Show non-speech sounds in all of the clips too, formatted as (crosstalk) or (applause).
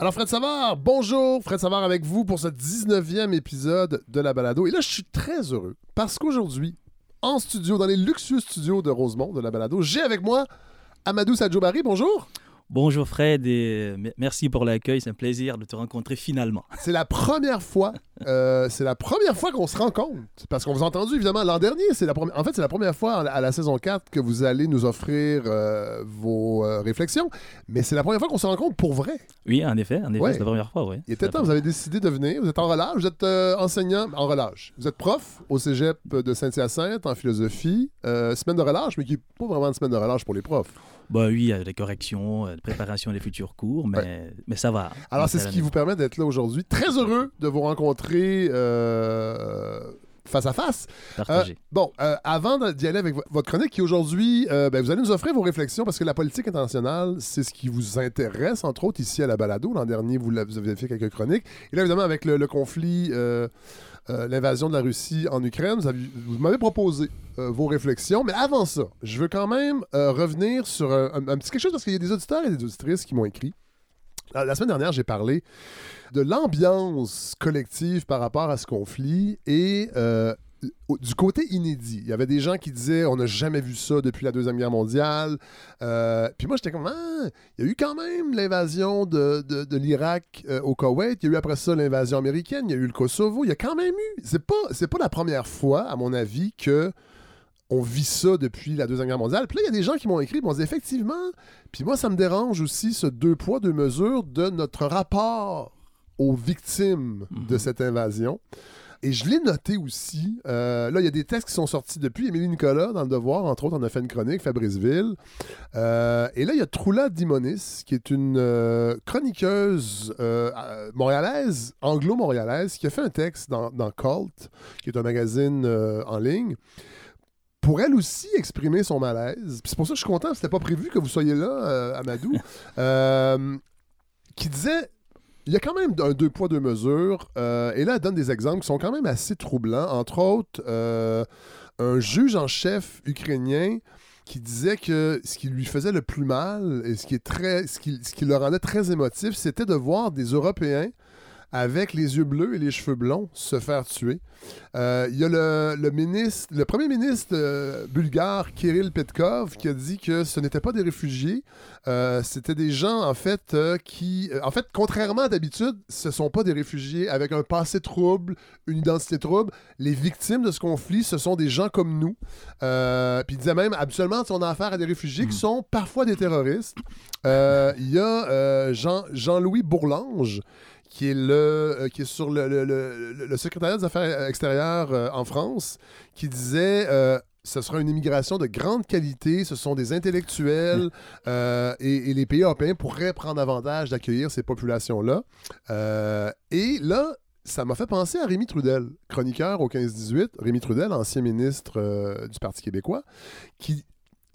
Alors, Fred Savard, bonjour. Fred Savard avec vous pour ce 19e épisode de la balado. Et là, je suis très heureux parce qu'aujourd'hui, en studio, dans les luxueux studios de Rosemont de la balado, j'ai avec moi Amadou Sadjobari. Bonjour. Bonjour Fred et merci pour l'accueil. C'est un plaisir de te rencontrer finalement. (laughs) C'est la première fois, euh, c'est la première fois qu'on se rencontre parce qu'on vous a entendu évidemment l'an dernier. C'est la en fait c'est la première fois à la saison 4 que vous allez nous offrir euh, vos euh, réflexions, mais c'est la première fois qu'on se rencontre pour vrai. Oui, en effet, en effet, c'est la première fois, oui. Il était temps. Vous avez décidé de venir. Vous êtes en relâche. Vous êtes enseignant en relâche. Vous êtes prof au cégep de Saint-Hyacinthe en philosophie. semaine de relâche, mais qui n'est pas vraiment une semaine de relâche pour les profs. Bah oui, il y a des corrections, de préparation des futurs cours, mais, mais ça va. Alors, c'est ce qui vous permet d'être là aujourd'hui. Très heureux de vous rencontrer euh, face à face. Euh, bon, euh, avant d'y aller avec votre chronique, qui aujourd'hui, ben, vous allez nous offrir vos réflexions parce que la politique internationale, c'est ce qui vous intéresse, entre autres, ici à la balado. L'an dernier, vous, avez fait quelques chroniques. Et là, évidemment, avec le, conflit, l'invasion de la Russie en Ukraine, vous m'avez proposé euh, vos réflexions. Mais avant ça, je veux quand même euh, revenir sur un, petit quelque chose parce qu'il y a des auditeurs et des auditrices qui m'ont écrit. La, semaine dernière, j'ai parlé de l'ambiance collective par rapport à ce conflit et euh, du côté inédit. Il y avait des gens qui disaient on n'a jamais vu ça depuis la Deuxième Guerre mondiale. puis moi, j'étais comme ah, il y a eu quand même l'invasion de, de, l'Irak au Koweït. Il y a eu après ça l'invasion américaine. Il y a eu le Kosovo. Il y a quand même eu. C'est pas, c'est pas la première fois, à mon avis, que on vit ça depuis la Deuxième Guerre mondiale. Puis là, il y a des gens qui m'ont écrit, bon, effectivement, puis moi, ça me dérange aussi ce deux poids, deux mesures de notre rapport aux victimes de mhm. cette invasion. Et je l'ai noté aussi. Euh, là, il y a des textes qui sont sortis depuis. Émilie Nicolas, dans Le Devoir, entre autres, on a fait une chronique, Fabriceville. Euh, et là, il y a Troula Dimonis, qui est une euh, chroniqueuse montréalaise, anglo-montréalaise, qui a fait un texte dans, dans Cult, qui est un magazine en ligne pour elle aussi exprimer son malaise. C'est pour ça que je suis content, c'était pas prévu que vous soyez là, euh, Amadou. (laughs) Euh, qui disait il y a quand même un deux poids, deux mesures. Euh, et là, elle donne des exemples qui sont quand même assez troublants. Entre autres, un juge en chef ukrainien qui disait que ce qui lui faisait le plus mal et ce qui, est très, ce qui, ce qui le rendait très émotif, c'était de voir des Européens avec les yeux bleus et les cheveux blonds se faire tuer. Euh, il y a le, ministre, le premier ministre euh, bulgare, Kirill Petkov, qui a dit que ce n'étaient pas des réfugiés, euh, c'était des gens, en fait, qui... en fait, contrairement à d'habitude, ce ne sont pas des réfugiés avec un passé trouble, une identité trouble. Les victimes de ce conflit, ce sont des gens comme nous. puis il disait même, habituellement, on a affaire à des réfugiés qui sont parfois des terroristes. Il y a Jean, Jean-Louis Bourlange, qui est, le, euh, qui est sur le, le, secrétariat des Affaires extérieures euh, en France, qui disait euh, ce sera une immigration de grande qualité, ce sont des intellectuels et, les pays européens pourraient prendre avantage d'accueillir ces populations-là. et là, ça m'a fait penser à Rémi Trudel, chroniqueur au 15-18, Rémi Trudel, ancien ministre du Parti québécois, qui,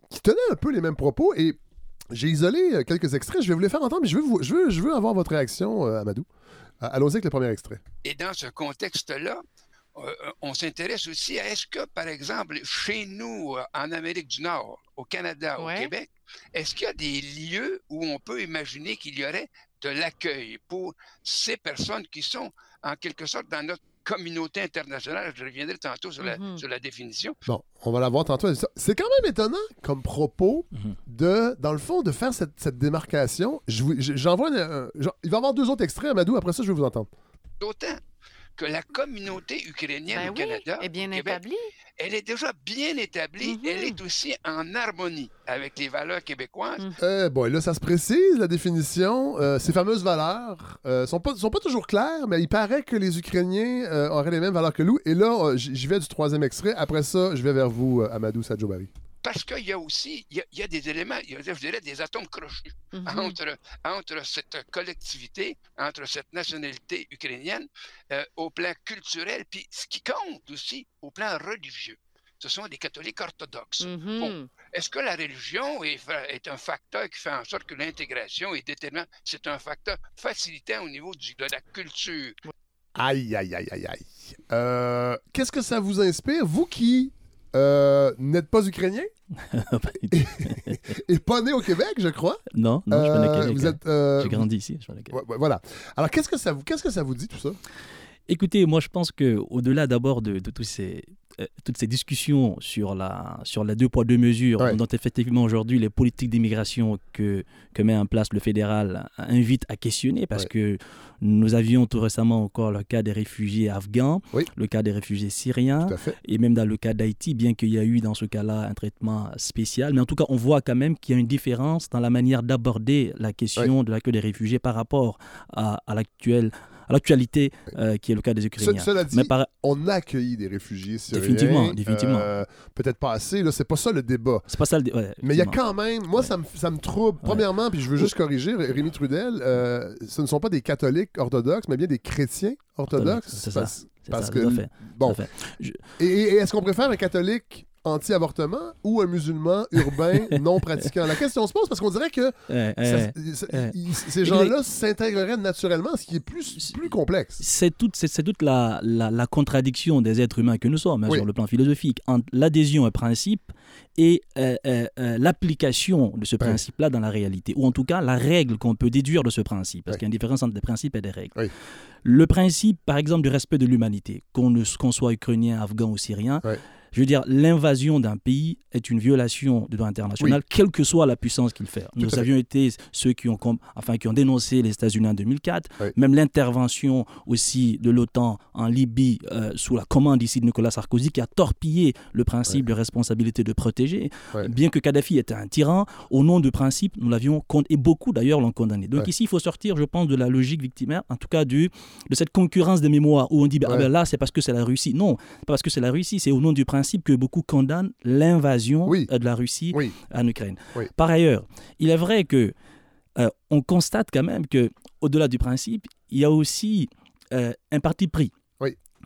qui tenait un peu les mêmes propos et j'ai isolé quelques extraits, je vais vous les faire entendre, mais je veux, je veux, je veux avoir votre réaction, Amadou. Ah, allons-y avec le premier extrait. Et dans ce contexte-là, euh, euh, on s'intéresse aussi à est-ce que, par exemple, chez nous, euh, en Amérique du Nord, au Canada, au Québec, est-ce qu'il y a des lieux où on peut imaginer qu'il y aurait de l'accueil pour ces personnes qui sont en quelque sorte dans notre communauté internationale. Je reviendrai tantôt sur, la, mhm. sur la définition. Bon, on va la voir tantôt. C'est quand même étonnant comme propos mhm. de, dans le fond, de faire cette, cette démarcation. J'envoie il va y avoir deux autres extraits, Amadou. Après ça, je vais vous entendre. D'autant que la communauté ukrainienne ben au Canada est bien établie. Elle est déjà bien établie. Elle mhm. est aussi en harmonie avec les valeurs québécoises. Mhm. Eh, bon, là, ça se précise, la définition. Euh, ces fameuses valeurs ne euh, sont, pas, sont pas toujours claires, mais il paraît que les Ukrainiens euh, auraient les mêmes valeurs que nous. Et là, j'y vais du troisième extrait. Après ça, je vais vers vous, Amadou Sadjobari parce qu'il y a aussi, il y a, des éléments, il y a, je dirais, des atomes crochus mhm. entre, entre cette collectivité, entre cette nationalité ukrainienne, euh, au plan culturel, puis ce qui compte aussi au plan religieux. Ce sont des catholiques orthodoxes. Mhm. Est-ce que la religion est, est, un facteur qui fait en sorte que l'intégration est déterminante? C'est un facteur facilitant au niveau de la culture. Aïe, aïe, aïe, aïe, aïe. Euh, qu'est-ce que ça vous inspire, vous qui euh, n'êtes pas ukrainien? (laughs) Pas tout. (laughs) et pas né au Québec, je crois? non, non, je connais Euh, Québec. vous hein. êtes, euh, J'ai grandi ici. je connais Québec. ouais, ouais, voilà. Alors, qu'est-ce que ça vous, qu'est-ce que ça vous dit tout ça? Écoutez, moi je pense que au-delà d'abord de, de tous ces, euh, toutes ces discussions sur la, sur la deux poids deux mesures, Ouais. dont effectivement aujourd'hui les politiques d'immigration que, que met en place le fédéral invitent à questionner, parce Ouais. que nous avions tout récemment encore le cas des réfugiés afghans, Oui. le cas des réfugiés syriens, et même dans le cas d'Haïti, bien qu'il y a eu dans ce cas-là un traitement spécial, mais en tout cas, on voit quand même qu'il y a une différence dans la manière d'aborder la question de l'accueil des réfugiés par rapport à, à l'actuel- à l'actualité euh, qui est le cas des Ce- Ukrainiens. cela dit, Mais par- on a accueilli des réfugiés syriens. Définitivement, définitivement. Euh, Peut-être pas assez, là, c'est pas ça le débat. c'est pas ça le. dé- ouais, Mais il y a quand même, moi, ça, me, ça me trouble. Premièrement, puis je veux juste corriger, Ré- Rémi Trudel, euh, ce ne sont pas des catholiques orthodoxes, mais bien des chrétiens orthodoxes. C'est ça. Parce, ça, que, fait, bon. fait. et, et- et est-ce qu'on préfère un catholique anti-avortement ou un musulman urbain (laughs) non pratiquant? La question se pose parce qu'on dirait que ça- ça- ces gens-là s'intégreraient naturellement, ce qui est plus, plus complexe. C'est toute, c'est, toute la, la, la contradiction des êtres humains que nous sommes hein, Oui. sur le plan philosophique entre l'adhésion au principe et euh, euh, euh, l'application de ce principe-là dans la réalité, ou en tout cas la règle qu'on peut déduire de ce principe, parce qu'il y a une différence entre des principes et des règles. Oui. Le principe, par exemple, du respect de l'humanité, qu'on, soit ukrainien, afghan ou syrien. Je veux dire, l'invasion d'un pays est une violation du droit international, quelle que soit la puissance qu'il fait. Nous avions été ceux qui ont, enfin, qui ont dénoncé les États-Unis en 2004, Ouais. même l'intervention aussi de l'OTAN en Libye euh, sous la commande ici de Nicolas Sarkozy, qui a torpillé le principe de responsabilité de protéger. Bien que Kadhafi était un tyran, au nom du principe, nous l'avions con- et beaucoup d'ailleurs l'ont condamné. Donc ici, il faut sortir, je pense, de la logique victimaire, en tout cas du, de cette concurrence des mémoires où on dit, bah, Ouais. ah ben là, c'est parce que c'est la Russie. Non, c'est pas parce que c'est la Russie, c'est au nom du principe que beaucoup condamnent l'invasion Oui. euh, de la Russie Oui. en Ukraine. Oui. Par ailleurs, il est vrai que euh, on constate quand même que au-delà du principe, il y a aussi euh, un parti pris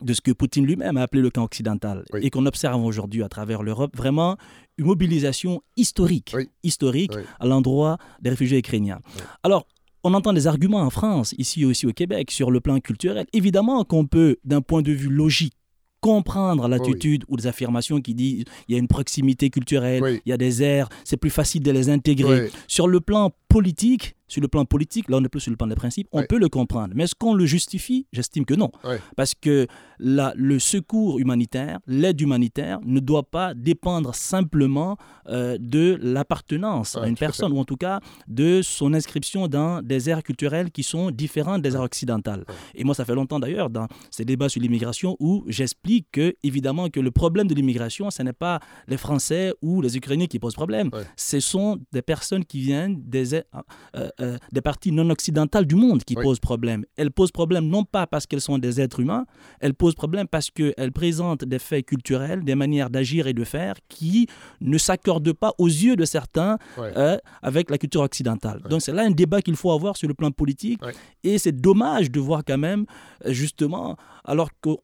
de ce que Poutine lui-même a appelé le camp occidental Oui. et qu'on observe aujourd'hui à travers l'Europe, vraiment une mobilisation historique, Oui. historique Oui. à l'endroit des réfugiés ukrainiens. Alors, on entend des arguments en France, ici aussi au Québec, sur le plan culturel. Évidemment qu'on peut, d'un point de vue logique, comprendre l'attitude ou des affirmations qui disent il y a une proximité culturelle, Oui. il y a des airs, c'est plus facile de les intégrer. Sur le plan politique, sur le plan politique, là on est plus sur le plan des principes, on Ouais. peut le comprendre. Mais est-ce qu'on le justifie? J'estime que non. Ouais. Parce que la- le secours humanitaire, l'aide humanitaire ne doit pas dépendre simplement euh, de l'appartenance Ouais, à une personne, ou en tout cas de son inscription dans des aires culturelles qui sont différentes des aires occidentales. Et moi, ça fait longtemps d'ailleurs dans ces débats sur l'immigration où j'explique que, évidemment, que le problème de l'immigration, ce n'est pas les Français ou les Ukrainiens qui posent problème. Ce sont des personnes qui viennent des, euh, euh, des parties non occidentales du monde qui Oui. posent problème. Elles posent problème non pas parce qu'elles sont des êtres humains, elles posent problème parce qu'elles présentent des faits culturels, des manières d'agir et de faire qui ne s'accordent pas aux yeux de certains euh, avec la culture occidentale. Donc c'est là un débat qu'il faut avoir sur le plan politique. Et c'est dommage de voir quand même, euh, justement, alors qu'on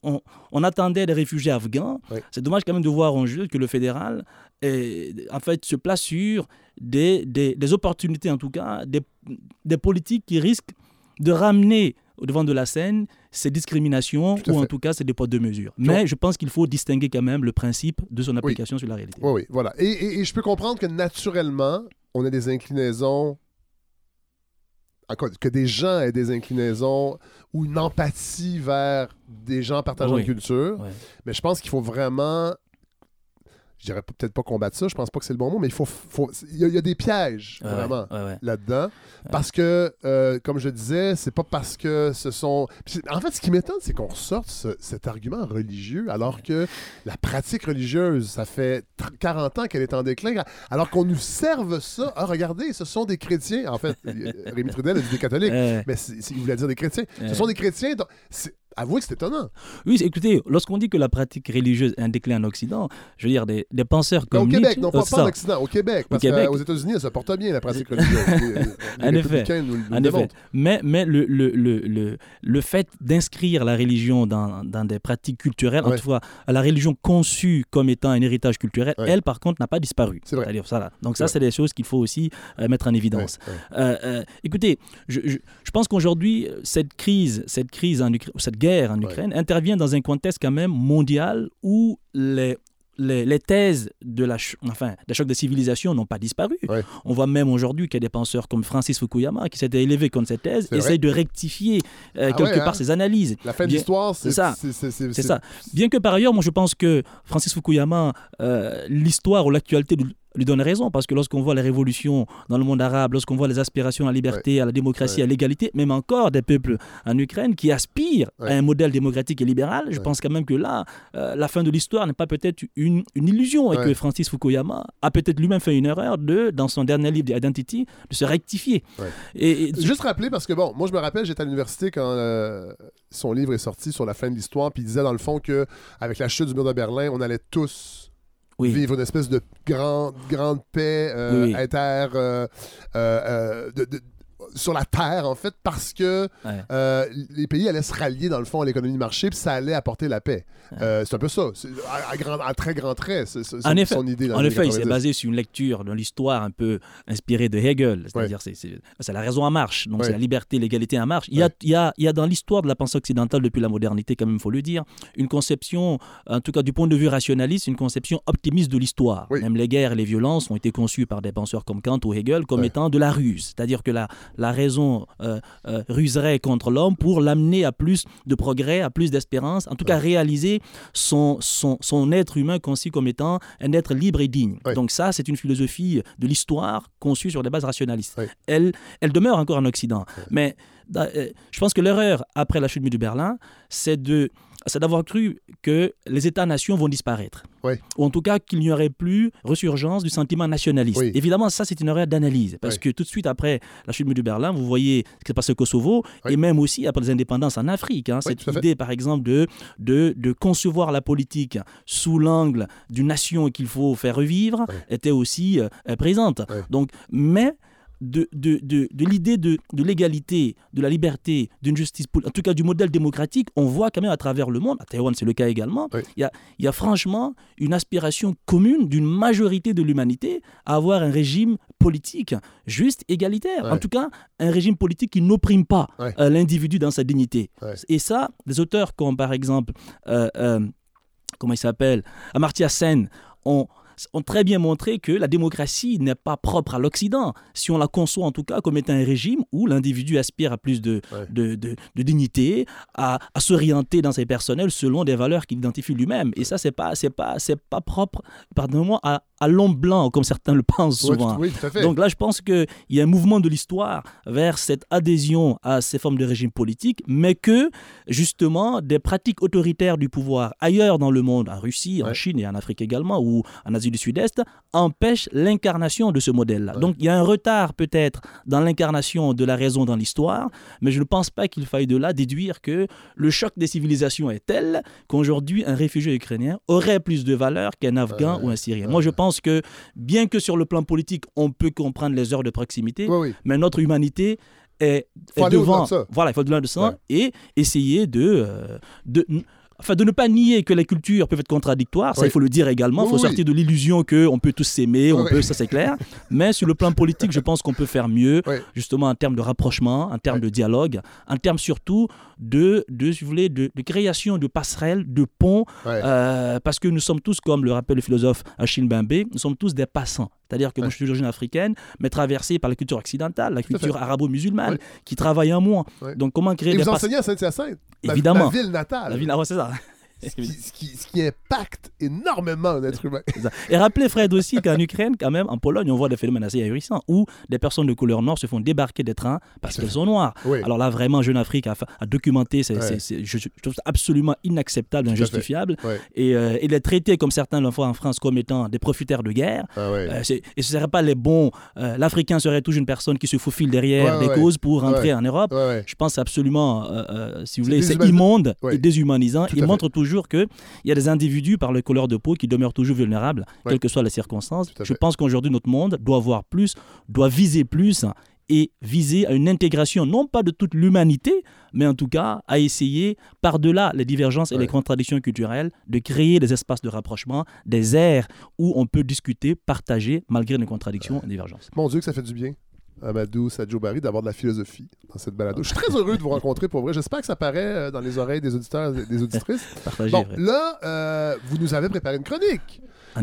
on attendait des réfugiés afghans, c'est dommage quand même de voir en jeu que le fédéral est- en fait, se place sur des, des, des opportunités, en tout cas, des, des politiques qui risquent de ramener au devant de la scène ces discriminations ou en tout cas ces dépôts de mesures. Mais je pense qu'il faut distinguer quand même le principe de son application sur la réalité. Oui, oui, voilà. Et, et- et je peux comprendre que naturellement, on a des inclinaisons. Que des gens aient des inclinaisons ou une empathie vers des gens partageant Oui. une culture. Mais je pense qu'il faut vraiment. Je dirais peut-être pas combattre ça, je pense pas que c'est le bon mot, mais il faut. faut- il, y a, il y a des pièges, Ouais, vraiment. ouais, ouais. là-dedans. Parce que, euh, comme je disais, c'est pas parce que ce sont. En fait, ce qui m'étonne, c'est qu'on ressorte ce- cet argument religieux alors que la pratique religieuse, ça fait tr- 40 ans qu'elle est en déclin. Alors qu'on nous serve ça. Ah, regardez, ce sont des chrétiens. En fait, Rémi Trudel a dit des catholiques. Mais il voulait dire des chrétiens. Ce sont des chrétiens. donc Avouez que c'est étonnant. Oui, écoutez, lorsqu'on dit que la pratique religieuse est un déclin en Occident, je veux dire, des, des penseurs comme au Québec, non pas, pas en. Occident, au Québec. Parce qu'aux États-Unis, ça porte bien la pratique religieuse. (laughs) En effet. Mais, mais le, le, le, le, le fait d'inscrire la religion dans, dans des pratiques culturelles, en tout cas, la religion conçue comme étant un héritage culturel, elle, par contre, n'a pas disparu. C'est vrai. C'est-à-dire ça, là. Donc ça, c'est des choses qu'il faut aussi euh, mettre en évidence. Euh, euh, écoutez, je, pense qu'aujourd'hui, cette crise, cette crise en Ukraine, cette guerre en Ouais. Ukraine intervient dans un contexte quand même mondial où les les, les thèses de la, enfin, des chocs de civilisation n'ont pas disparu. Ouais. On voit même aujourd'hui qu'il y a des penseurs comme Francis Fukuyama qui s'étaient élevés contre cette thèse, essayent de rectifier euh, Ah quelque ouais, part hein? ces analyses. La fin de l'histoire, c'est ça. c'est- ça. Bien que par ailleurs, moi je pense que Francis Fukuyama, euh, l'histoire ou l'actualité lui- lui donne raison, parce que lorsqu'on voit les révolutions dans le monde arabe, lorsqu'on voit les aspirations à la liberté, à la démocratie, Ouais. à l'égalité, même encore des peuples en Ukraine qui aspirent Ouais. à un modèle démocratique et libéral, je pense quand même que là, euh, la fin de l'histoire n'est pas peut-être une, une illusion et que Francis Fukuyama a peut-être lui-même fait une erreur de, dans son dernier livre Identity, de se rectifier. Et- Juste rappeler, parce que bon, moi je me rappelle, j'étais à l'université quand euh, son livre est sorti sur la fin de l'histoire, puis il disait dans le fond que avec la chute du mur de Berlin, on allait tous oui. vivre une espèce de grande, grande paix euh, Oui, inter euh, euh, euh, de- de- sur la terre, en fait, parce que Ouais. euh, les pays allaient se rallier, dans le fond, à l'économie de marché, puis ça allait apporter la paix. Euh, c'est un peu ça, à, à grand- à très grand trait, c'est c'est effet, son idée. En effet, il s'est 90. basé sur une lecture de l'histoire un peu inspirée de Hegel. C'est-à-dire, c'est- c'est la raison en marche. Donc, Ouais. c'est la liberté, l'égalité en marche. Il y, a, Ouais. il, y a, il y a dans l'histoire de la pensée occidentale depuis la modernité, quand même, il faut le dire, une conception, en tout cas du point de vue rationaliste, une conception optimiste de l'histoire. Oui. Même les guerres et les violences ont été conçues par des penseurs comme Kant ou Hegel comme Ouais. étant de la ruse. C'est-à-dire que la, la raison euh, euh, ruserait contre l'homme pour l'amener à plus de progrès, à plus d'espérance, en tout cas réaliser son, son, son être humain conçu comme étant un être libre et digne. Ouais. Donc ça, c'est une philosophie de l'histoire conçue sur des bases rationalistes. Ouais. Elle, elle demeure encore en Occident. Mais euh, je pense que l'erreur après la chute du Berlin, c'est de c'est d'avoir cru que les États-nations vont disparaître. Ou en tout cas qu'il n'y aurait plus resurgence du sentiment nationaliste. Oui. Évidemment, ça, c'est une erreur d'analyse. Parce que tout de suite après la chute du Berlin, vous voyez ce qui s'est passé au Kosovo, et même aussi après les indépendances en Afrique. hein. Cette idée, par exemple, de, de, de concevoir la politique sous l'angle d'une nation qu'il faut faire revivre était aussi euh, présente. Donc, mais de, de, de, de l'idée de, de l'égalité, de la liberté, d'une justice, en tout cas du modèle démocratique, on voit quand même à travers le monde, à Taïwan c'est le cas également, il y, a, il y a franchement une aspiration commune d'une majorité de l'humanité à avoir un régime politique juste, égalitaire. Ouais. En tout cas, un régime politique qui n'opprime pas Ouais. euh, l'individu dans sa dignité. Ouais. Et ça, des auteurs comme par exemple, euh, euh, comment il s'appelle, Amartya Sen, ont, ont très bien montré que la démocratie n'est pas propre à l'Occident, si on la conçoit en tout cas comme étant un régime où l'individu aspire à plus de, Ouais. de, de- de dignité, à, à s'orienter dans ses personnels selon des valeurs qu'il identifie lui-même. Et ça, c'est pas, c'est pas, c'est pas propre, pardonnez-moi, à, à l'homme blanc, comme certains le pensent souvent. tout- oui, tout à fait. Donc là, je pense qu'il y a un mouvement de l'histoire vers cette adhésion à ces formes de régime politique, mais que justement des pratiques autoritaires du pouvoir ailleurs dans le monde, en Russie, en. Chine et en Afrique également, ou en Asie du Sud-Est, empêchent l'incarnation de ce modèle-là. Ouais. Donc il y a un retard peut-être dans l'incarnation de la raison dans l'histoire, mais je ne pense pas qu'il faille de là déduire que le choc des civilisations est tel qu'aujourd'hui un réfugié ukrainien aurait plus de valeur qu'un Afghan Ouais. ou un Syrien. Moi, je pense que bien que sur le plan politique, on peut comprendre les heures de proximité, Oui, oui. mais notre humanité est, Faut est devant. de ça. Voilà, il faut au-delà de ça Ouais. et essayer de, euh, de, enfin, de ne pas nier que les cultures peuvent être contradictoires. Ça, il faut le dire également. Il faut oui. sortir de l'illusion qu'on peut tous s'aimer, on peut, ça c'est clair. (laughs) mais sur le plan politique, je pense qu'on peut faire mieux, justement en termes de rapprochement, en termes de dialogue, en termes surtout de, de, si vous voulez, de, de création de passerelles, de ponts, Ouais. euh, parce que nous sommes tous, comme le rappelle le philosophe Achille Bembe, nous sommes tous des passants. C'est-à-dire que moi, je suis d'origine africaine, mais traversée par la culture occidentale, la culture arabo-musulmane, Ouais. qui travaille en moi. Donc, comment créer Et des vous passerelles enseignez à Saint-Hyacinthe, Évidemment. ma ville natale. La ville, ah c'est ça. Ce, qui, (laughs) ce qui- ce qui impacte énormément un être humain. Et rappelez, Fred, aussi qu'en Ukraine, quand même, en Pologne, on voit des phénomènes assez ahurissants où des personnes de couleur noire se font débarquer des trains parce qu'elles sont noires. Oui. Alors là, vraiment, Jeune Afrique a, documenté, c'est, Ouais. je, je trouve ça absolument inacceptable, fait. injustifiable. Ouais. Et, euh, et les traiter, comme certains le font en France, comme étant des profiteurs de guerre. Ah ouais. Euh, et ce ne serait pas les bons. euh, L'Africain serait toujours une personne qui se faufile derrière des causes pour rentrer en Europe. Je pense absolument, euh, euh, si vous voulez, c'est immonde et déshumanisant. Il fait. montre toujours qu'il y a des individus par leur couleur de peau qui demeurent toujours vulnérables, Ouais. quelles que soient les circonstances. Je fait. pense qu'aujourd'hui, notre monde doit voir plus, doit viser plus et viser à une intégration, non pas de toute l'humanité, mais en tout cas à essayer, par-delà les divergences et Ouais. les contradictions culturelles, de créer des espaces de rapprochement, des aires où on peut discuter, partager, malgré les contradictions et divergences. Mon Dieu, que ça fait du bien. Amadou Sadjo Barry d'avoir de la philosophie dans cette balado. Je suis très heureux de vous rencontrer pour vrai. J'espère que ça paraît euh, dans les oreilles des auditeurs et des auditrices. (laughs) Bon, là, euh, vous nous avez préparé une chronique.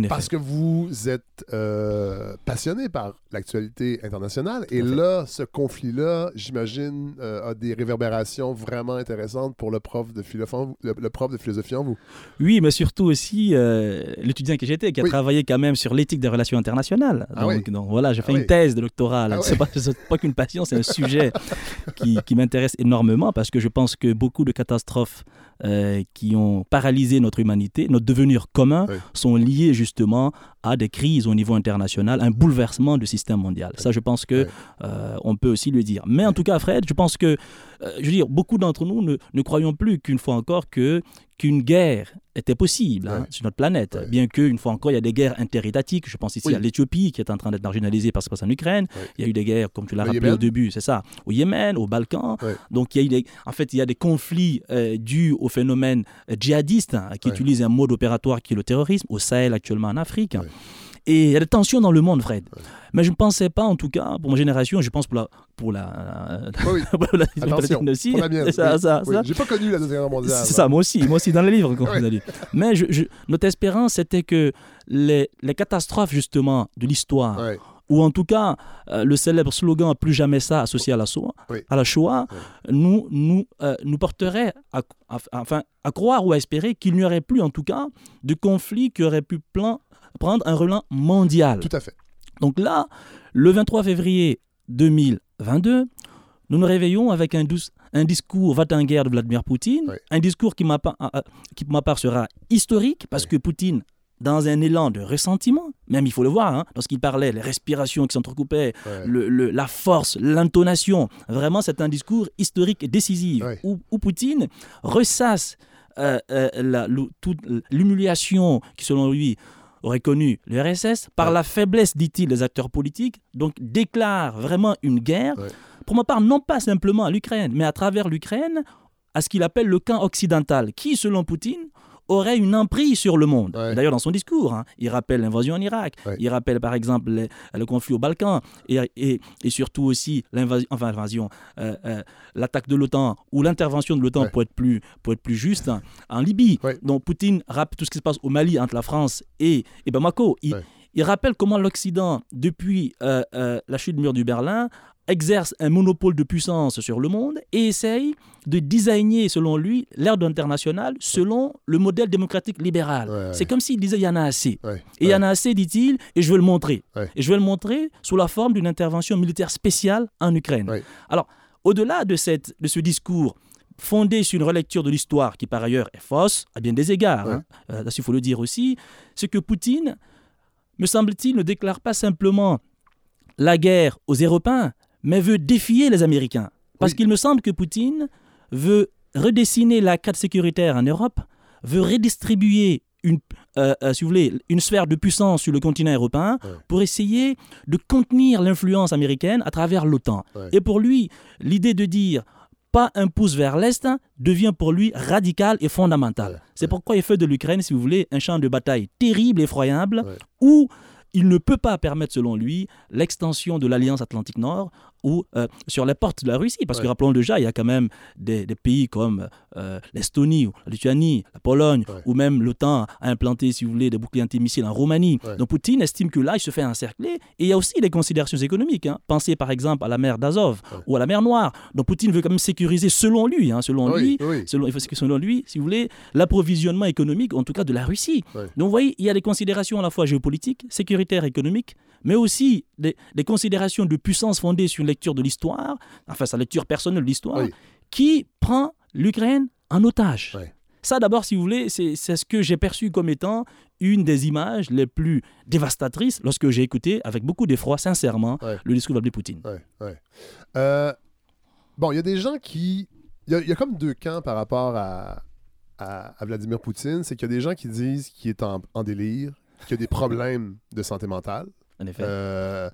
Parce que vous êtes euh, passionné par l'actualité internationale. Et là, ce conflit-là, j'imagine, euh, a des réverbérations vraiment intéressantes pour le prof de, philopho- le, le prof de philosophie en vous. Oui, mais surtout aussi euh, l'étudiant que j'étais, qui a Oui. travaillé quand même sur l'éthique des relations internationales. Ah donc, oui. donc voilà, j'ai fait Ah une oui. thèse de doctorat. Ah (laughs) c'est pas, qu'une passion, c'est un sujet qui, qui m'intéresse énormément parce que je pense que beaucoup de catastrophes euh, qui ont paralysé notre humanité, notre devenir commun, Oui. sont liées justement à des crises au niveau international, un bouleversement du système mondial. Ça, je pense que Oui. euh, on peut aussi le dire. Mais en tout cas, Fred, je pense que, euh, je veux dire, beaucoup d'entre nous ne, ne croyons plus qu'une fois encore que qu'une guerre était possible hein, sur notre planète. Ouais. Bien qu'une fois encore, il y a des guerres interétatiques. Je pense ici Oui. à l'Éthiopie qui est en train d'être marginalisée parce que c'est en Ukraine. Ouais. Il y a eu des guerres, comme tu l'as rappelé Yémen. au début, c'est ça, au Yémen, au Balkan. Donc il y a eu des, en fait, il y a des conflits euh, dus au phénomène euh, djihadiste hein, qui utilise un mode opératoire qui est le terrorisme, au Sahel actuellement en Afrique. Et il y a des tensions dans le monde, Fred. Ouais. Mais je ne pensais pas, en tout cas, pour ma génération, je pense pour la... Pour la, Oui, oui. (laughs) pour la- Attention, aussi, pour la mienne. ça, oui. ça, Oui. ça. J'ai pas connu la Deuxième Guerre mondiale. C'est ça, moi aussi, moi aussi dans les livres qu'on (laughs) Ouais. vous a lu. Mais je- je- notre espérance, c'était que les, les catastrophes justement de l'histoire, Ouais. ou en tout cas euh, le célèbre slogan plus jamais ça associé à la Shoah, Oui. à la Shoah nous, nous, euh, nous porterait à, à- enfin, à croire ou à espérer qu'il n'y aurait plus en tout cas de conflit qui aurait pu plan- prendre un relent mondial. Tout à fait. Donc là, le 23 février 2022, nous nous réveillons avec un, douce- un discours va-t-en-guerre de Vladimir Poutine, un discours qui, ah, ah, qui, pour ma part, sera historique parce que Poutine, dans un élan de ressentiment, même il faut le voir, hein, lorsqu'il parlait, les respirations qui s'entrecoupaient, le- le- la force, l'intonation, vraiment c'est un discours historique et décisif où, où Poutine ressasse euh, euh, l'humiliation qui, selon lui, aurait connu l'URSS par Ouais. la faiblesse, dit-il, des acteurs politiques, donc déclare vraiment une guerre, Ouais. pour ma part, non pas simplement à l'Ukraine, mais à travers l'Ukraine, à ce qu'il appelle le camp occidental, qui, selon Poutine, aurait une emprise sur le monde. Ouais. D'ailleurs, dans son discours, hein, il rappelle l'invasion en Irak, Ouais. il rappelle par exemple les- le conflit au Balkan, et, et- et surtout aussi l'invasion, enfin l'invasion, euh, euh, l'attaque de l'OTAN ou l'intervention de l'OTAN Ouais. pour être plus pour être plus juste hein, en Libye. Donc Poutine rappelle tout ce qui se passe au Mali entre la France et, et Bamako. Il, il rappelle comment l'Occident, depuis euh, euh, la chute du mur du Berlin, exerce un monopole de puissance sur le monde et essaye de designer, selon lui, l'ordre international selon le modèle démocratique libéral. Ouais, ouais. C'est comme s'il disait il y en a assez. Ouais. Et il y en a assez, dit-il, et je veux le montrer. Et je vais le montrer sous la forme d'une intervention militaire spéciale en Ukraine. Alors, au-delà de, cette, de ce discours fondé sur une relecture de l'histoire qui, par ailleurs, est fausse à bien des égards, hein, euh, il faut le dire aussi, c'est que Poutine, me semble-t-il, ne déclare pas simplement la guerre aux Européens, mais veut défier les Américains. Parce Oui. qu'il me semble que Poutine veut redessiner la carte sécuritaire en Europe, veut redistribuer une, euh, euh, si vous voulez, une sphère de puissance sur le continent européen Ouais. pour essayer de contenir l'influence américaine à travers l'OTAN. Ouais. Et pour lui, l'idée de dire pas un pouce vers l'Est devient pour lui radical et fondamental. Ouais. C'est pourquoi il fait de l'Ukraine, si vous voulez, un champ de bataille terrible, effroyable, où il ne peut pas permettre, selon lui, l'extension de l'Alliance Atlantique Nord ou euh, sur les portes de la Russie. Parce que rappelons déjà, il y a quand même des, des pays comme euh, l'Estonie, la Lituanie, la Pologne, Ouais. ou même l'OTAN a implanté, si vous voulez, des boucliers antimissiles en Roumanie. Ouais. Donc Poutine estime que là, il se fait encercler. Et il y a aussi des considérations économiques. hein. Pensez par exemple à la mer d'Azov ou à la mer Noire. Donc Poutine veut quand même sécuriser, selon lui, hein, selon lui, Oui, selon, lui, si vous voulez, l'approvisionnement économique, en tout cas de la Russie. Donc vous voyez, il y a des considérations à la fois géopolitiques, sécuritaires, économiques, mais aussi des, des considérations de puissance fondées sur une lecture de l'histoire, enfin sa lecture personnelle de l'histoire, Oui. qui prend l'Ukraine en otage. Ça, d'abord, si vous voulez, c'est ce que j'ai perçu comme étant une des images les plus dévastatrices lorsque j'ai écouté avec beaucoup d'effroi, sincèrement, Ouais. le discours de Vladimir Poutine. Ouais, ouais. Euh, bon, il y a des gens qui. Il y, a- il y a comme deux camps par rapport à, à, à Vladimir Poutine. C'est qu'il y a des gens qui disent qu'il est en, en délire, qu'il a des problèmes de santé mentale. En effet. Euh,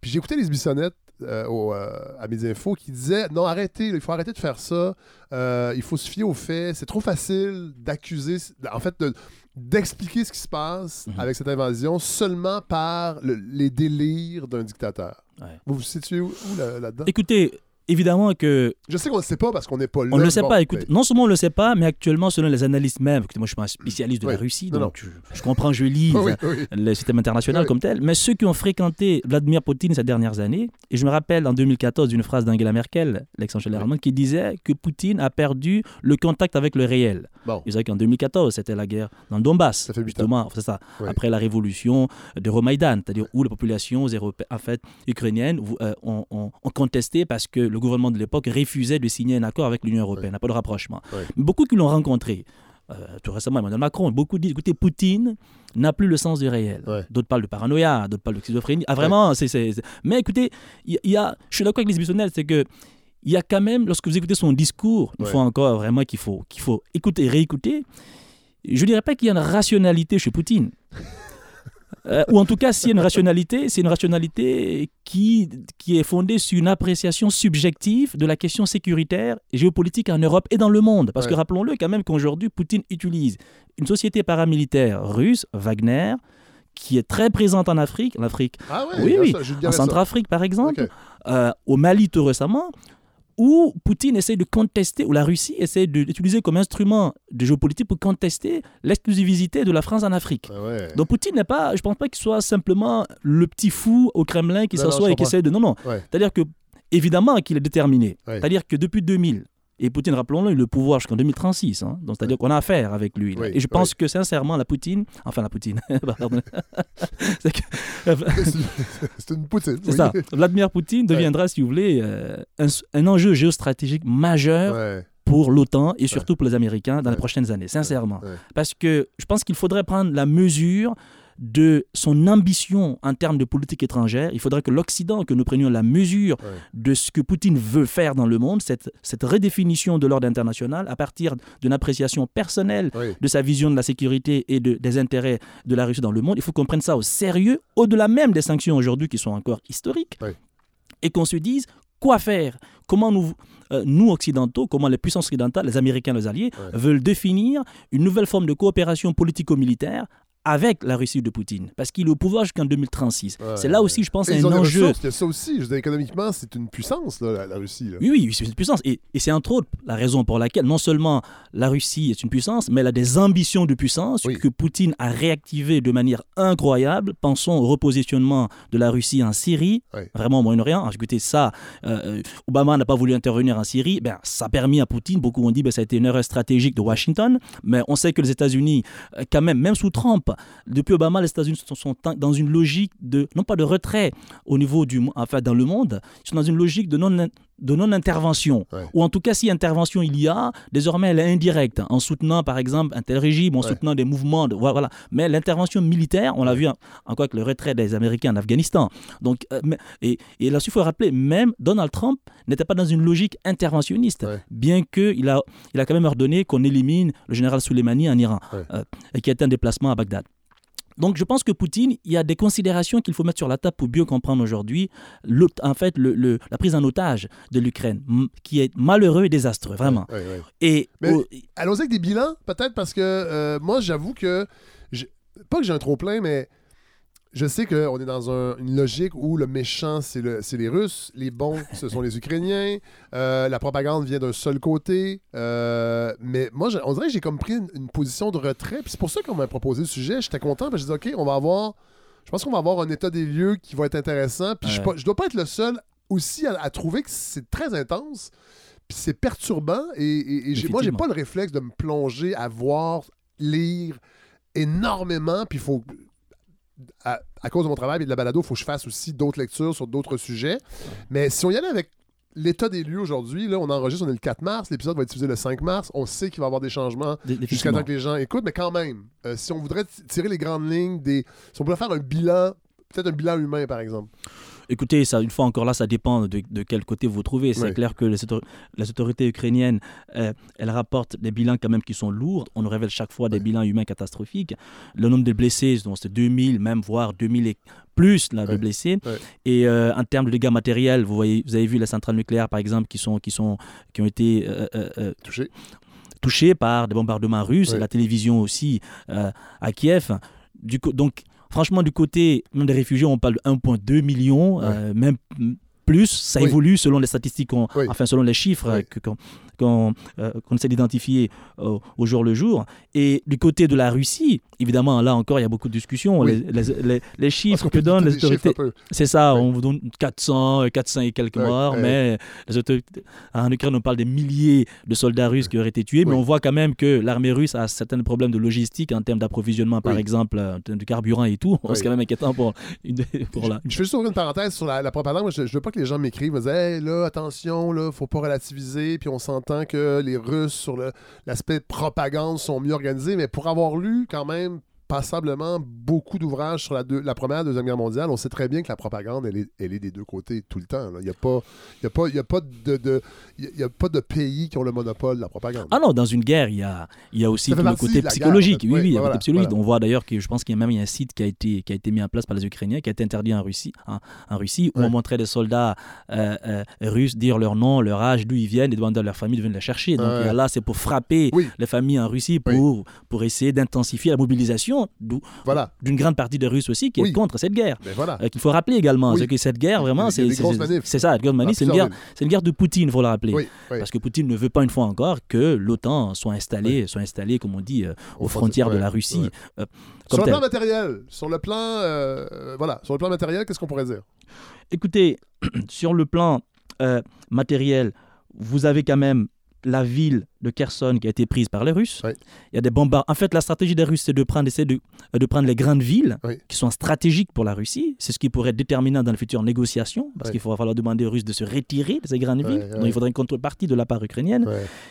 puis j'ai écouté les Bissonnettes euh, au, euh, à mes infos qui disaient non, arrêtez, il faut arrêter de faire ça. Euh, il faut se fier aux faits. C'est trop facile d'accuser, en fait, de- d'expliquer ce qui se passe Mhm. avec cette invasion seulement par le- les délires d'un dictateur. Ouais. Vous vous situez où, où là- là-dedans? Écoutez, évidemment que. Je sais qu'on ne le sait pas parce qu'on n'est pas là. On ne le sait pas. Écoute, non seulement on ne le sait pas, mais actuellement, selon les analystes même, écoutez, moi je suis pas un spécialiste de la Russie, Non, donc Je, je comprends, je lis (laughs) Oui, oui. le système international comme tel, mais ceux qui ont fréquenté Vladimir Poutine ces dernières années, et je me rappelle en 2014 d'une phrase d'Angela Merkel, l'ex-chancelière allemande, qui disait que Poutine a perdu le contact avec le réel. Bon. Vous savez qu'en 2014, c'était la guerre dans le Donbass. Ça fait justement, c'est ça. Après la révolution de Romaïdan, c'est-à-dire où les populations européennes, en fait, ukrainiennes euh, ont, ont- ont contesté parce que le gouvernement de l'époque refusait de signer un accord avec l'Union européenne, pas de rapprochement. Ouais. Beaucoup qui l'ont rencontré. euh, tout récemment, Emmanuel Macron, beaucoup disent écoutez, Poutine n'a plus le sens du réel. Ouais. D'autres parlent de paranoïa, d'autres parlent de schizophrénie. Ah, vraiment, c'est, c'est- Mais écoutez, y, y a, je suis d'accord avec les Bissonnel, c'est que il y a quand même, lorsque vous écoutez son discours, une Ouais. fois encore, vraiment qu'il faut, qu'il faut écouter, réécouter, je ne dirais pas qu'il y a une rationalité chez Poutine. Euh, ou en tout cas, s'il y a une rationalité, c'est une rationalité qui, qui est fondée sur une appréciation subjective de la question sécuritaire et géopolitique en Europe et dans le monde. Parce que rappelons-le quand même qu'aujourd'hui, Poutine utilise une société paramilitaire russe, Wagner, qui est très présente en Afrique, en Afrique, Ah ouais, Oui, ça, en. Centrafrique par exemple, euh, au Mali tout récemment, où Poutine essaie de contester, ou la Russie essaie de- d'utiliser comme instrument de géopolitique pour contester l'exclusivité de la France en Afrique. Ah ouais. Donc Poutine n'est pas, je pense pas qu'il soit simplement le petit fou au Kremlin qui s'assoit et qui essaie de... Non, non. Ouais. C'est-à-dire que, évidemment qu'il est déterminé. Ouais. C'est-à-dire que depuis 2000, et Poutine, rappelons-le, il a le pouvoir jusqu'en 2036. hein. Donc c'est-à-dire qu'on a affaire avec lui. Oui, et je pense que sincèrement, la Poutine... Enfin, la Poutine... (laughs) pardon. (laughs) C'est que- une poutine. c'est oui. ça. Vladimir Poutine deviendra, si vous voulez, euh, un, un enjeu géostratégique majeur Ouais. pour l'OTAN et surtout pour les Américains dans les prochaines années, sincèrement. Parce que je pense qu'il faudrait prendre la mesure de son ambition en termes de politique étrangère. Il faudrait que l'Occident, que nous prenions la mesure Ouais. de ce que Poutine veut faire dans le monde, cette, cette redéfinition de l'ordre international à partir d'une appréciation personnelle de sa vision de la sécurité et de- des intérêts de la Russie dans le monde. Il faut qu'on prenne ça au sérieux, au-delà même des sanctions aujourd'hui qui sont encore historiques, et qu'on se dise quoi faire, comment nous, euh, nous occidentaux, comment les puissances occidentales, les Américains, les alliés, Ouais. veulent définir une nouvelle forme de coopération politico-militaire avec la Russie de Poutine, parce qu'il est au pouvoir jusqu'en 2036. Ouais, c'est là ouais. aussi, je pense, Et un ils ont des enjeu. a ça aussi. Je veux dire, économiquement, c'est une puissance, là, la, la Russie. là. Oui, oui, c'est une puissance. Et, et c'est entre autres la raison pour laquelle non seulement la Russie est une puissance, mais elle a des ambitions de puissance Oui. que Poutine a réactivées de manière incroyable. Pensons au repositionnement de la Russie en Syrie, Oui. vraiment au Moyen-Orient. Écoutez, ça, euh, Obama n'a pas voulu intervenir en Syrie. Ben, ça a permis à Poutine, beaucoup ont dit que ça a été une erreur stratégique de Washington, mais on sait que les États-Unis, euh, quand même, même sous Trump, depuis Obama, les États-Unis sont, sont dans une logique de, non pas de retrait au niveau du, enfin, dans le monde, ils sont dans une logique de non de non-intervention, Ouais. ou en tout cas si intervention il y a, désormais elle est indirecte, en soutenant par exemple un tel régime, en Ouais. soutenant des mouvements, de, voilà. Mais l'intervention militaire, on l'a vu en, en quoi que le retrait des Américains en Afghanistan. Donc, euh, et, et là, il faut rappeler, même Donald Trump n'était pas dans une logique interventionniste, Ouais. bien qu'il a, il a quand même ordonné qu'on élimine le général Soleimani en Iran, euh, et qui a été un déplacement à Bagdad. Donc je pense que Poutine, il y a des considérations qu'il faut mettre sur la table pour bien comprendre aujourd'hui, en fait, le- le- la prise en otage de l'Ukraine, qui est malheureux et désastreux, vraiment. Et Allons-y avec des bilans, peut-être, parce que euh, moi, j'avoue que. Pas que j'ai un trop-plein, mais je sais qu'on est dans un- une logique où le méchant, c'est le- les Russes, les bons, (laughs) ce sont les Ukrainiens, euh, la propagande vient d'un seul côté. euh, mais moi, on dirait que j'ai comme pris une, une position de retrait. Puis c'est pour ça qu'on m'a proposé le sujet. J'étais content, parce que je dis, OK, on va avoir. Je pense qu'on va avoir un état des lieux qui va être intéressant. Puis je, Ouais. je dois pas être le seul aussi à, à trouver que c'est très intense. Puis c'est perturbant. Et, et- et moi, j'ai pas le réflexe de me plonger à voir, lire énormément. Puis il faut. À, à cause de mon travail et de la balado, il faut que je fasse aussi d'autres lectures sur d'autres sujets. Mais si on y allait avec l'état des lieux aujourd'hui, là, on enregistre, on est le 4 mars, l'épisode va être diffusé le 5 mars. On sait qu'il va y avoir des changements jusqu'à temps que les gens écoutent, mais quand même, euh, si on voudrait tirer les grandes lignes des. Si on voulait faire un bilan, peut-être un bilan humain, par exemple. Écoutez, ça, une fois encore là, ça dépend de, de quel côté vous trouvez. C'est clair que les, autor- les autorités ukrainiennes, euh, elles rapportent des bilans quand même qui sont lourds. On nous révèle chaque fois des bilans humains catastrophiques. Le nombre de blessés, c'est 2000, même voire 2000 et plus là, de Ouais. blessés. Ouais. Et euh, en termes de dégâts matériels, vous, voyez, vous avez vu les centrales nucléaires, par exemple, qui, sont, qui, sont, qui ont été euh, euh, Touché. touchés par des bombardements russes, Ouais. la télévision aussi à Kiev. Du co- donc, franchement, du côté même des réfugiés, on parle de 1,2 million, Ouais. euh, même plus ça Oui. évolue selon les statistiques, Oui. enfin selon les chiffres Oui. qu'on qu'on, euh, essaie d'identifier euh, au jour le jour. Et du côté de la Russie, évidemment, là encore, il y a beaucoup de discussions. Les, les- les- chiffres qu'on que donnent les autorités, c'est ça, on vous donne 400, 400 et quelques morts, mais les autorités, en Ukraine, on parle des milliers de soldats russes qui auraient été tués, mais on voit quand même que l'armée russe a certains problèmes de logistique en termes d'approvisionnement, par exemple, euh, en termes de carburant et tout. (laughs) C'est quand même inquiétant pour, une- pour la... Je fais juste une parenthèse sur la, la propagande. Je, je veux pas les gens m'écrivent, me disent Hey, là, attention, là, faut pas relativiser. Puis on s'entend que les Russes, sur l'aspect propagande, sont mieux organisés. Mais pour avoir lu quand même passablement beaucoup d'ouvrages sur la, deux- la première et deuxième guerre mondiale, on sait très bien que la propagande, elle est, elle est des deux côtés tout le temps. là. Il n'y a, pas- il y a, pas- il y a, pas de, de- il y a- y a pas de pays qui ont le monopole de la propagande. Ah non, dans une guerre, il y a, il y a aussi tout le côté la psychologique. guerre, en fait. oui, Oui, oui, il y a voilà, côté psychologique. voilà. On voit d'ailleurs que je pense qu'il y a même un site qui a été, qui a été mis en place par les Ukrainiens, qui a été interdit en Russie, en, en Russie où Ouais. on montrait des soldats euh, euh, russes dire leur nom, leur âge, d'où ils viennent et demander à leur famille de venir les chercher. Donc Ouais. y a là, c'est pour frapper Oui. les familles en Russie pour, pour essayer d'intensifier la mobilisation d'où- Voilà. d'une grande partie des Russes aussi qui Oui. est contre cette guerre. Ben voilà. Euh, qu'il faut rappeler également, Oui. c'est que cette guerre, vraiment, c'est ça, c'est une, guerre, c'est une guerre de Poutine, il faut le rappeler. Oui. Parce que Poutine ne veut pas une fois encore que l'OTAN soit installée, soit installée, comme on dit, euh, aux frontières de la Russie. euh, Sur le tel. plan matériel, sur le plan, voilà, sur le plan matériel, qu'est-ce qu'on pourrait dire? Écoutez, (clears throat) sur le plan matériel, vous avez quand même la ville de Kherson qui a été prise par les Russes. Oui. Il y a des bombards. En fait, la stratégie des Russes, c'est de prendre, de, de prendre les grandes villes Oui. qui sont stratégiques pour la Russie. C'est ce qui pourrait être déterminant dans les futures négociations, parce Oui. qu'il va falloir demander aux Russes de se retirer de ces grandes villes. Donc, il faudrait une contrepartie de la part ukrainienne.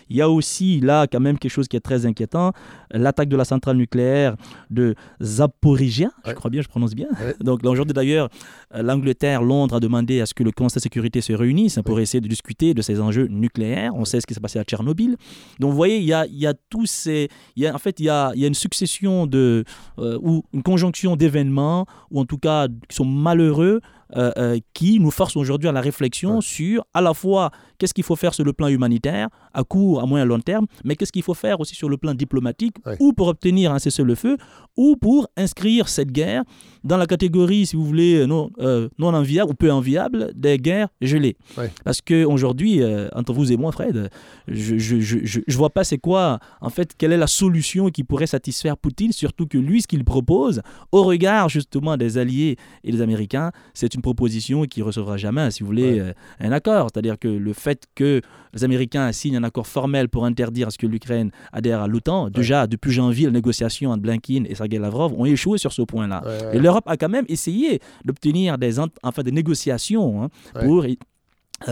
Il y a aussi là quand même quelque chose qui est très inquiétant, l'attaque de la centrale nucléaire de Zaporizhia, je crois bien, je prononce bien. Donc aujourd'hui d'ailleurs, euh, l'Angleterre, Londres a demandé à ce que le Conseil de sécurité se réunisse pour essayer de discuter de ces enjeux nucléaires. On sait ce qui s'est passé à Tchernobyl. Donc vous voyez, il y a, tous ces... En fait, il y a, il y a une succession de... euh, ou une conjonction d'événements, ou en tout cas qui sont malheureux, euh, euh, qui nous forcent aujourd'hui à la réflexion Ouais. sur à la fois qu'est-ce qu'il faut faire sur le plan humanitaire, à court, à moyen, à long terme, mais qu'est-ce qu'il faut faire aussi sur le plan diplomatique, Ouais. ou pour obtenir un cessez-le-feu, ou pour inscrire cette guerre dans la catégorie, si vous voulez, non, euh, non enviable ou peu enviable des guerres gelées. Ouais. Parce qu'aujourd'hui, entre vous et moi, Fred, je je, je, je, je vois pas c'est quoi, en fait, quelle est la solution qui pourrait satisfaire Poutine, surtout que lui, ce qu'il propose, au regard justement des alliés et des Américains, c'est une proposition qui recevra jamais, si vous voulez, Ouais. euh, un accord. C'est-à-dire que le fait que les Américains signent un accord formel pour interdire à ce que l'Ukraine adhère à l'OTAN, déjà depuis janvier, les négociations entre Blinken et Sergei Lavrov ont échoué sur ce point-là. Ouais. Et l'Europe a quand même essayé d'obtenir des, enfin, des négociations hein, pour,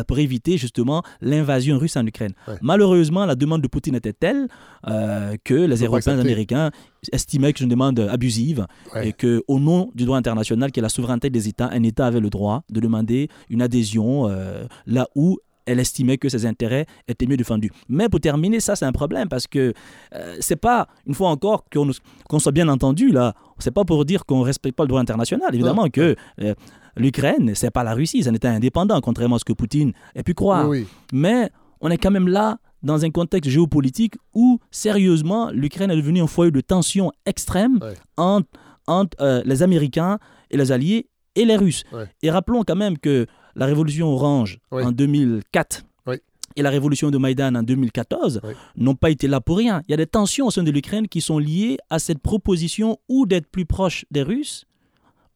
pour éviter justement l'invasion russe en Ukraine. Ouais. Malheureusement, la demande de Poutine était telle euh, que les Européens et les accepter. Américains estimaient que c'est une demande abusive Ouais. et qu'au nom du droit international, qui est la souveraineté des États, un État avait le droit de demander une adhésion euh, là où elle estimait que ses intérêts étaient mieux défendus. Mais pour terminer, ça c'est un problème parce que euh, c'est pas, une fois encore, qu'on soit bien entendu là, c'est pas pour dire qu'on respecte pas le droit international. Évidemment que euh, l'Ukraine, c'est pas la Russie, c'est un État indépendant, contrairement à ce que Poutine ait pu croire. Oui. Mais on est quand même là dans un contexte géopolitique où, sérieusement, l'Ukraine est devenue un foyer de tension extrême Ouais. entre, entre, euh, les Américains et les Alliés et les Russes. Ouais. Et rappelons quand même que la révolution orange en 2004 Oui. et la révolution de Maïdan en 2014 Oui. n'ont pas été là pour rien. Il y a des tensions au sein de l'Ukraine qui sont liées à cette proposition ou d'être plus proche des Russes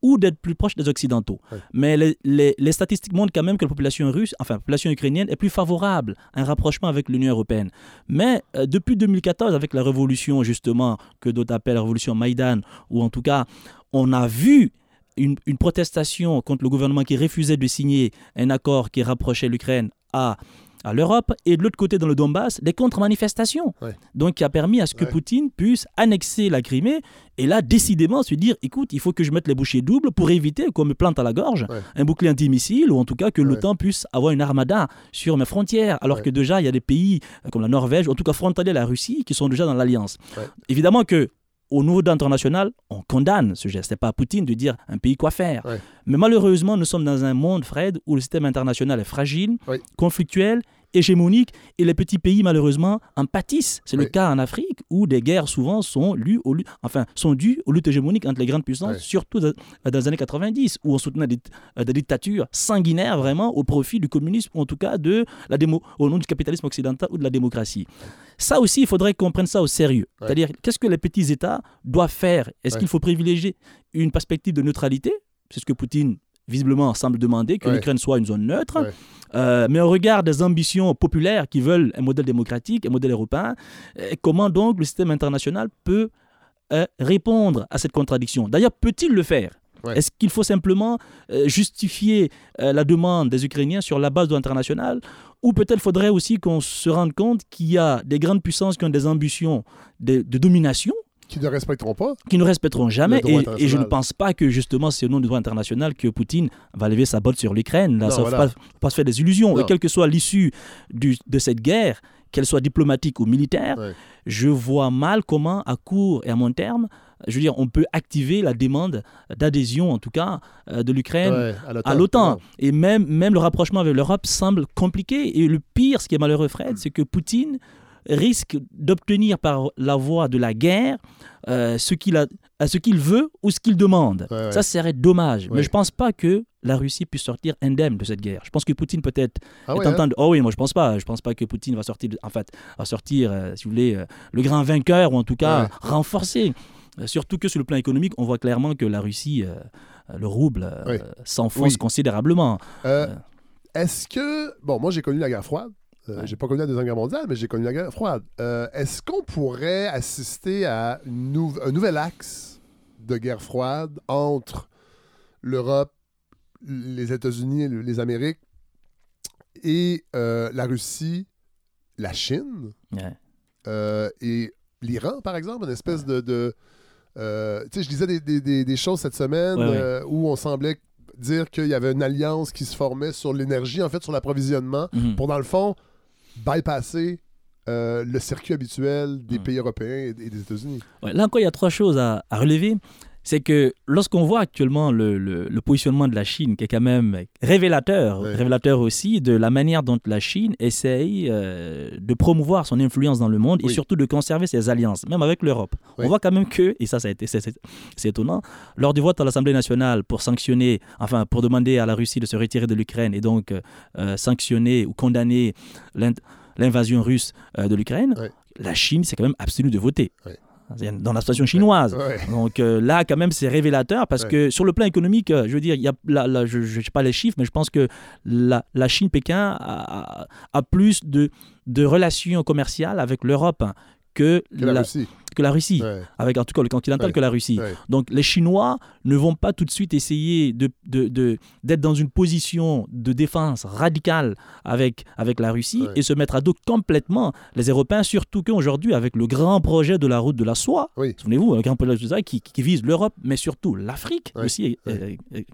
ou d'être plus proche des Occidentaux. Mais les, les- les statistiques montrent quand même que la population russe, enfin la population ukrainienne, est plus favorable à un rapprochement avec l'Union européenne. Mais euh, depuis 2014, avec la révolution justement que d'autres appellent la révolution Maïdan, ou en tout cas, on a vu une, une protestation contre le gouvernement qui refusait de signer un accord qui rapprochait l'Ukraine à, à l'Europe, et de l'autre côté, dans le Donbass, des contre-manifestations. Ouais. Donc, qui a permis à ce que Ouais. Poutine puisse annexer la Crimée, et là, décidément, se dire, écoute, il faut que je mette les bouchées doubles pour éviter qu'on me plante à la gorge Ouais. un bouclier antimissile, ou en tout cas que l'OTAN puisse avoir une armada sur mes frontières, alors que déjà, il y a des pays euh, comme la Norvège, en tout cas frontaliers à la Russie, qui sont déjà dans l'alliance. Évidemment que au niveau international, on condamne ce geste. Ce n'est pas à Poutine de dire un pays quoi faire. Ouais. Mais malheureusement, nous sommes dans un monde, Fred, où le système international est fragile, Ouais. conflictuel hégémonique et les petits pays, malheureusement, en pâtissent. C'est le cas en Afrique où des guerres souvent sont, lues au, enfin, sont dues aux luttes hégémoniques entre les grandes puissances, surtout dans, les années 90, où on soutenait des, des, dictatures sanguinaires vraiment au profit du communisme, ou en tout cas de la démo, au nom du capitalisme occidental ou de la démocratie. Ça aussi, il faudrait qu'on prenne ça au sérieux. C'est-à-dire, qu'est-ce que les petits États doivent faire? Est-ce qu'il faut privilégier une perspective de neutralité? C'est ce que Poutine visiblement semble demander que l'Ukraine soit une zone neutre. Euh, mais au regard des ambitions populaires qui veulent un modèle démocratique, un modèle européen, euh, comment donc le système international peut euh, répondre à cette contradiction? D'ailleurs, peut-il le faire? Est-ce qu'il faut simplement justifier la demande des Ukrainiens sur la base de l'international? Ou peut-être faudrait aussi qu'on se rende compte qu'il y a des grandes puissances qui ont des ambitions de domination qui ne respecteront pas. Qui ne respecteront jamais. Et, je ne pense pas que justement c'est au nom du droit international que Poutine va lever sa botte sur l'Ukraine. Là, ça ne va pas, se faire des illusions. Et quelle que soit l'issue de cette guerre, qu'elle soit diplomatique ou militaire, je vois mal comment, à court et à long terme, je veux dire, on peut activer la demande d'adhésion, en tout cas, euh, de l'Ukraine à l'OTAN. Et même, même le rapprochement avec l'Europe semble compliqué. Et le pire, ce qui est malheureux, Fred, c'est que Poutine risque d'obtenir par la voie de la guerre euh, ce qu'il ce qu'il veut ou ce qu'il demande. Ça serait dommage. Mais je ne pense pas que la Russie puisse sortir indemne de cette guerre. Je pense que Poutine peut-être ah est en train de... Oh oui, moi je pense pas. Je pense pas que Poutine va sortir, en fait, va sortir, euh, si vous voulez, euh, le grand vainqueur ou en tout cas renforcé. surtout que sur le plan économique, on voit clairement que la Russie, le rouble, s'enfonce considérablement. Est-ce que... Bon, moi j'ai connu la guerre froide. Euh, j'ai pas connu la Deuxième Guerre mondiale, mais j'ai connu la guerre froide. Euh, est-ce qu'on pourrait assister à un nouvel axe de guerre froide entre l'Europe, les États-Unis, les Amériques et euh, la Russie, la Chine et l'Iran, par exemple, une espèce de... tu sais, je lisais des, choses cette semaine où on semblait dire qu'il y avait une alliance qui se formait sur l'énergie, en fait, sur l'approvisionnement, mhm. pour, dans le fond, bypasser euh, le circuit habituel des hmm. pays européens et, des États-Unis. là encore, il y a trois choses à, relever. C'est que lorsqu'on voit actuellement le, positionnement de la Chine, qui est quand même révélateur, révélateur aussi de la manière dont la Chine essaye euh, de promouvoir son influence dans le monde et surtout de conserver ses alliances, même avec l'Europe. On voit quand même que, et ça, ça a été, c'est, étonnant, lors du vote à l'Assemblée nationale pour sanctionner, enfin, pour demander à la Russie de se retirer de l'Ukraine et donc euh, sanctionner ou condamner l'invasion russe euh, de l'Ukraine, la Chine s'est quand même abstenue de voter. Dans la situation chinoise. Donc euh, là, quand même, c'est révélateur parce que sur le plan économique, euh, je veux dire, il y a, je ne sais pas les chiffres, mais je pense que la, Chine-Pékin a, a, plus de, de relations commerciales avec l'Europe que, la, Russie que la Russie, avec en tout cas le continental que la Russie. Donc les Chinois ne vont pas tout de suite essayer d'être de, de, dans une position de défense radicale avec, avec la Russie et se mettre à dos complètement les Européens, surtout qu'aujourd'hui, avec le grand projet de la route de la soie, souvenez-vous, un grand projet de la qui, qui vise l'Europe, mais surtout l'Afrique aussi,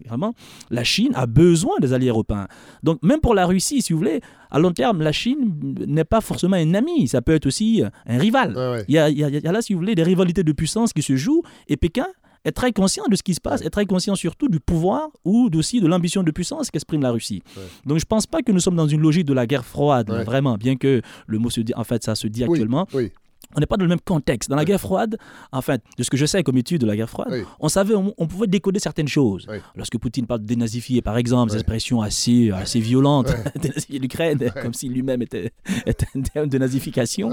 vraiment, la Chine a besoin des alliés européens. Donc même pour la Russie, si vous voulez, à long terme, la Chine n'est pas forcément un ami, ça peut être aussi un rival. Il, y a, il, y a, là, si vous voulez, des rivalités de puissance qui se jouent, et Pékin est très conscient de ce qui se passe, est très conscient surtout du pouvoir ou aussi de l'ambition de puissance qu'exprime la Russie. Donc je ne pense pas que nous sommes dans une logique de la guerre froide, vraiment, bien que le mot se dit, en fait, ça se dit actuellement. Oui. On n'est pas dans le même contexte. Dans la guerre froide, en fait, de ce que je sais comme étude de la guerre froide, on savait, on, pouvait décoder certaines choses. Lorsque Poutine parle de dénazifier, par exemple, des expressions assez, assez violentes, (laughs) dénazifier l'Ukraine, comme si lui-même était, (laughs) était, un terme de nazification,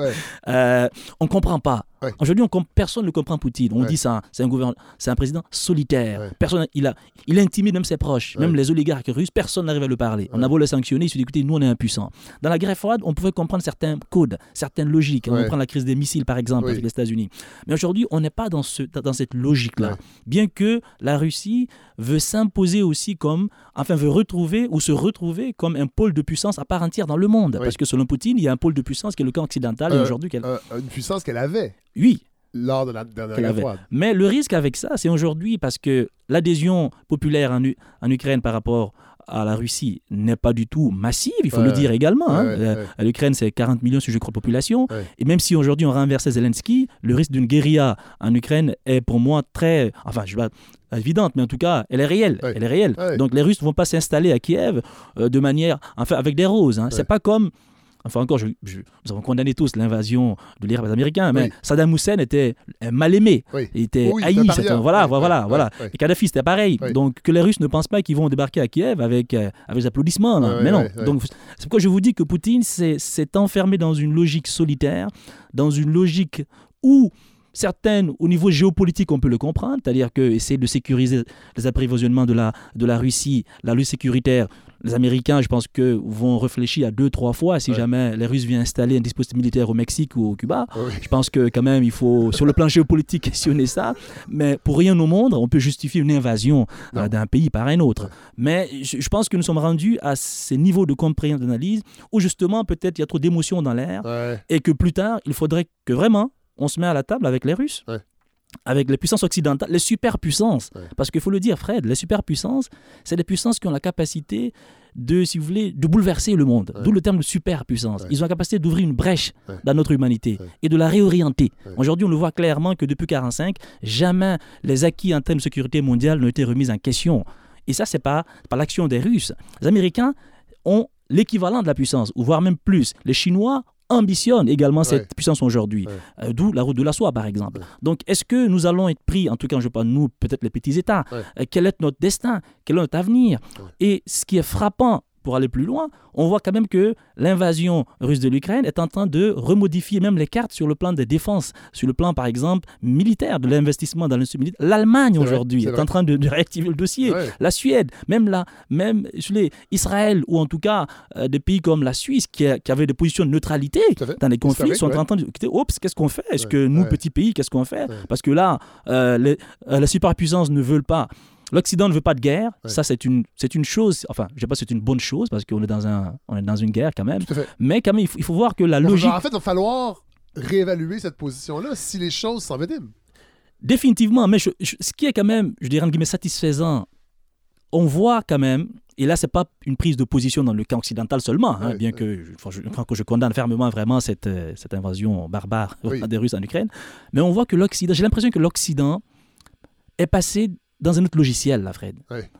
euh, on ne comprend pas. Aujourd'hui, personne ne comprend Poutine. On dit ça, c'est un, c'est un président solitaire. Personne, il, a, il intimide même ses proches, même les oligarques russes, personne n'arrive à le parler. On a beau le sanctionner, il se dit écoutez, nous on est impuissants. Dans la guerre froide, on pouvait comprendre certains codes, certaines logiques. On prend la crise des missiles par exemple avec les États-Unis. Mais aujourd'hui, on n'est pas dans, ce, dans cette logique-là. Bien que la Russie veut s'imposer aussi comme, enfin veut retrouver ou se retrouver comme un pôle de puissance à part entière dans le monde. Parce que selon Poutine, il y a un pôle de puissance qui est le camp occidental et euh, aujourd'hui euh, une puissance qu'elle avait. Oui. Lors de la dernière guerre Mais le risque avec ça, c'est aujourd'hui parce que l'adhésion populaire en, en Ukraine par rapport à la Russie n'est pas du tout massive, il faut le dire également. Hein. Euh, L'Ukraine, c'est 40 millions, si je crois, de population. Et même si aujourd'hui on renversait Zelensky, le risque d'une guérilla en Ukraine est pour moi très. Enfin, je vais évidente, mais en tout cas, elle est réelle. Elle est réelle. Donc les Russes ne vont pas s'installer à Kiev euh, de manière, enfin, avec des roses. Hein. C'est pas comme enfin encore, je, je- nous avons condamné tous l'invasion de l'Irak Américains, mais Oui. Saddam Hussein était un mal aimé. Oui. Il était Oui, haï. voilà, voilà, voilà. Et Kadhafi, c'était pareil. Donc que les Russes ne pensent pas qu'ils vont débarquer à Kiev avec, euh, avec des applaudissements. Oui, mais non. Donc c'est pourquoi je vous dis que Poutine s'est s'est enfermé dans une logique solitaire, dans une logique où certaines, au niveau géopolitique, on peut le comprendre, c'est-à-dire que essayer de sécuriser les approvisionnements de la, de la Russie, la lutte sécuritaire. Les Américains, je pense que vont réfléchir à deux, trois fois si Ouais. jamais les Russes viennent installer un dispositif militaire au Mexique ou au Cuba. Oui. Je pense que quand même, il faut, sur le plan géopolitique, (laughs) questionner ça. Mais pour rien au monde, on peut justifier une invasion euh, d'un pays par un autre. Ouais. Mais je, je pense que nous sommes rendus à ces niveaux de compréhension d'analyse où justement, peut-être, il y a trop d'émotions dans l'air Ouais. et que plus tard, il faudrait que vraiment, on se met à la table avec les Russes. Avec les puissances occidentales, les superpuissances. Ouais. Parce qu'il faut le dire, Fred, les superpuissances, c'est des puissances qui ont la capacité de, si vous voulez, de bouleverser le monde. Ouais. D'où le terme de superpuissance. Ouais. Ils ont la capacité d'ouvrir une brèche dans notre humanité et de la réorienter. Aujourd'hui, on le voit clairement que depuis 1945, jamais les acquis en termes de sécurité mondiale n'ont été remis en question. Et ça, c'est pas par l'action des Russes. Les Américains ont l'équivalent de la puissance, ou voire même plus. Les Chinois ambitionnent également cette puissance aujourd'hui. Ouais. Euh, D'où la route de la soie, par exemple. Ouais. Donc, est-ce que nous allons être pris, en tout cas, je pas nous, peut-être les petits États, euh, quel est notre destin, quel est notre avenir? Et ce qui est frappant, pour aller plus loin, on voit quand même que l'invasion russe de l'Ukraine est en train de remodifier même les cartes sur le plan des défenses, sur le plan, par exemple, militaire, de l'investissement dans l'industrie militaire. L'Allemagne, aujourd'hui, est en train de, de réactiver le dossier. Ouais. La Suède, même, la, même Israël, ou en tout cas euh, des pays comme la Suisse, qui, a- qui avaient des positions de neutralité dans les conflits, sont ouais. en train de écoutez, oups, qu'est-ce qu'on fait? Est-ce Ouais, que nous, petits pays, qu'est-ce qu'on fait? Parce que là, euh, les, euh, les superpuissances ne veulent pas. L'Occident ne veut pas de guerre. Ouais. Ça, c'est une, c'est une chose. Enfin, je ne sais pas si c'est une bonne chose parce qu'on est dans un, on est dans une guerre quand même. Mais quand même, il faut, il faut voir que la logique, En fait, il va falloir réévaluer cette position-là si les choses s'enveniment. définitivement. Mais je- je- ce qui est quand même, je dirais entre guillemets satisfaisant, on voit quand même. Et là, c'est pas une prise de position dans le camp occidental seulement, hein, bien que je, enfin, je- que je condamne fermement vraiment cette, euh, cette invasion barbare Oui. (laughs) des Russes en Ukraine. Mais on voit que l'Occident, j'ai l'impression que l'Occident est passé dans un autre logiciel, là, Fred.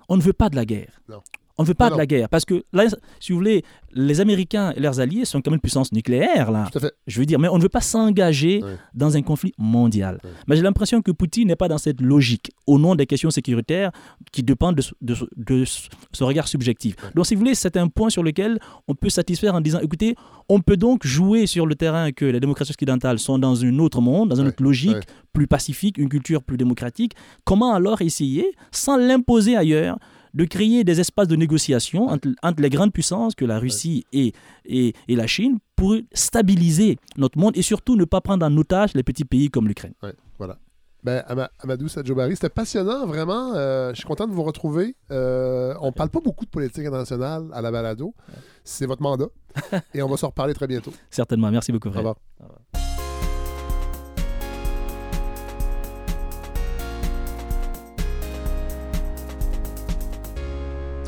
On ne veut pas de la guerre. Non. On ne veut pas de la guerre. Parce que là, si vous voulez, les Américains et leurs alliés sont quand même une puissance nucléaire, là. Tout à fait. Je veux dire, mais on ne veut pas s'engager dans un conflit mondial. Mais j'ai l'impression que Poutine n'est pas dans cette logique, au nom des questions sécuritaires qui dépendent de, ce- de ce- de ce ce regard subjectif. Donc, si vous voulez, c'est un point sur lequel on peut satisfaire en disant, écoutez, on peut donc jouer sur le terrain que les démocraties occidentales sont dans un autre monde, dans une autre logique, plus pacifique, une culture plus démocratique. Comment alors essayer, sans l'imposer ailleurs, de créer des espaces de négociation entre, entre les grandes puissances que la Russie et, et, et la Chine pour stabiliser notre monde et surtout ne pas prendre en otage les petits pays comme l'Ukraine. Ouais, voilà. Ben, Ama- Amadou Sadjobari, c'était passionnant, vraiment. Euh, je suis content de vous retrouver. Euh, on parle pas beaucoup de politique internationale à la balado. C'est votre mandat. (laughs) Et on va se reparler très bientôt. Certainement. Merci beaucoup, Au revoir.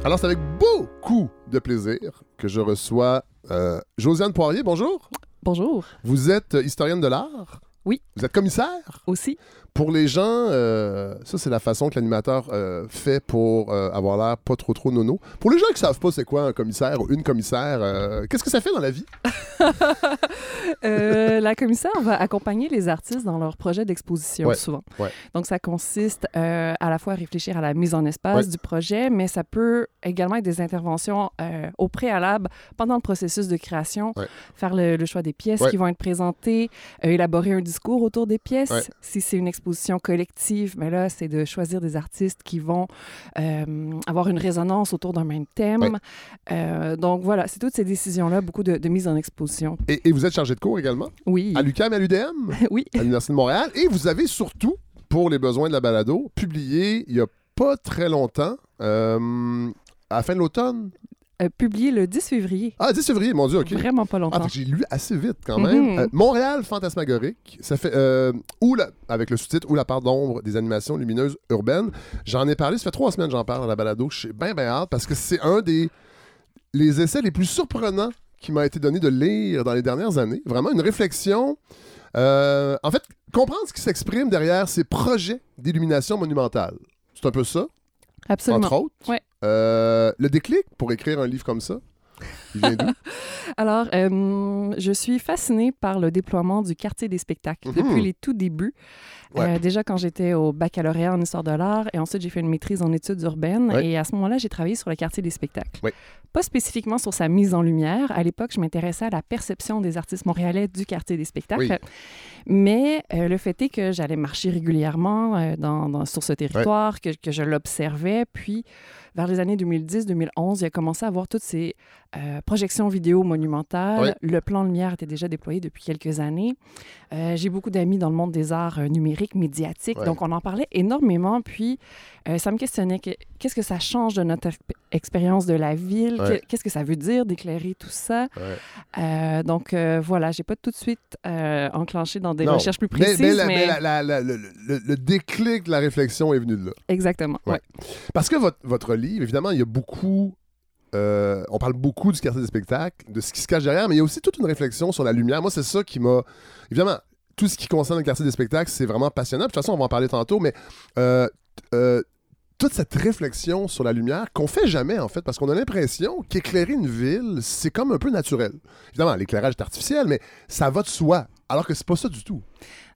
Alors, c'est avec beaucoup de plaisir que je reçois euh, Josiane Poirier. Bonjour. Bonjour. Vous êtes historienne de l'art? Oui. Vous êtes commissaire? Aussi. Pour les gens, euh, ça, c'est la façon que l'animateur euh, fait pour euh, avoir l'air pas trop trop nono. Pour les gens qui savent pas c'est quoi un commissaire ou une commissaire, qu'est-ce que ça fait dans la vie? (laughs) La commissaire va accompagner les artistes dans leur projet d'exposition, Ouais, souvent. ouais. Donc, ça consiste à la fois à réfléchir à la mise en espace Ouais. du projet, mais ça peut également être des interventions au préalable pendant le processus de création, faire le, le choix des pièces qui vont être présentées, élaborer un discours autour des pièces. Si c'est une exposition collective, mais là, c'est de choisir des artistes qui vont euh, avoir une résonance autour d'un même thème. Euh, donc, voilà, c'est toutes ces décisions-là, beaucoup de, de mise en exposition. Et, et vous êtes chargé de cours également, Oui. à l'UQAM et à l'UDM, (laughs) oui. à l'Université de Montréal. Et vous avez surtout, pour les besoins de la balado, publié il y a pas très longtemps, euh, à la fin de l'automne. Euh, publié le 10 février. Ah, 10 février, mon Dieu, OK. Vraiment pas Ah, longtemps. que j'ai lu assez vite quand même. Mhm. Euh, Montréal fantasmagorique, ça fait euh, ou la, avec le sous-titre ou la part d'ombre des animations lumineuses urbaines. J'en ai parlé, ça fait trois semaines que j'en parle dans la balado. Je suis bien bien hâte parce que c'est un des les essais les plus surprenants qui m'a été donné de lire dans les dernières années. Vraiment une réflexion. euh, en fait, comprendre ce qui s'exprime derrière ces projets d'illumination monumentale. C'est un peu ça, Absolument. entre autres. Ouais. Euh, le déclic pour écrire un livre comme ça. Il vient d'où? Alors, euh, je suis fascinée par le déploiement du quartier des spectacles Mhm. depuis les tout débuts. Ouais. Euh, déjà quand j'étais au baccalauréat en histoire de l'art et ensuite j'ai fait une maîtrise en études urbaines Ouais. et à ce moment-là, j'ai travaillé sur le quartier des spectacles. Ouais. Pas spécifiquement sur sa mise en lumière. À l'époque, je m'intéressais à la perception des artistes montréalais du quartier des spectacles. Oui. Mais euh, le fait est que j'allais marcher régulièrement dans, dans- sur ce territoire, que, que je l'observais. Puis, vers les années 2010-2011, il a commencé à avoir toutes ces euh, projections vidéo monumentales. Ouais. Le plan lumière était déjà déployé depuis quelques années. Euh, J'ai beaucoup d'amis dans le monde des arts euh, numériques, médiatiques. Donc, on en parlait énormément. Puis, euh, ça me questionnait que- qu'est-ce que ça change de notre ex- expérience de la ville? Qu'est-ce que ça veut dire d'éclairer tout ça? Euh, donc, euh, voilà, j'ai pas tout de suite euh, enclenché dans des Non. recherches plus précises, mais, mais, la- mais la- la- la- le, déclic de la réflexion est venu de là. exactement. Ouais. Parce que votre, votre livre, évidemment, il y a beaucoup. Euh, on parle beaucoup du quartier des spectacles, de ce qui se cache derrière, mais il y a aussi toute une réflexion sur la lumière. Moi, c'est ça qui m'a. Évidemment, tout ce qui concerne le quartier des spectacles, c'est vraiment passionnant. De toute façon, on va en parler tantôt, mais euh, euh, toute cette réflexion sur la lumière qu'on fait jamais, en fait, parce qu'on a l'impression qu'éclairer une ville, c'est comme un peu naturel. Évidemment, l'éclairage est artificiel, mais ça va de soi, alors que c'est pas ça du tout.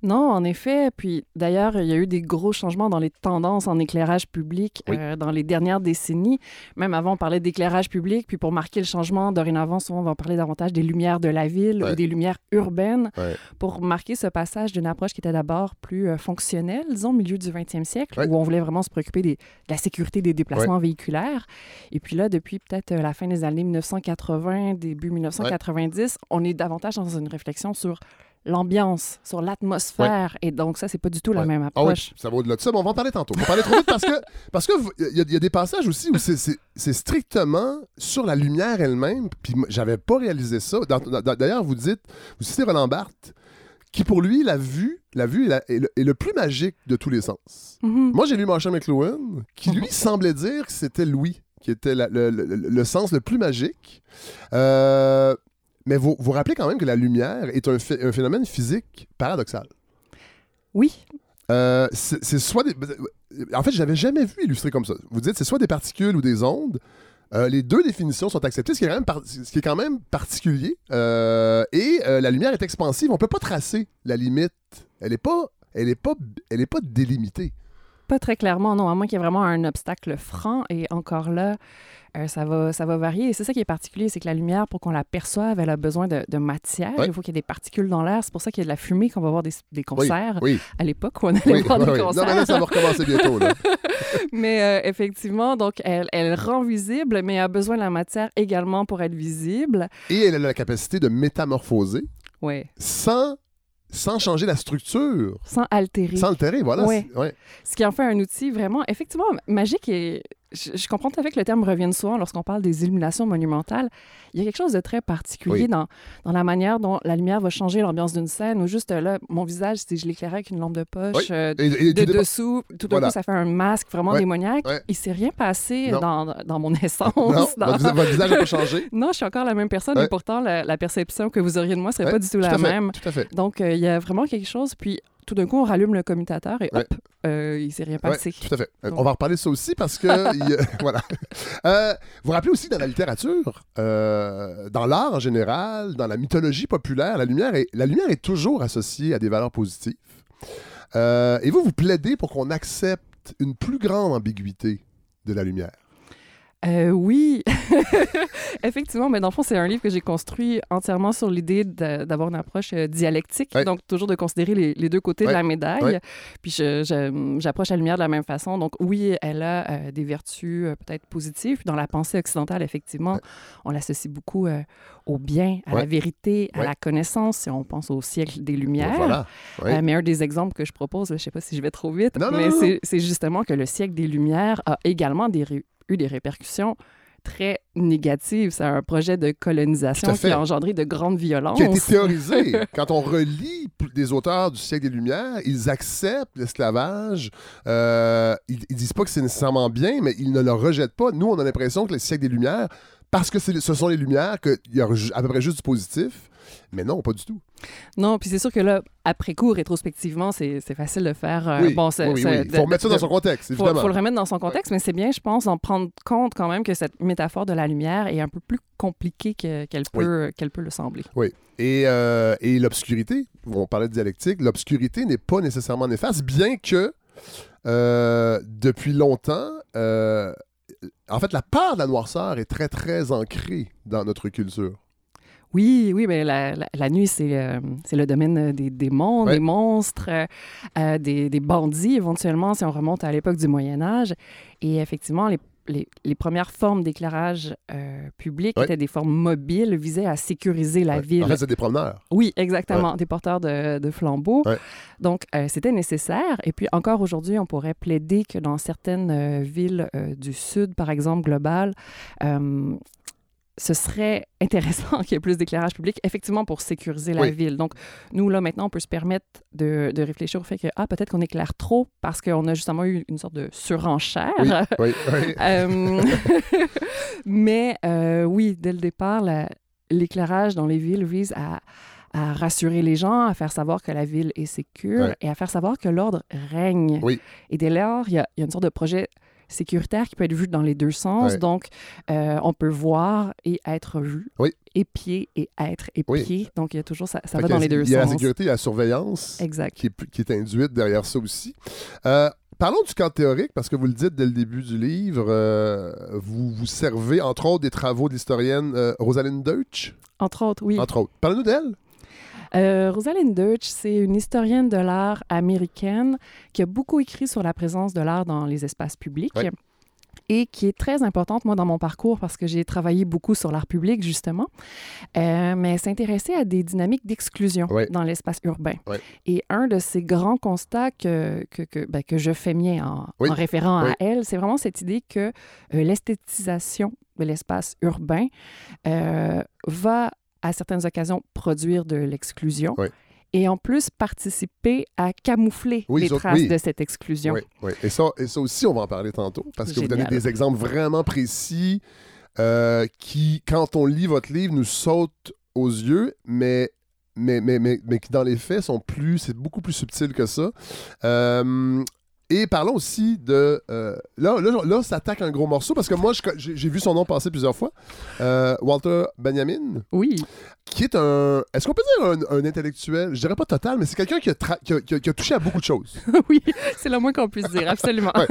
Non, en effet. Puis d'ailleurs, il y a eu des gros changements dans les tendances en éclairage public Oui. euh, dans les dernières décennies. Même avant, on parlait d'éclairage public. Puis pour marquer le changement, dorénavant, souvent, on va parler davantage des lumières de la ville Ouais. ou des lumières urbaines Ouais. pour marquer ce passage d'une approche qui était d'abord plus euh, fonctionnelle, disons, au milieu du 20e siècle, Ouais. où on voulait vraiment se préoccuper des- de la sécurité des déplacements véhiculaires. Et puis là, depuis peut-être euh, la fin des années 1980, début 1990, on est davantage dans une réflexion sur l'ambiance, sur l'atmosphère. Et donc, ça, c'est pas du tout la même Ah oui, approche. ça va au-delà de ça, mais on va en parler tantôt. On va parler trop vite parce que (laughs) parce que il y, a- il y a des passages aussi où c'est- strictement sur la lumière elle-même. Puis j'avais pas réalisé ça. D'ailleurs, vous dites, vous citez Roland Barthes, qui pour lui la vue, la vue est, la- est le, est le plus magique de tous les sens. Mhm. Moi, j'ai lu Marshall McLuhan, qui lui semblait dire que c'était Louis qui était la- le- le- le sens le plus magique. Euh, mais vous vous rappelez quand même que la lumière est un, phé- un phénomène physique paradoxal. Oui, Euh, c'est soit des... En fait, je n'avais jamais vu illustré comme ça. Vous dites c'est soit des particules ou des ondes. Euh, les deux définitions sont acceptées, ce qui est quand même, par- ce qui est quand même particulier. Euh, et la lumière est expansive. On peut pas tracer la limite. Elle n'est pas, elle est pas, elle est pas délimitée. Pas très clairement, non, à moins qu'il y ait vraiment un obstacle franc. Et encore là, euh, ça, va, ça va varier. Et c'est ça qui est particulier, c'est que la lumière, pour qu'on la perçoive, elle a besoin de, de matière. Ouais. Il faut qu'il y ait des particules dans l'air. C'est pour ça qu'il y a de la fumée qu'on va voir des, des concerts. Oui, À l'époque, où on allait oui, voir des oui. Non, concerts. mais là, ça va recommencer bientôt. Là. (laughs) Mais euh, effectivement, donc, elle, elle rend visible, mais a besoin de la matière également pour être visible. Et elle a la capacité de métamorphoser Oui. sans, sans changer la structure, Sans altérer. sans altérer. Voilà. Ouais. c'est- ouais. Ce qui en fait un outil vraiment, effectivement, magique et. Je, je comprends tout à fait que le terme revienne souvent lorsqu'on parle des illuminations monumentales. Il y a quelque chose de très particulier Oui. dans, dans la manière dont la lumière va changer l'ambiance d'une scène, ou juste là, mon visage, si je l'éclairais avec une lampe de poche, Oui. euh, Et, et de tout dessous, tout d'un Voilà. coup, ça fait un masque vraiment Ouais. démoniaque. Ouais. Il s'est rien passé dans, dans mon essence. Non, dans- votre, visa- votre visage n'a pas changé. (laughs) Non, je suis encore la même personne, Ouais. et pourtant, la, la perception que vous auriez de moi serait Ouais, pas du tout tout la fait, même. Tout à fait. Donc, euh, il y a vraiment quelque chose, puis tout d'un coup, on rallume le commutateur et Ouais. hop, euh, il s'est rien Ouais, passé. tout à fait. Euh, Donc- On va reparler de ça aussi parce que. (laughs) il (laughs) voilà. Euh, vous vous rappelez aussi dans la littérature, euh, dans l'art en général, dans la mythologie populaire, la lumière est, la lumière est toujours associée à des valeurs positives. Et vous, vous plaidez pour qu'on accepte une plus grande ambiguïté de la lumière. Euh, oui, (laughs) effectivement, mais dans le fond, c'est un livre que j'ai construit entièrement sur l'idée d'avoir une approche euh, dialectique, donc toujours de considérer les, les deux côtés de la médaille. Puis j'approche la lumière de la même façon. Donc oui, elle a euh, des vertus euh, peut-être positives. Puis dans la pensée occidentale, effectivement, on l'associe beaucoup au bien, à la vérité, à la connaissance, si on pense au siècle des Lumières. Voilà. Mais un des exemples que je propose, je ne sais pas si je vais trop vite, Non, mais c'est- justement que le siècle des Lumières a également des ré- eu des répercussions très négatives. C'est un projet de colonisation qui a engendré de grandes violences. qui a été théorisé. (laughs) Quand on relit des auteurs du siècle des Lumières, ils acceptent l'esclavage. Euh, ils, ils disent pas que c'est nécessairement bien, mais ils ne le rejettent pas. Nous, on a l'impression que le siècle des Lumières, parce que ce sont les Lumières, qu'il y a à peu près juste du positif. Mais non, pas du tout. Non, puis c'est sûr que là, après coup, rétrospectivement, c'est facile de faire. euh, oui, bon, oui, oui, oui. de- faut remettre ça dans son contexte, évidemment. faut le remettre dans son contexte, mais c'est bien, je pense, d'en prendre compte quand même que cette métaphore de la lumière est un peu plus compliquée que- qu'elle Oui. peut, qu'elle peut le sembler. Et, euh, et l'obscurité, on parlait de dialectique, l'obscurité n'est pas nécessairement néfaste, bien que euh, depuis longtemps, en fait, la part de la noirceur est très, très ancrée dans notre culture. Oui, oui, mais la, la- la nuit, c'est euh, le domaine des démons, Ouais. des monstres, euh, euh, des, des bandits, éventuellement, si on remonte à l'époque du Moyen Âge. Et effectivement, les, les, les premières formes d'éclairage euh, public Ouais. étaient des formes mobiles, visaient à sécuriser la Ouais. ville. En fait, c'est des promeneurs. Oui, exactement, des porteurs de, de flambeaux. Donc, euh, c'était nécessaire. Et puis, encore aujourd'hui, on pourrait plaider que dans certaines euh, villes euh, du Sud, par exemple, global, euh, ce serait intéressant (laughs) qu'il y ait plus d'éclairage public, effectivement, pour sécuriser la Oui. ville. Donc, nous, là, maintenant, on peut se permettre de, de réfléchir au fait que, ah, peut-être qu'on éclaire trop parce qu'on a justement eu une sorte de surenchère. Oui, (laughs) oui. Euh, (laughs) mais euh, oui, dès le départ, la- l'éclairage dans les villes vise à, à rassurer les gens, à faire savoir que la ville est sécure Ouais. et à faire savoir que l'ordre règne. Oui. Et dès lors, il y, y a une sorte de projet sécuritaire qui peut être vu dans les deux sens. Ouais. Donc, euh, on peut voir et être vu. Oui. Épier et être épié. Donc, il y a toujours ça, ça va dans les deux Il y a la sens. sécurité, a la surveillance Exact. qui est, qui est induite derrière ça aussi. Euh, Parlons du cadre théorique, parce que vous le dites dès le début du livre, euh, vous vous servez entre autres des travaux de l'historienne euh, Rosalind Deutsch, Entre autres, oui. entre autres. Parlez-nous d'elle. Euh, Rosalind Deutsch, c'est une historienne de l'art américaine qui a beaucoup écrit sur la présence de l'art dans les espaces publics. Et qui est très importante, moi, dans mon parcours, parce que j'ai travaillé beaucoup sur l'art public, justement. Euh, mais elle s'intéressait à des dynamiques d'exclusion dans l'espace urbain. Et un de ces grands constats que, que, que, ben, que je fais mien en, en référant à elle, c'est vraiment cette idée que euh, l'esthétisation de l'espace urbain euh, va, à certaines occasions, produire de l'exclusion. Oui. Et en plus, participer à camoufler Oui, les traces oui. de cette exclusion. Oui. Et, ça, et ça aussi, on va en parler tantôt, parce que vous donnez des exemples vraiment précis euh, qui, quand on lit votre livre, nous sautent aux yeux, mais, mais, mais, mais, mais qui, dans les faits, sont plus... C'est beaucoup plus subtil que ça. Euh, et parlons aussi de... euh, là, là, là, ça attaque un gros morceau, parce que moi, j'ai vu son nom passer plusieurs fois. Euh, Walter Benjamin, Oui, qui est un... Est-ce qu'on peut dire un, un intellectuel? Je dirais pas total, mais c'est quelqu'un qui, qui a- qui a- qui a touché à beaucoup de choses. (laughs) oui, c'est le moins qu'on puisse dire, absolument. Ouais.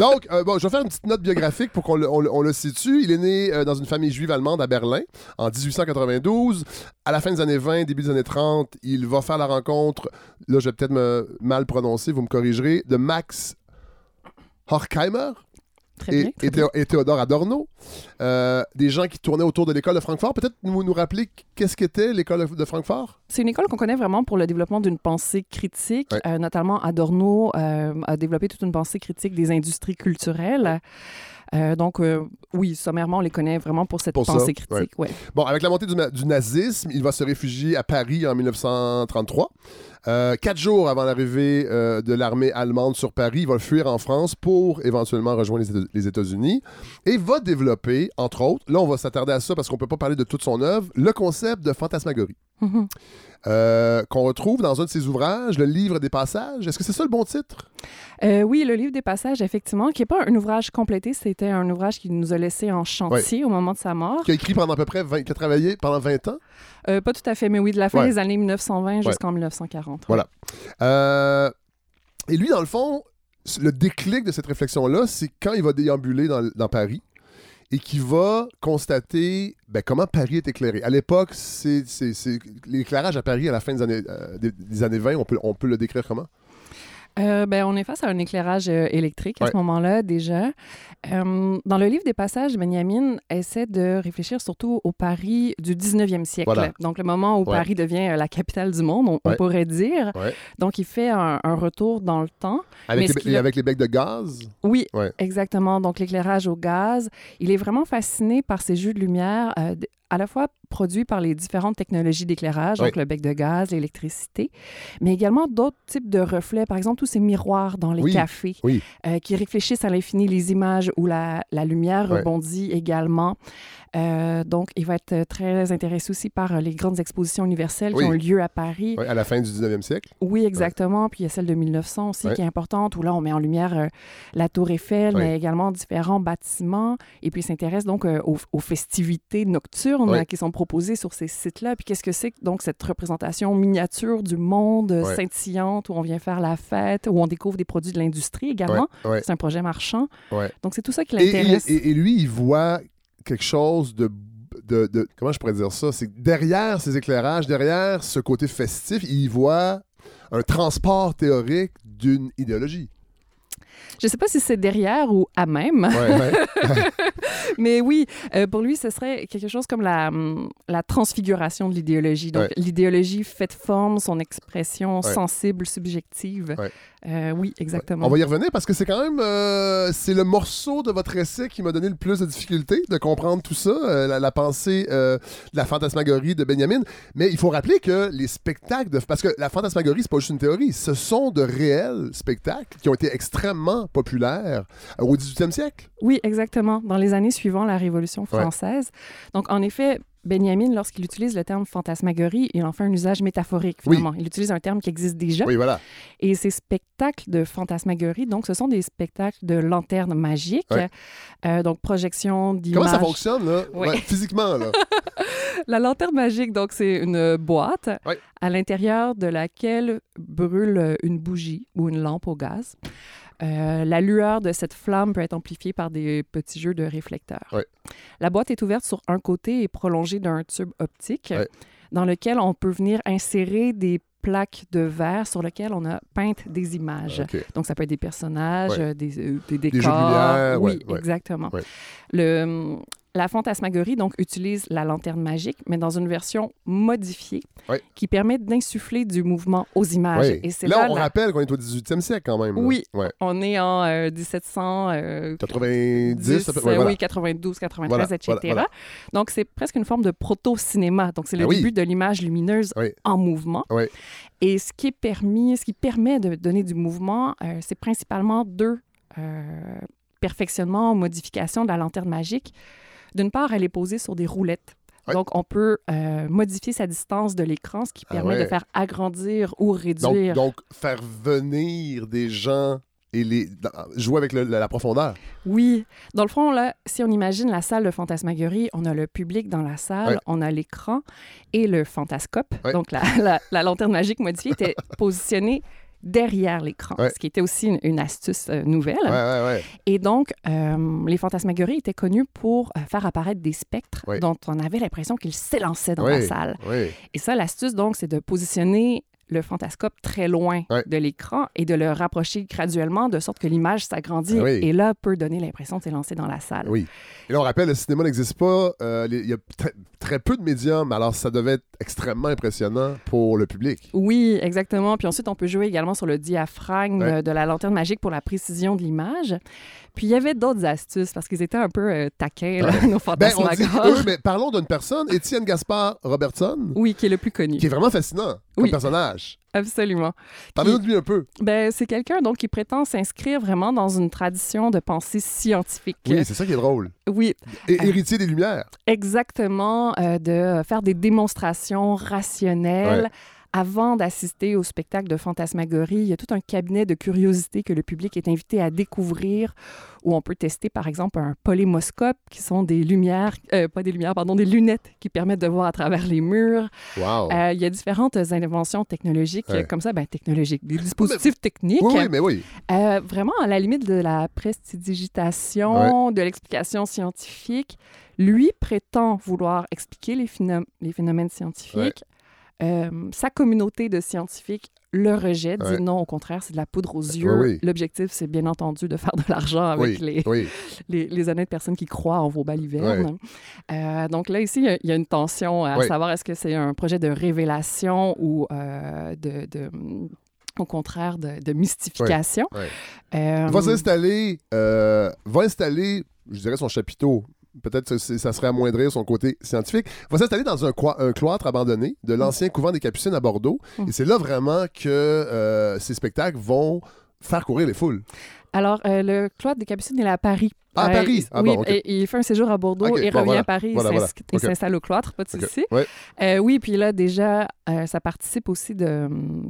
Donc, euh, bon, je vais faire une petite note biographique pour qu'on le, on le- on le situe. Il est né dans une famille juive allemande à Berlin en 1892. À la fin des années 20, début des années 30, il va faire la rencontre, là, je vais peut-être me mal prononcer, vous me corrigerez, de Max Horkheimer Très bien. et, très et bien. Théo- et Théodore Adorno. Euh, des gens qui tournaient autour de l'école de Francfort. Peut-être nous, nous rappeler qu'est-ce qu'était l'école de Francfort? C'est une école qu'on connaît vraiment pour le développement d'une pensée critique. Ouais. Euh, notamment, Adorno euh, a développé toute une pensée critique des industries culturelles. Euh, donc, euh, oui, sommairement, on les connaît vraiment pour cette Pour ça, pensée critique. ouais. Bon, avec la montée du, du nazisme, il va se réfugier à Paris en 1933. Euh, quatre jours avant l'arrivée euh, de l'armée allemande sur Paris, il va fuir en France pour éventuellement rejoindre les, Éta- les États-Unis et va développer, entre autres, là on va s'attarder à ça parce qu'on ne peut pas parler de toute son œuvre, le concept de fantasmagorie. Mhm. euh, qu'on retrouve dans un de ses ouvrages, Le Livre des Passages. Est-ce que c'est ça le bon titre? Euh, oui, le livre des passages, effectivement, qui n'est pas un ouvrage complété, c'était un ouvrage qui nous a laissé en chantier au moment de sa mort. Qui a écrit pendant à peu près 20, qui a travaillé pendant 20 ans? Euh, pas tout à fait, mais oui, de la fin Ouais. des années 1920 jusqu'en 1940. ouais. Voilà. Euh, et lui, dans le fond, le déclic de cette réflexion-là, c'est quand il va déambuler dans, dans Paris et qu'il va constater ben, comment Paris est éclairé. À l'époque, c'est- l'éclairage à Paris à la fin des années, euh, des, des années 20, on peut, on peut le décrire comment? Euh, ben, on est face à un éclairage euh, électrique à ce moment-là déjà. Euh, dans le livre des passages, Benjamin essaie de réfléchir surtout au Paris du 19e siècle. Voilà. Donc le moment où Ouais. Paris devient la capitale du monde, on, pourrait dire. Donc il fait un, un retour dans le temps. Avec, Mais les, a- avec les becs de gaz? Oui, exactement. Donc l'éclairage au gaz. Il est vraiment fasciné par ces jeux de lumière, euh, à la fois produits par les différentes technologies d'éclairage, donc le bec de gaz, l'électricité, mais également d'autres types de reflets, par exemple tous ces miroirs dans les Oui, cafés oui. euh, qui réfléchissent à l'infini les images où la, la lumière rebondit également. Euh, donc, il va être très intéressé aussi par euh, les grandes expositions universelles Oui. qui ont lieu à Paris. À la fin du 19e siècle. Oui, exactement. Puis il y a celle de 1900 aussi Ouais. qui est importante, où là, on met en lumière euh, la Tour Eiffel, Ouais. mais également différents bâtiments. Et puis, il s'intéresse donc euh, aux, aux festivités nocturnes euh, qui sont proposées sur ces sites-là. Puis qu'est-ce que c'est donc cette représentation miniature du monde euh, scintillante, où on vient faire la fête, où on découvre des produits de l'industrie également? C'est un projet marchand. Donc, c'est tout ça qui l'intéresse. et- et- et lui, il voit quelque chose de, de, de- Comment je pourrais dire ça? C'est derrière ces éclairages, derrière ce côté festif, il voit un transport théorique d'une idéologie. Je ne sais pas si c'est derrière ou à même. Ouais, ouais. (laughs) (laughs) Mais oui, euh, pour lui, ce serait quelque chose comme la, hum, la transfiguration de l'idéologie. Donc, Ouais. l'idéologie faite forme, son expression sensible, subjective. Euh, oui, exactement. On va y revenir parce que c'est quand même euh, c'est le morceau de votre essai qui m'a donné le plus de difficulté de comprendre tout ça, euh, la, la pensée de la fantasmagorie de Benjamin. Mais il faut rappeler que les spectacles de parce que la fantasmagorie c'est pas juste une théorie, ce sont de réels spectacles qui ont été extrêmement populaires au 18e siècle. Oui, exactement. Dans les années suivant la Révolution française. Donc, en effet, Benjamin, lorsqu'il utilise le terme fantasmagorie, il en fait un usage métaphorique, Oui. finalement. Il utilise un terme qui existe déjà. Oui, voilà. Et ces spectacles de fantasmagorie, donc, ce sont des spectacles de lanternes magiques. Euh, donc, projection d'images. Comment ça fonctionne là? (laughs) Oui. Ouais, physiquement là (laughs) La lanterne magique, donc, c'est une boîte à l'intérieur de laquelle brûle une bougie ou une lampe au gaz. Euh, la lueur de cette flamme peut être amplifiée par des petits jeux de réflecteurs. Ouais. La boîte est ouverte sur un côté et prolongée d'un tube optique Ouais. dans lequel on peut venir insérer des plaques de verre sur lesquelles on a peint des images. Donc, ça peut être des personnages, Ouais. euh, des, euh, des jeux de décors. lumière, oui, exactement. Le, la fantasmagorie donc, utilise la lanterne magique, mais dans une version modifiée qui permet d'insuffler du mouvement aux images. Et c'est Là, là, on la- rappelle qu'on est au 18e siècle quand même. là. Oui. Ouais. on est en euh, 1700... euh, 90, 10, ça peut- euh, ouais, voilà. oui, 92, 93, Voilà, etc. voilà. Donc, c'est presque une forme de proto-cinéma. Donc, c'est le oui. début de l'image lumineuse en mouvement. Et ce qui est permis, ce qui permet de donner du mouvement, euh, c'est principalement deux euh, perfectionnements, modifications de la lanterne magique. D'une part, elle est posée sur des roulettes. Oui. Donc, on peut euh, modifier sa distance de l'écran, ce qui Ah permet ouais. de faire agrandir ou réduire. donc, faire venir des gens et les jouer avec le- la, la profondeur. Oui. Dans le fond, là, si on imagine la salle de fantasmagorie, on a le public dans la salle, Ouais. on a l'écran et le fantascope. Ouais. Donc, la, la- la lanterne magique modifiée était positionnée derrière l'écran, Ouais. ce qui était aussi une, une astuce euh, nouvelle. Ouais, ouais, ouais. Et donc, euh, les fantasmagories étaient connus pour euh, faire apparaître des spectres dont on avait l'impression qu'ils s'élançaient dans la salle. Et ça, l'astuce, donc, c'est de positionner le fantascope très loin Ouais. de l'écran et de le rapprocher graduellement de sorte que l'image s'agrandit Ah oui. et là peut donner l'impression de s'élancer dans la salle. Oui. Et là, on rappelle, le cinéma n'existe pas. euh, Il y a très, peu de médiums, alors ça devait être extrêmement impressionnant pour le public. Oui, exactement. Puis ensuite, on peut jouer également sur le diaphragme Ouais. de la lanterne magique pour la précision de l'image. Puis il y avait d'autres astuces parce qu'ils étaient un peu euh, taquins, là, nos Ben, dit eux, mais parlons d'une personne, Étienne Gaspard Robertson, Oui, qui est le plus connu. qui est vraiment fascinant comme Oui. personnage. Absolument. Parlez-nous de lui un peu. Ben, c'est quelqu'un donc qui prétend s'inscrire vraiment dans une tradition de pensée scientifique. Oui, c'est ça qui est drôle. Oui, Et, héritier des Lumières. exactement, euh, de faire des démonstrations rationnelles. Ouais. Avant d'assister au spectacle de fantasmagorie, il y a tout un cabinet de curiosités que le public est invité à découvrir, où on peut tester, par exemple, un polémoscope, qui sont des lumières, euh, pas des lumières, pardon, des lunettes qui permettent de voir à travers les murs. Wow. Euh, il y a différentes inventions technologiques, Ouais. comme ça, ben, technologiques, des dispositifs techniques. oui, oui, mais oui. Euh, vraiment à la limite de la prestidigitation, de l'explication scientifique. Lui prétend vouloir expliquer les, phénom- les phénomènes scientifiques. Euh, sa communauté de scientifiques le rejette, Ouais. dit non, au contraire, c'est de la poudre aux yeux. oui. L'objectif, c'est bien entendu de faire de l'argent avec Oui, les, (laughs) les, les honnêtes personnes qui croient en vos balivernes. Euh, donc là, ici, il y a- il y, a une tension à savoir est-ce que c'est un projet de révélation ou euh, de, de- au contraire, de, de mystification? Euh, Va s'installer, euh, va installer, je dirais, son chapiteau. Peut-être que ça serait amoindrir son côté scientifique. Va s'installer dans un, cloître abandonné de l'ancien couvent des Capucines à Bordeaux. Mm. Et c'est là vraiment que euh, ces spectacles vont faire courir les foules. Alors, euh, le cloître des Capucines est à Paris. Ah, à Euh, Paris? il- Ah oui, bon, ok. et- il fait un séjour à Bordeaux Ok, et bon, revient voilà. à Paris Voilà, et voilà. s'installe au cloître, pas de souci. Ouais. Euh, oui, puis là, déjà, euh, ça participe aussi de,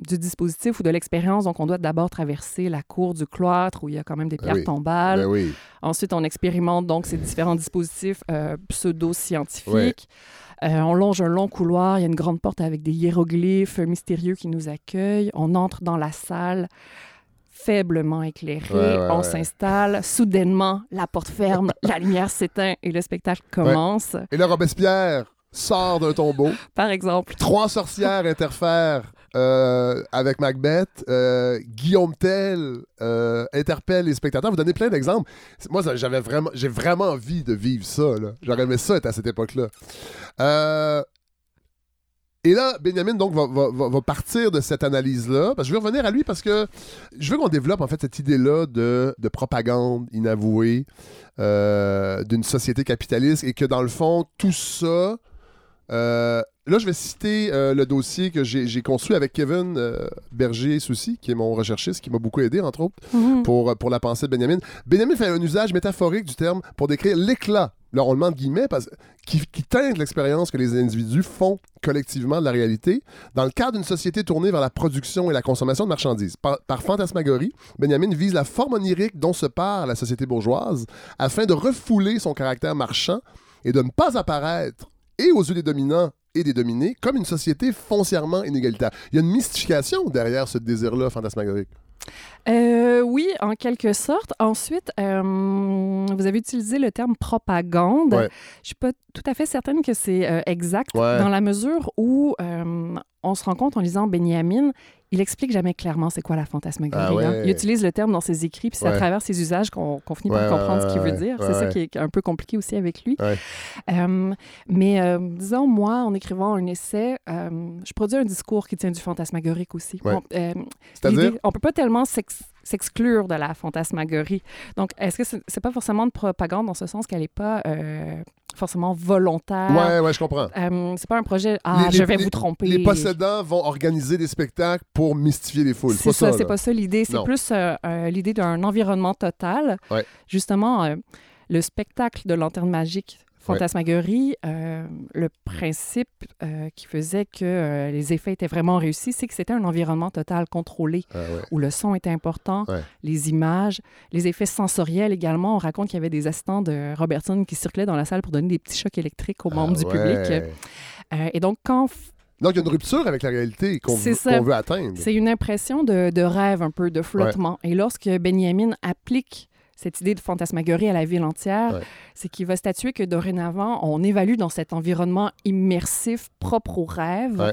du dispositif ou de l'expérience. Donc, on doit d'abord traverser la cour du cloître où il y a quand même des Ben pierres oui. tombales. Ben oui. Ensuite, on expérimente donc ces différents dispositifs pseudo-scientifiques. Ouais. Euh, on longe un long couloir. Il y a une grande porte avec des hiéroglyphes mystérieux qui nous accueillent. On entre dans la salle faiblement. Ouais, ouais, on s'installe. Soudainement, la porte ferme, (laughs) la lumière s'éteint et le spectacle commence. Et là, Robespierre sort d'un tombeau. Par exemple, Trois sorcières interfèrent euh, avec Macbeth. Euh, Guillaume Tell euh, interpelle les spectateurs. Vous donnez plein d'exemples. Moi, j'avais vraiment, j'ai vraiment envie de vivre ça. J'aurais aimé ça être à cette époque-là. Et là, Benjamin donc va, partir de cette analyse-là. Parce que je veux revenir à lui parce que je veux qu'on développe en fait cette idée-là de, de propagande inavouée euh, d'une société capitaliste et que dans le fond, tout ça. euh, là, je vais citer euh, le dossier que j'ai construit avec Kevin euh, Berger-Soucy, qui est mon recherchiste, qui m'a beaucoup aidé, entre autres, Mhm. pour, pour la pensée de Benjamin. Benjamin fait un usage métaphorique du terme pour décrire l'éclat, le met entre guillemets, parce, qui, qui teinte l'expérience que les individus font collectivement de la réalité dans le cadre d'une société tournée vers la production et la consommation de marchandises. Par, par fantasmagorie, Benjamin vise la forme onirique dont se part la société bourgeoise afin de refouler son caractère marchand et de ne pas apparaître, et aux yeux des dominants et des dominés, comme une société foncièrement inégalitaire. Il y a une mystification derrière ce désir-là fantasmagorique. Euh, oui, en quelque sorte. Ensuite, euh, vous avez utilisé le terme propagande. Ouais. Je suis pas tout à fait certaine que c'est euh, exact Ouais. dans la mesure où euh, on se rend compte en lisant Benjamin, il explique jamais clairement c'est quoi la fantasmagorie. Ah ouais. hein. Il utilise le terme dans ses écrits, puis c'est Ouais. à travers ses usages qu'on finit par comprendre ce qu'il veut dire. c'est ça qui est un peu compliqué aussi avec lui. Euh, mais disons, moi, en écrivant un essai, je produis un discours qui tient du fantasmagorique aussi. Ouais. On, euh, C'est-à-dire? On peut pas tellement s'ex- s'exclure de la fantasmagorie. Donc, est-ce que c'est c'est pas forcément de propagande dans ce sens qu'elle n'est pas euh, forcément volontaire? Ouais, ouais, je comprends. Euh, c'est pas un projet, ah, Les- je vais les- vous tromper. Les possédants vont organiser des spectacles pour mystifier les foules. C'est ça, c'est pas ça l'idée. C'est plus euh, euh, l'idée d'un environnement total. Ouais. Justement, le spectacle de lanterne magique, Fantasmagorie, euh, le principe euh, qui faisait que euh, les effets étaient vraiment réussis, c'est que c'était un environnement total contrôlé, Ah ouais. où le son était important, Ouais. les images, les effets sensoriels également. On raconte qu'il y avait des assistants de Robertson qui circulaient dans la salle pour donner des petits chocs électriques aux membres Ah du ouais. public. Et donc, quand Donc, il y a une rupture avec la réalité qu'on veut, veut atteindre. C'est une impression de, de rêve, un peu, de flottement. Et lorsque Benjamin applique cette idée de fantasmagorie à la ville entière, Ouais. c'est qu'il va statuer que dorénavant, on évalue dans cet environnement immersif, propre au rêve, Ouais.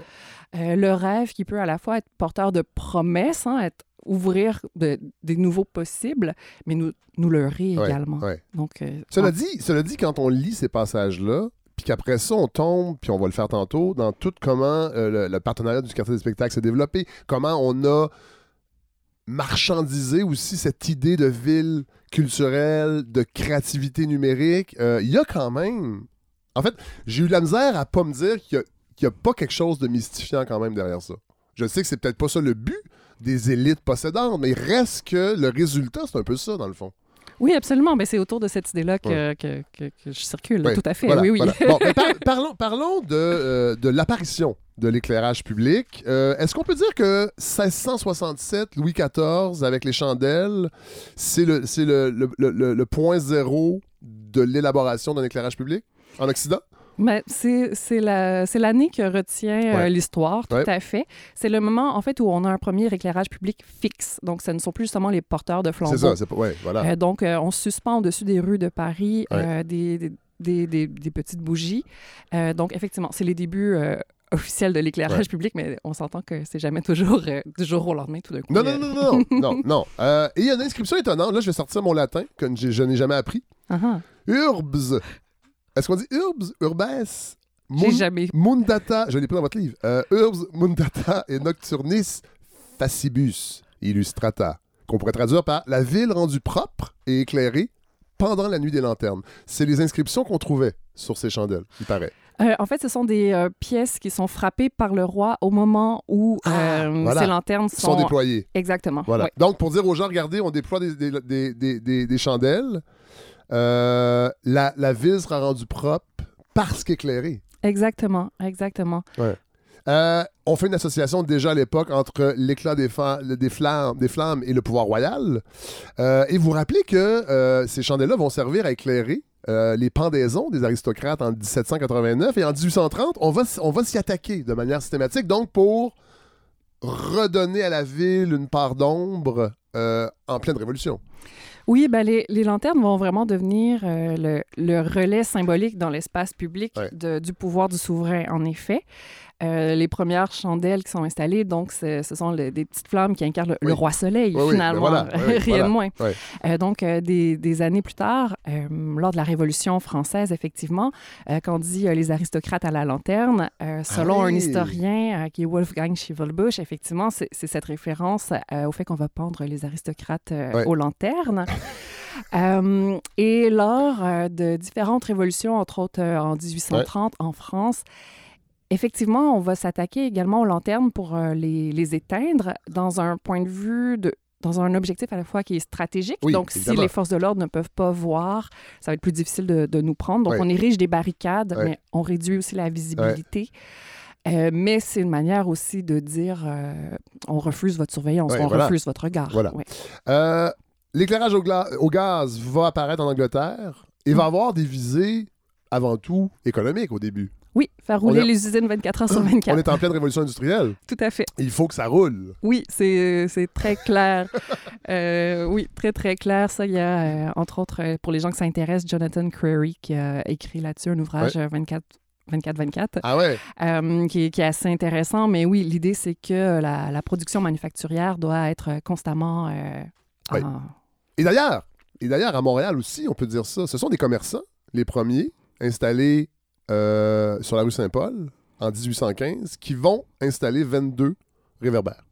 euh, le rêve qui peut à la fois être porteur de promesses, hein, être, ouvrir de- des nouveaux possibles, mais nous, nous leurrer Ouais, également. Donc, euh, Cela en- dit, cela dit, quand on lit ces passages-là, puis qu'après ça, on tombe, puis on va le faire tantôt, dans tout comment euh, le, le partenariat du quartier des spectacles s'est développé, comment on a marchandisé aussi cette idée de ville culturelle, de créativité numérique, euh, il y a quand même... En fait, j'ai eu la misère à pas me dire qu'il n'y a, pas quelque chose de mystifiant quand même derrière ça. Je sais que c'est peut-être pas ça le but des élites possédantes, mais reste que le résultat, c'est un peu ça, dans le fond. Oui, absolument. Mais c'est autour de cette idée-là que, que, que- que je circule. Ouais, Tout à fait. Voilà, oui, oui. voilà. Bon, mais par- (laughs) parlons, parlons de, euh, de l'apparition de l'éclairage public. Euh, Est-ce qu'on peut dire que 1667, Louis XIV, avec les chandelles, c'est le, c'est le, le- le- le- le point zéro de l'élaboration d'un éclairage public en Occident? Mais c'est c'est la- c'est l'année que retient euh, Ouais. l'histoire, tout Ouais. à fait. C'est le moment, en fait, où on a un premier éclairage public fixe. Donc, ce ne sont plus justement les porteurs de flambeaux. C'est ça, c'est pas... Ouais, voilà. Euh, donc, euh, on suspend au-dessus des rues de Paris euh, des, des, des- petites bougies. Euh, donc, effectivement, c'est les débuts euh, officiels de l'éclairage Ouais. public, mais on s'entend que c'est jamais toujours euh, du jour au lendemain, tout d'un coup. Non, non, non, non, non, (laughs) non. Euh, et il y a une inscription étonnante. Là, je vais sortir mon latin, que je n'ai jamais appris. ah. Urbs. Est-ce qu'on dit urbs, urbes? Mun- jamais... Mundata, je l'ai pris dans votre livre. Euh, Urbs Mundata et Nocturnis Facibus Illustrata, qu'on pourrait traduire par la ville rendue propre et éclairée pendant la nuit des lanternes. C'est les inscriptions qu'on trouvait sur ces chandelles, il paraît. Euh, en fait, ce sont des euh, pièces qui sont frappées par le roi au moment où Ah, euh, voilà. ces lanternes sont... Sont déployés. Exactement. Voilà. Donc, pour dire aux gens, regardez, on déploie des, des, des- des- des- des chandelles. Euh, la, la ville sera rendue propre parce qu'éclairée. Exactement, exactement. Euh, on fait une association déjà à l'époque entre l'éclat des, flammes, des flammes et le pouvoir royal. Euh, et vous rappelez que ces chandelles-là vont servir à éclairer euh, les pendaisons des aristocrates en 1789 et en 1830, on va, on va s'y attaquer de manière systématique, donc pour redonner à la ville une part d'ombre euh, en pleine révolution. Oui, ben les, les lanternes vont vraiment devenir euh, le, le relais symbolique dans l'espace public Ouais. de- du pouvoir du souverain, en effet. Euh, les premières chandelles qui sont installées, donc, ce sont le- des petites flammes qui incarnent le, roi soleil, Oui, oui, ben finalement. voilà, (laughs) Rien voilà. de moins. Euh, donc, euh, des, des années plus tard, euh, lors de la Révolution française, effectivement, quand on dit les aristocrates à la lanterne, selon un historien qui est Wolfgang Schievelbusch, effectivement, c'est cette référence au fait qu'on va pendre les aristocrates aux lanternes. (laughs) Euh, et lors euh, de différentes révolutions, entre autres euh, en 1830 en France, effectivement, on va s'attaquer également aux lanternes pour euh, les, les éteindre dans un point de vue de dans un objectif à la fois qui est stratégique. Oui, Donc, si les forces de l'ordre ne peuvent pas voir, ça va être plus difficile de, de nous prendre. Donc, Ouais. on érige des barricades, Ouais. mais on réduit aussi la visibilité. Euh, mais c'est une manière aussi de dire euh, on refuse votre surveillance, on voilà. refuse votre regard. Voilà. Euh, L'éclairage au, gaz va apparaître en Angleterre et va avoir des visées avant tout économiques au début. Oui, faire rouler est- les usines 24 heures sur (clears throat) On 24. est en pleine révolution industrielle. Tout à fait. Il faut que ça roule. Oui, c'est c'est très clair. (laughs) Euh, oui, très, très clair. Ça, il y a, euh, entre autres, euh, pour les gens que ça intéresse, Jonathan Crary qui a écrit là-dessus un ouvrage euh, 24 24-24, Ah ouais? euh, qui, est- qui est assez intéressant. Mais oui, l'idée, c'est que la, la production manufacturière doit être constamment... euh, Oui. en- Et d'ailleurs, et d'ailleurs, à Montréal aussi, on peut dire ça. Ce sont des commerçants, les premiers, installés euh, sur la rue Saint-Paul en 1815, qui vont installer 22 réverbères.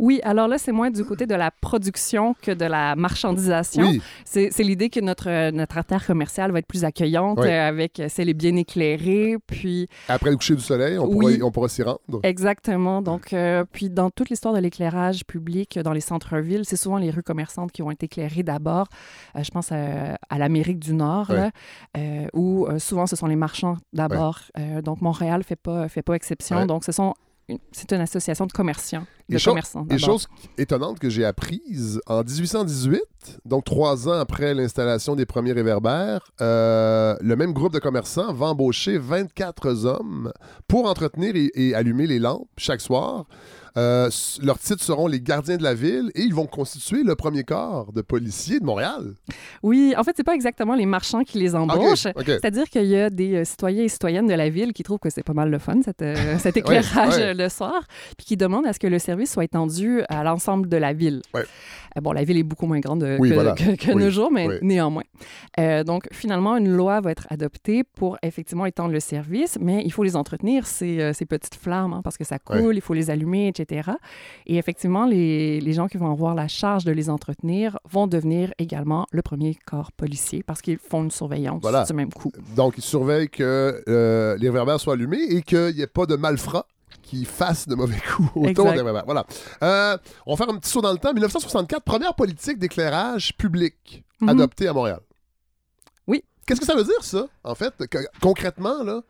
Oui, alors là, c'est moins du côté de la production que de la marchandisation. Oui, C'est c'est l'idée que notre, notre artère commerciale va être plus accueillante, Oui. euh, avec euh, celle est bien éclairée, puis après le coucher du soleil, on, Oui. pourra, s'y rendre. exactement. Donc, euh, puis dans toute l'histoire de l'éclairage public euh, dans les centres-villes, c'est souvent les rues commerçantes qui vont être éclairées d'abord. Je pense à, à l'Amérique du Nord, là, où souvent ce sont les marchands d'abord. Donc, Montréal fait pas fait pas exception. Donc, ce sont c'est une association de commerçants, de cho- commerçants. Et d'abord. chose étonnante que j'ai apprise, en 1818, donc trois ans après l'installation des premiers réverbères, euh, le même groupe de commerçants va embaucher 24 hommes pour entretenir et, et allumer les lampes chaque soir. Euh, leurs titres seront les gardiens de la ville et ils vont constituer le premier corps de policiers de Montréal. Oui, en fait, c'est pas exactement les marchands qui les embauchent. OK. C'est-à-dire qu'il y a des euh, citoyens et citoyennes de la ville qui trouvent que c'est pas mal le fun, cette, euh, (laughs) cet éclairage ouais. le soir, puis qui demandent à ce que le service soit étendu à l'ensemble de la ville. Ouais. Euh, bon, la ville est beaucoup moins grande euh, Oui, que, voilà. que- que Oui, nos jours, mais oui. néanmoins. Euh, donc, finalement, une loi va être adoptée pour effectivement étendre le service, mais il faut les entretenir, ces, ces petites flammes, hein, parce que ça coule, il faut les allumer, etc. Et effectivement, les, les gens qui vont avoir la charge de les entretenir vont devenir également le premier corps policier parce qu'ils font une surveillance Voilà. du même coup. Donc, ils surveillent que euh, les réverbères soient allumés et qu'il n'y ait pas de malfrats qui fassent de mauvais coups autour des. Voilà. Euh, on va faire un petit saut dans le temps. 1964, première politique d'éclairage public Mhm. adoptée à Montréal. Oui. Qu'est-ce que ça veut dire, ça, en fait? Que- concrètement, là,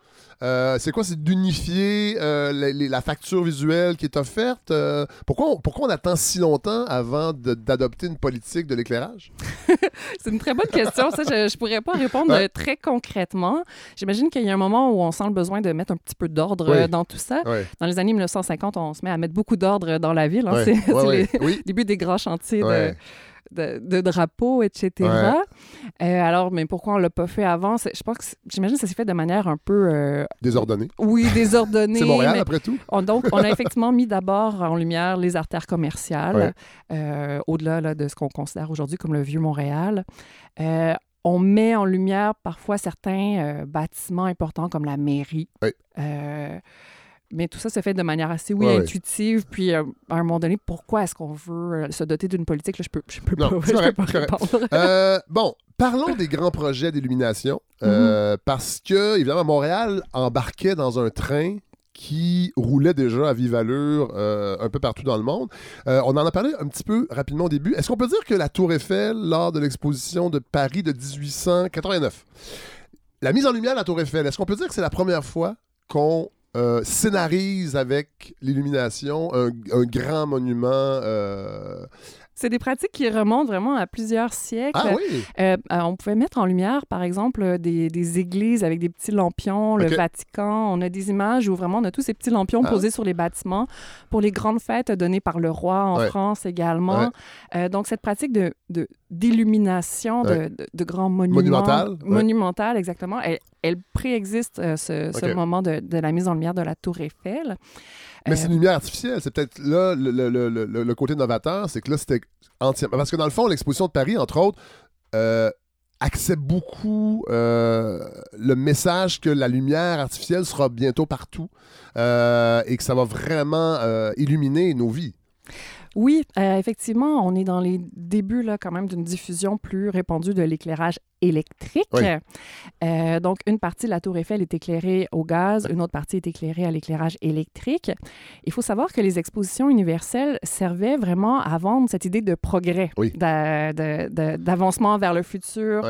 euh, c'est quoi? C'est d'unifier euh, la, facture visuelle qui est offerte? Euh, pourquoi, on, pourquoi on attend si longtemps avant d'adopter une politique de l'éclairage? (laughs) C'est une très bonne question. Ça, je ne pourrais pas répondre Ouais. très concrètement. J'imagine qu'il y a un moment où on sent le besoin de mettre un petit peu d'ordre Oui. dans tout ça. Dans les années 1950, on se met à mettre beaucoup d'ordre dans la ville. hein. Ouais. C'est Oui. (laughs) débuts des grands chantiers de-. De, de drapeaux, etc. Ouais. Euh, alors, mais pourquoi on l'a pas fait avant? Je pense que j'imagine que ça s'est fait de manière un peu, euh, Désordonné. oui, désordonnée. C'est Montréal, mais- après tout? On- donc, on a effectivement mis d'abord en lumière les artères commerciales, Ouais. euh, au-delà là, de ce qu'on considère aujourd'hui comme le vieux Montréal. On met en lumière parfois certains bâtiments importants comme la mairie. Oui. Mais tout ça se fait de manière assez, oui, Ouais, intuitive. Puis, euh, à un moment donné, pourquoi est-ce qu'on veut euh, se doter d'une politique? Là, je peux, je peux Non, pas, (laughs) peux répondre. (laughs) Euh, bon, parlons des grands projets d'illumination. euh, Parce que, évidemment, Montréal embarquait dans un train qui roulait déjà à vive allure euh, un peu partout dans le monde. Euh, on en a parlé un petit peu rapidement au début. Est-ce qu'on peut dire que la Tour Eiffel, lors de l'exposition de Paris de 1889, la mise en lumière de la Tour Eiffel, est-ce qu'on peut dire que c'est la première fois qu'on euh, scénarise avec l'illumination un, grand monument euh, C'est des pratiques qui remontent vraiment à plusieurs siècles. Ah oui! Euh, euh, on pouvait mettre en lumière, par exemple, euh, des, des églises avec des petits lampions, le. Vatican. On a des images où vraiment on a tous ces petits lampions Ah. posés sur les bâtiments pour les grandes fêtes données par le roi en Ouais. France également. Euh, donc, cette pratique de, de- d'illumination de, Ouais. de- de grands monuments. Monumentale, ouais. Monumentale, exactement. Elle, elle préexiste, euh, ce, ce moment de, de la mise en lumière de la Tour Eiffel. Mais Euh, c'est une lumière artificielle. C'est peut-être là le, le- le- le- le côté novateur, c'est que là, c'était entièrement. Parce que dans le fond, l'exposition de Paris, entre autres, euh, accepte beaucoup euh, le message que la lumière artificielle sera bientôt partout euh, et que ça va vraiment euh, illuminer nos vies. Oui, euh, effectivement, on est dans les débuts là, quand même d'une diffusion plus répandue de l'éclairage électrique. Oui. Euh, donc, une partie de la tour Eiffel est éclairée au gaz, une autre partie est éclairée à l'éclairage électrique. Il faut savoir que les expositions universelles servaient vraiment à vendre cette idée de progrès, Oui. d'avancement vers le futur.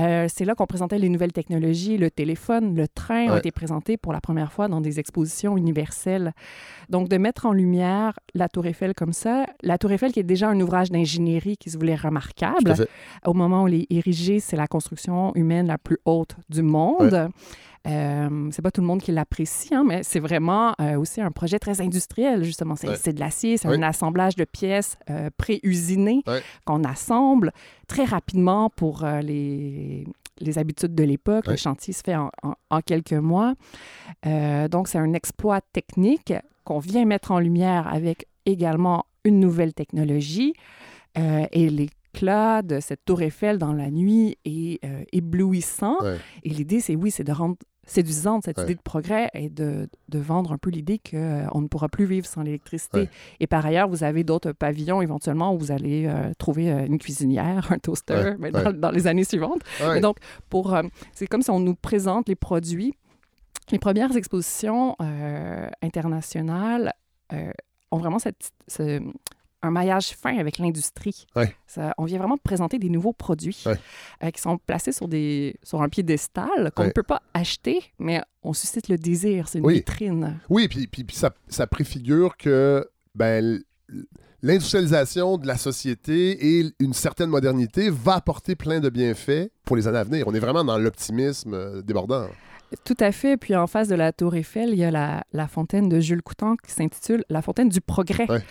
Euh, C'est là qu'on présentait les nouvelles technologies, le téléphone, le train ont été présentés pour la première fois dans des expositions universelles. Donc, de mettre en lumière la Tour Eiffel comme ça, la Tour Eiffel qui est déjà un ouvrage d'ingénierie qui se voulait remarquable. Au moment où elle est érigée, c'est la construction humaine la plus haute du monde. Euh, c'est pas tout le monde qui l'apprécie, hein, mais c'est vraiment euh, aussi un projet très industriel, justement. C'est Ouais. de l'acier, c'est un assemblage de pièces euh, pré-usinées Ouais. qu'on assemble très rapidement pour euh, les, les habitudes de l'époque. Ouais. Le chantier se fait en, en- en quelques mois. Donc, c'est un exploit technique qu'on vient mettre en lumière avec également une nouvelle technologie. Et l'éclat de cette tour Eiffel dans la nuit est euh, éblouissant. Ouais. Et l'idée, c'est oui, c'est de rendre séduisante cette Ouais. idée de progrès et de, de vendre un peu l'idée qu'on ne pourra plus vivre sans l'électricité. Ouais. Et par ailleurs, vous avez d'autres pavillons éventuellement où vous allez euh, trouver euh, une cuisinière, un toaster, mais dans, dans les années suivantes. Donc, pour, euh, c'est comme si on nous présente les produits. Les premières expositions euh, internationales euh, ont vraiment cette, ce- un maillage fin avec l'industrie. Ouais. Ça- On vient vraiment présenter des nouveaux produits Ouais. euh, qui sont placés sur, des, sur un piédestal qu'on Ouais. ne peut pas acheter, mais on suscite le désir. C'est une Oui. vitrine. Oui, puis, puis, puis ça, ça préfigure que ben, l'industrialisation de la société et une certaine modernité va apporter plein de bienfaits pour les années à venir. On est vraiment dans l'optimisme euh, débordant. Tout à fait. Puis en face de la Tour Eiffel, il y a la, la fontaine de Jules Coutan qui s'intitule La fontaine du progrès. Ouais.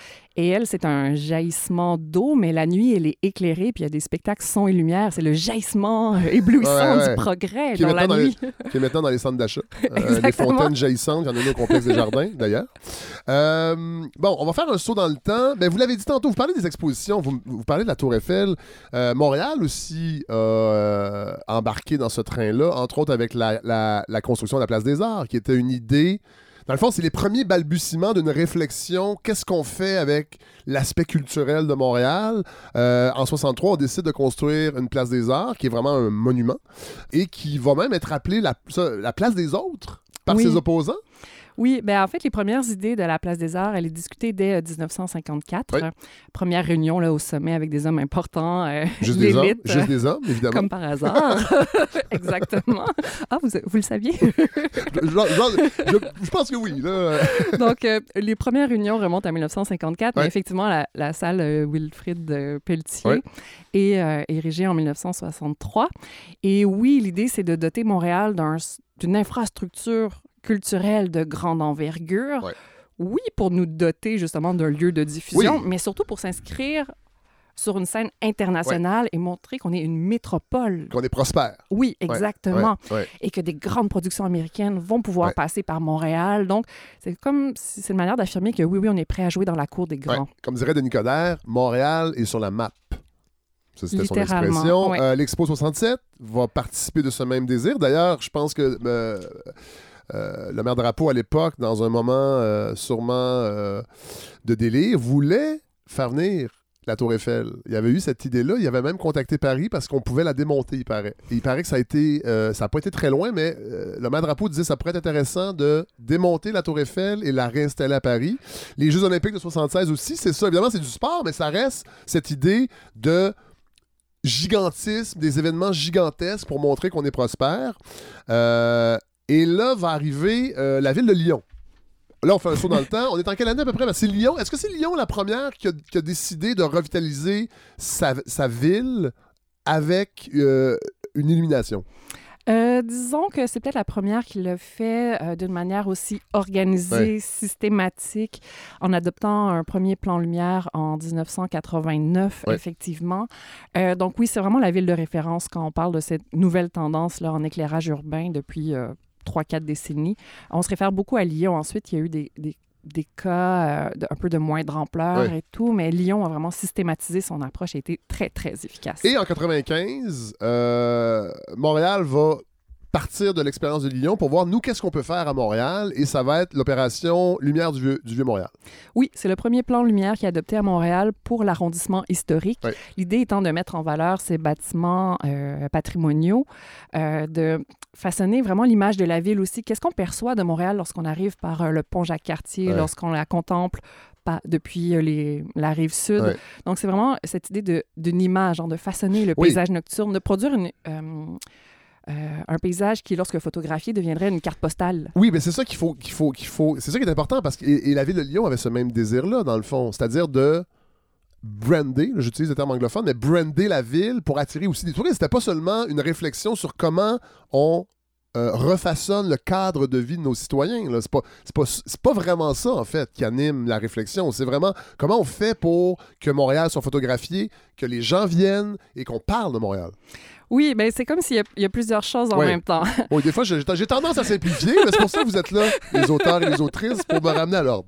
Et elle, c'est un jaillissement d'eau, mais la nuit, elle est éclairée, puis il y a des spectacles son et lumière. C'est le jaillissement euh, éblouissant Ouais, ouais. du progrès Qui dans la maintenant dans nuit. qui est maintenant dans les centres d'achat. (laughs) Euh, les fontaines jaillissantes, il y en a une au complexe des jardins, d'ailleurs. Euh, bon, on va faire un saut dans le temps. Ben, vous l'avez dit tantôt, vous parlez des expositions, vous, vous parlez de la Tour Eiffel. Euh, Montréal aussi a embarqué dans ce train-là, entre autres avec la, la- la construction de la Place des Arts, qui était une idée. Dans le fond, c'est les premiers balbutiements d'une réflexion. Qu'est-ce qu'on fait avec l'aspect culturel de Montréal? Euh, en 63, on décide de construire une place des arts, qui est vraiment un monument, et qui va même être appelée la, place des autres par Oui. ses opposants. Oui, ben en fait, les premières idées de la Place des Arts, elle est discutée dès euh, 1954. Oui. Euh, Première réunion là, au sommet avec des hommes importants, euh, (laughs) Juste des hommes, l'élite, juste des hommes, évidemment. comme par hasard. (laughs) Exactement. Ah, vous, vous le saviez? (laughs) Genre- genre, je, je pense que oui. Là. Donc, euh, les premières réunions remontent à 1954, Ouais. mais effectivement, la, la salle Wilfrid Pelletier est érigée en 1963. Et oui, l'idée, c'est de doter Montréal d'un- d'une infrastructure culturelle de grande envergure. Ouais. Oui, pour nous doter justement d'un lieu de diffusion, Oui. mais surtout pour s'inscrire sur une scène internationale et montrer qu'on est une métropole. Qu'on est prospère. Oui, exactement ouais, ouais. et que des grandes productions américaines vont pouvoir passer par Montréal. Donc, c'est comme c'est une manière d'affirmer que oui, oui, on est prêt à jouer dans la cour des grands. Comme dirait Denis Coderre, Montréal est sur la map. Ça, c'était son expression. Euh, L'Expo 67 va participer de ce même désir. D'ailleurs, je pense que euh, le maire Drapeau à l'époque, dans un moment euh, sûrement euh, de délire, voulait faire venir la Tour Eiffel. Il y avait eu cette idée-là. Il avait même contacté Paris parce qu'on pouvait la démonter, il paraît. Et il paraît que ça a été, ça n'a pas été très loin, mais le maire Drapeau disait que ça pourrait être intéressant de démonter la Tour Eiffel et la réinstaller à Paris. Les Jeux Olympiques de 76 aussi, c'est ça. Évidemment, c'est du sport, mais ça reste cette idée de gigantisme, des événements gigantesques pour montrer qu'on est prospère. Euh, et là va arriver euh, la ville de Lyon. Là, on fait un saut dans le temps. On est en quelle année à peu près? Ben, c'est Lyon. Est-ce que c'est Lyon la première qui a, décidé de revitaliser sa, ville avec euh, une illumination? Euh, disons que c'est peut-être la première qui le fait euh, d'une manière aussi organisée, systématique, en adoptant un premier plan lumière en 1989, effectivement. Euh, donc oui, c'est vraiment la ville de référence quand on parle de cette nouvelle tendance là, en éclairage urbain depuis trois, quatre décennies. On se réfère beaucoup à Lyon. Ensuite, il y a eu des, des cas un peu de moindre ampleur et tout, mais Lyon a vraiment systématisé son approche et été très, très efficace. Et en 95, Montréal va partir de l'expérience de Lyon pour voir, nous, qu'est-ce qu'on peut faire à Montréal. Et ça va être l'opération Lumière du Vieux, du Vieux Montréal. Oui, c'est le premier plan Lumière qui est adopté à Montréal pour l'arrondissement historique. L'idée étant de mettre en valeur ces bâtiments euh, patrimoniaux, euh, de façonner vraiment l'image de la ville aussi. Qu'est-ce qu'on perçoit de Montréal lorsqu'on arrive par euh, le pont Jacques-Cartier, lorsqu'on la contemple depuis les, la rive sud? Donc, c'est vraiment cette idée d'une image, de façonner le paysage nocturne, de produire une, euh, un paysage qui, lorsque photographié, deviendrait une carte postale. Oui, mais c'est ça qu'il faut, qu'il faut, qu'il faut. C'est ça qui est important parce que et, la ville de Lyon avait ce même désir-là dans le fond, c'est-à-dire de brander, j'utilise le terme anglophone, mais brander la ville pour attirer aussi des touristes. C'était pas seulement une réflexion sur comment on euh, refaçonne le cadre de vie de nos citoyens. C'est pas, pas, pas, vraiment ça, en fait, qui anime la réflexion. C'est vraiment comment on fait pour que Montréal soit photographié, que les gens viennent et qu'on parle de Montréal. Oui, ben c'est comme s'il y, a plusieurs choses en même temps. (laughs) oui, des fois, j'ai tendance à simplifier, mais c'est pour ça que vous êtes là, les auteurs et les autrices, pour me ramener à l'ordre.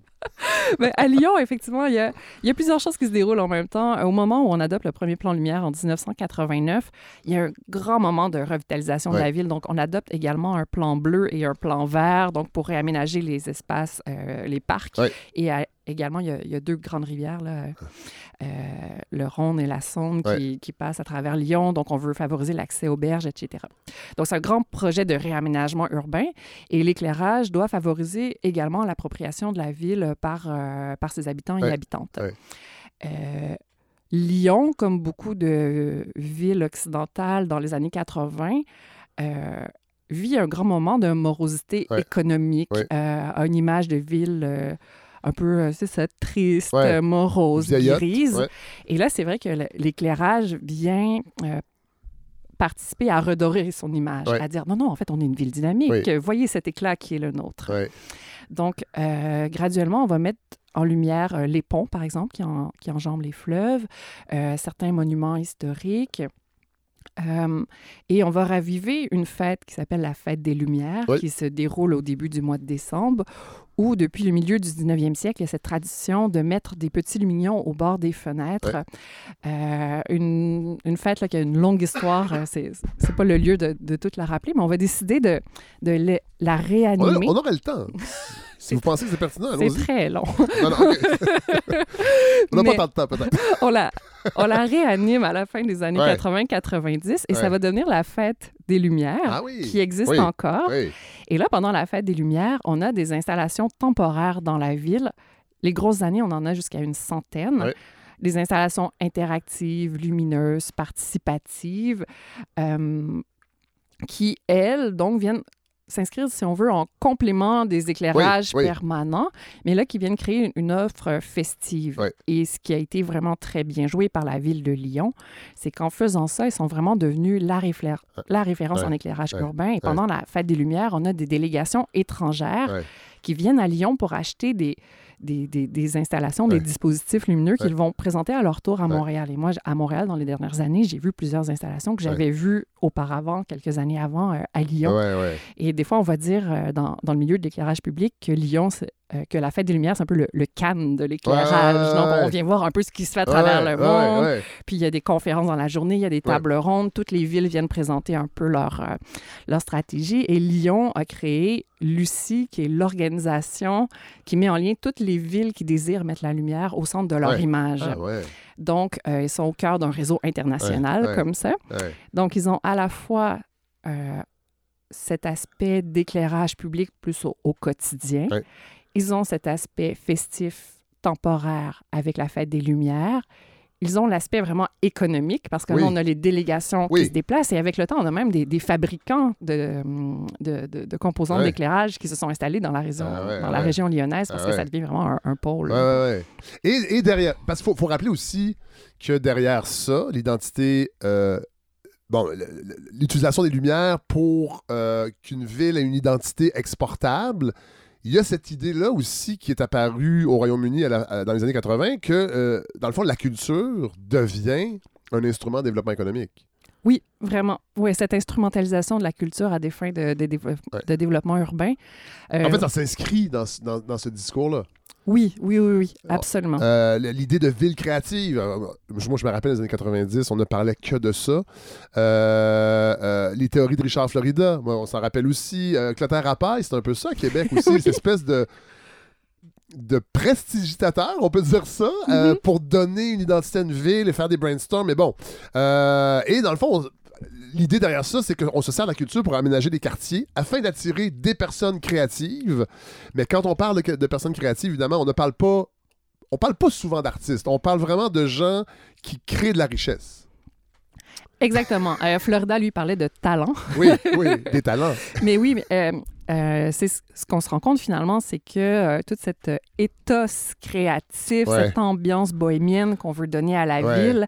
Ben, à Lyon, effectivement, il y, a, il y, a, plusieurs choses qui se déroulent en même temps. Au moment où on adopte le premier plan lumière en 1989, il y a un grand moment de revitalisation de la ville. Donc, on adopte également un plan bleu et un plan vert, donc pour réaménager les espaces, euh, les parcs, et à également, il y, a, deux grandes rivières, là, euh, le Rhône et la Saône, qui, passent à travers Lyon. Donc, on veut favoriser l'accès aux berges, etc. Donc, c'est un grand projet de réaménagement urbain et l'éclairage doit favoriser également l'appropriation de la ville par, euh, par ses habitants et habitantes. Euh, Lyon, comme beaucoup de villes occidentales dans les années 80, vit un grand moment de morosité économique, une image de ville un peu, euh, c'est ça, triste, morose, grise. Et là, c'est vrai que l'éclairage vient euh, participer à redorer son image, à dire non, non, en fait, on est une ville dynamique. Voyez cet éclat qui est le nôtre. Donc, euh, graduellement, on va mettre en lumière les ponts, par exemple, qui, qui enjambent les fleuves, certains monuments historiques. Et on va raviver une fête qui s'appelle la Fête des Lumières, qui se déroule au début du mois de décembre, où, depuis le milieu du 19e siècle, il y a cette tradition de mettre des petits lumignons au bord des fenêtres. Euh, une, une, fête là, qui a une longue histoire. Euh, c'est, pas le lieu de, de toute la rappeler, mais on va décider de, de la réanimer. On, aurait le temps. (laughs) Si vous pensez que c'est pertinent, C'est très long. (laughs) on n'a pas tant de temps, peut-être. on, la, on la réanime à la fin des années 80-90 et ça va devenir la fête des Lumières ah qui existe encore. Et là, pendant la fête des Lumières, on a des installations temporaires dans la ville. Les grosses années, on en a jusqu'à une centaine. Des installations interactives, lumineuses, participatives, euh, qui, elles, donc, viennent s'inscrire, si on veut, en complément des éclairages permanents, mais là, qui viennent créer une, offre festive. Et ce qui a été vraiment très bien joué par la ville de Lyon, c'est qu'en faisant ça, ils sont vraiment devenus la, la référence en éclairage urbain. Et pendant la Fête des Lumières, on a des délégations étrangères qui viennent à Lyon pour acheter des, des, installations, des dispositifs lumineux qu'ils vont présenter à leur tour à Montréal. Et moi, à Montréal, dans les dernières années, j'ai vu plusieurs installations que j'avais vues auparavant, quelques années avant, euh, à Lyon. Et des fois, on va dire euh, dans, dans, le milieu de l'éclairage public que Lyon euh, que la fête des Lumières, c'est un peu le, le Cannes de l'éclairage. Ouais, ouais, Donc, on vient voir un peu ce qui se fait à travers le monde. Puis il y a des conférences dans la journée, il y a des tables rondes. Toutes les villes viennent présenter un peu leur, euh, leur stratégie. Et Lyon a créé Lucie, qui est l'organisation qui met en lien toutes les villes qui désirent mettre la lumière au centre de leur image. Ah, Donc, euh, ils sont au cœur d'un réseau international comme ça. Donc, ils ont à la fois cet aspect d'éclairage public plus au, au quotidien. Ils ont cet aspect festif, temporaire avec la fête des Lumières. Ils ont l'aspect vraiment économique parce que Oui. là, on a les délégations Oui. qui se déplacent et avec le temps, on a même des, des fabricants de, de, de- de composants Ouais. d'éclairage qui se sont installés dans la région, Ah ouais, dans la ouais. région lyonnaise parce Ah que ça devient vraiment un, un pôle. Et, et derrière, parce qu'il faut, faut rappeler aussi que derrière ça, l'identité, euh, bon, l'utilisation des lumières pour euh, qu'une ville ait une identité exportable, il y a cette idée-là aussi qui est apparue au Royaume-Uni dans les années 80 que, euh, dans le fond, la culture devient un instrument de développement économique. Oui, vraiment. Oui, cette instrumentalisation de la culture à des fins de, de, dévo- Ouais. de développement urbain. euh, En fait, ça s'inscrit dans- dans ce discours-là. Oui, oui, oui, oui, Ah. absolument. Euh, l'idée de ville créative. euh, Moi, je me rappelle, les années 90, on ne parlait que de ça. Euh, euh, les théories de Richard Florida, moi, on s'en rappelle aussi. Clotaire Rapaille, c'est un peu ça, Québec (laughs) aussi, Oui. cette espèce de de prestigitateur, on peut dire ça, Mhm. pour donner une identité à une ville et faire des brainstorms. Mais bon. Et dans le fond, on- l'idée derrière ça, c'est qu'on se sert de la culture pour aménager des quartiers afin d'attirer des personnes créatives. Mais quand on parle de, de personnes créatives, évidemment, on ne parle pas. On parle pas souvent d'artistes. On parle vraiment de gens qui créent de la richesse. Exactement. Euh, Florida, lui, parlait de talent. Oui, oui, (laughs) des talents. mais oui, mais, euh, euh, c'est ce qu'on se rend compte finalement, c'est que euh, toute cette euh, ethos créatif, Ouais. cette ambiance bohémienne qu'on veut donner à la Ouais. ville,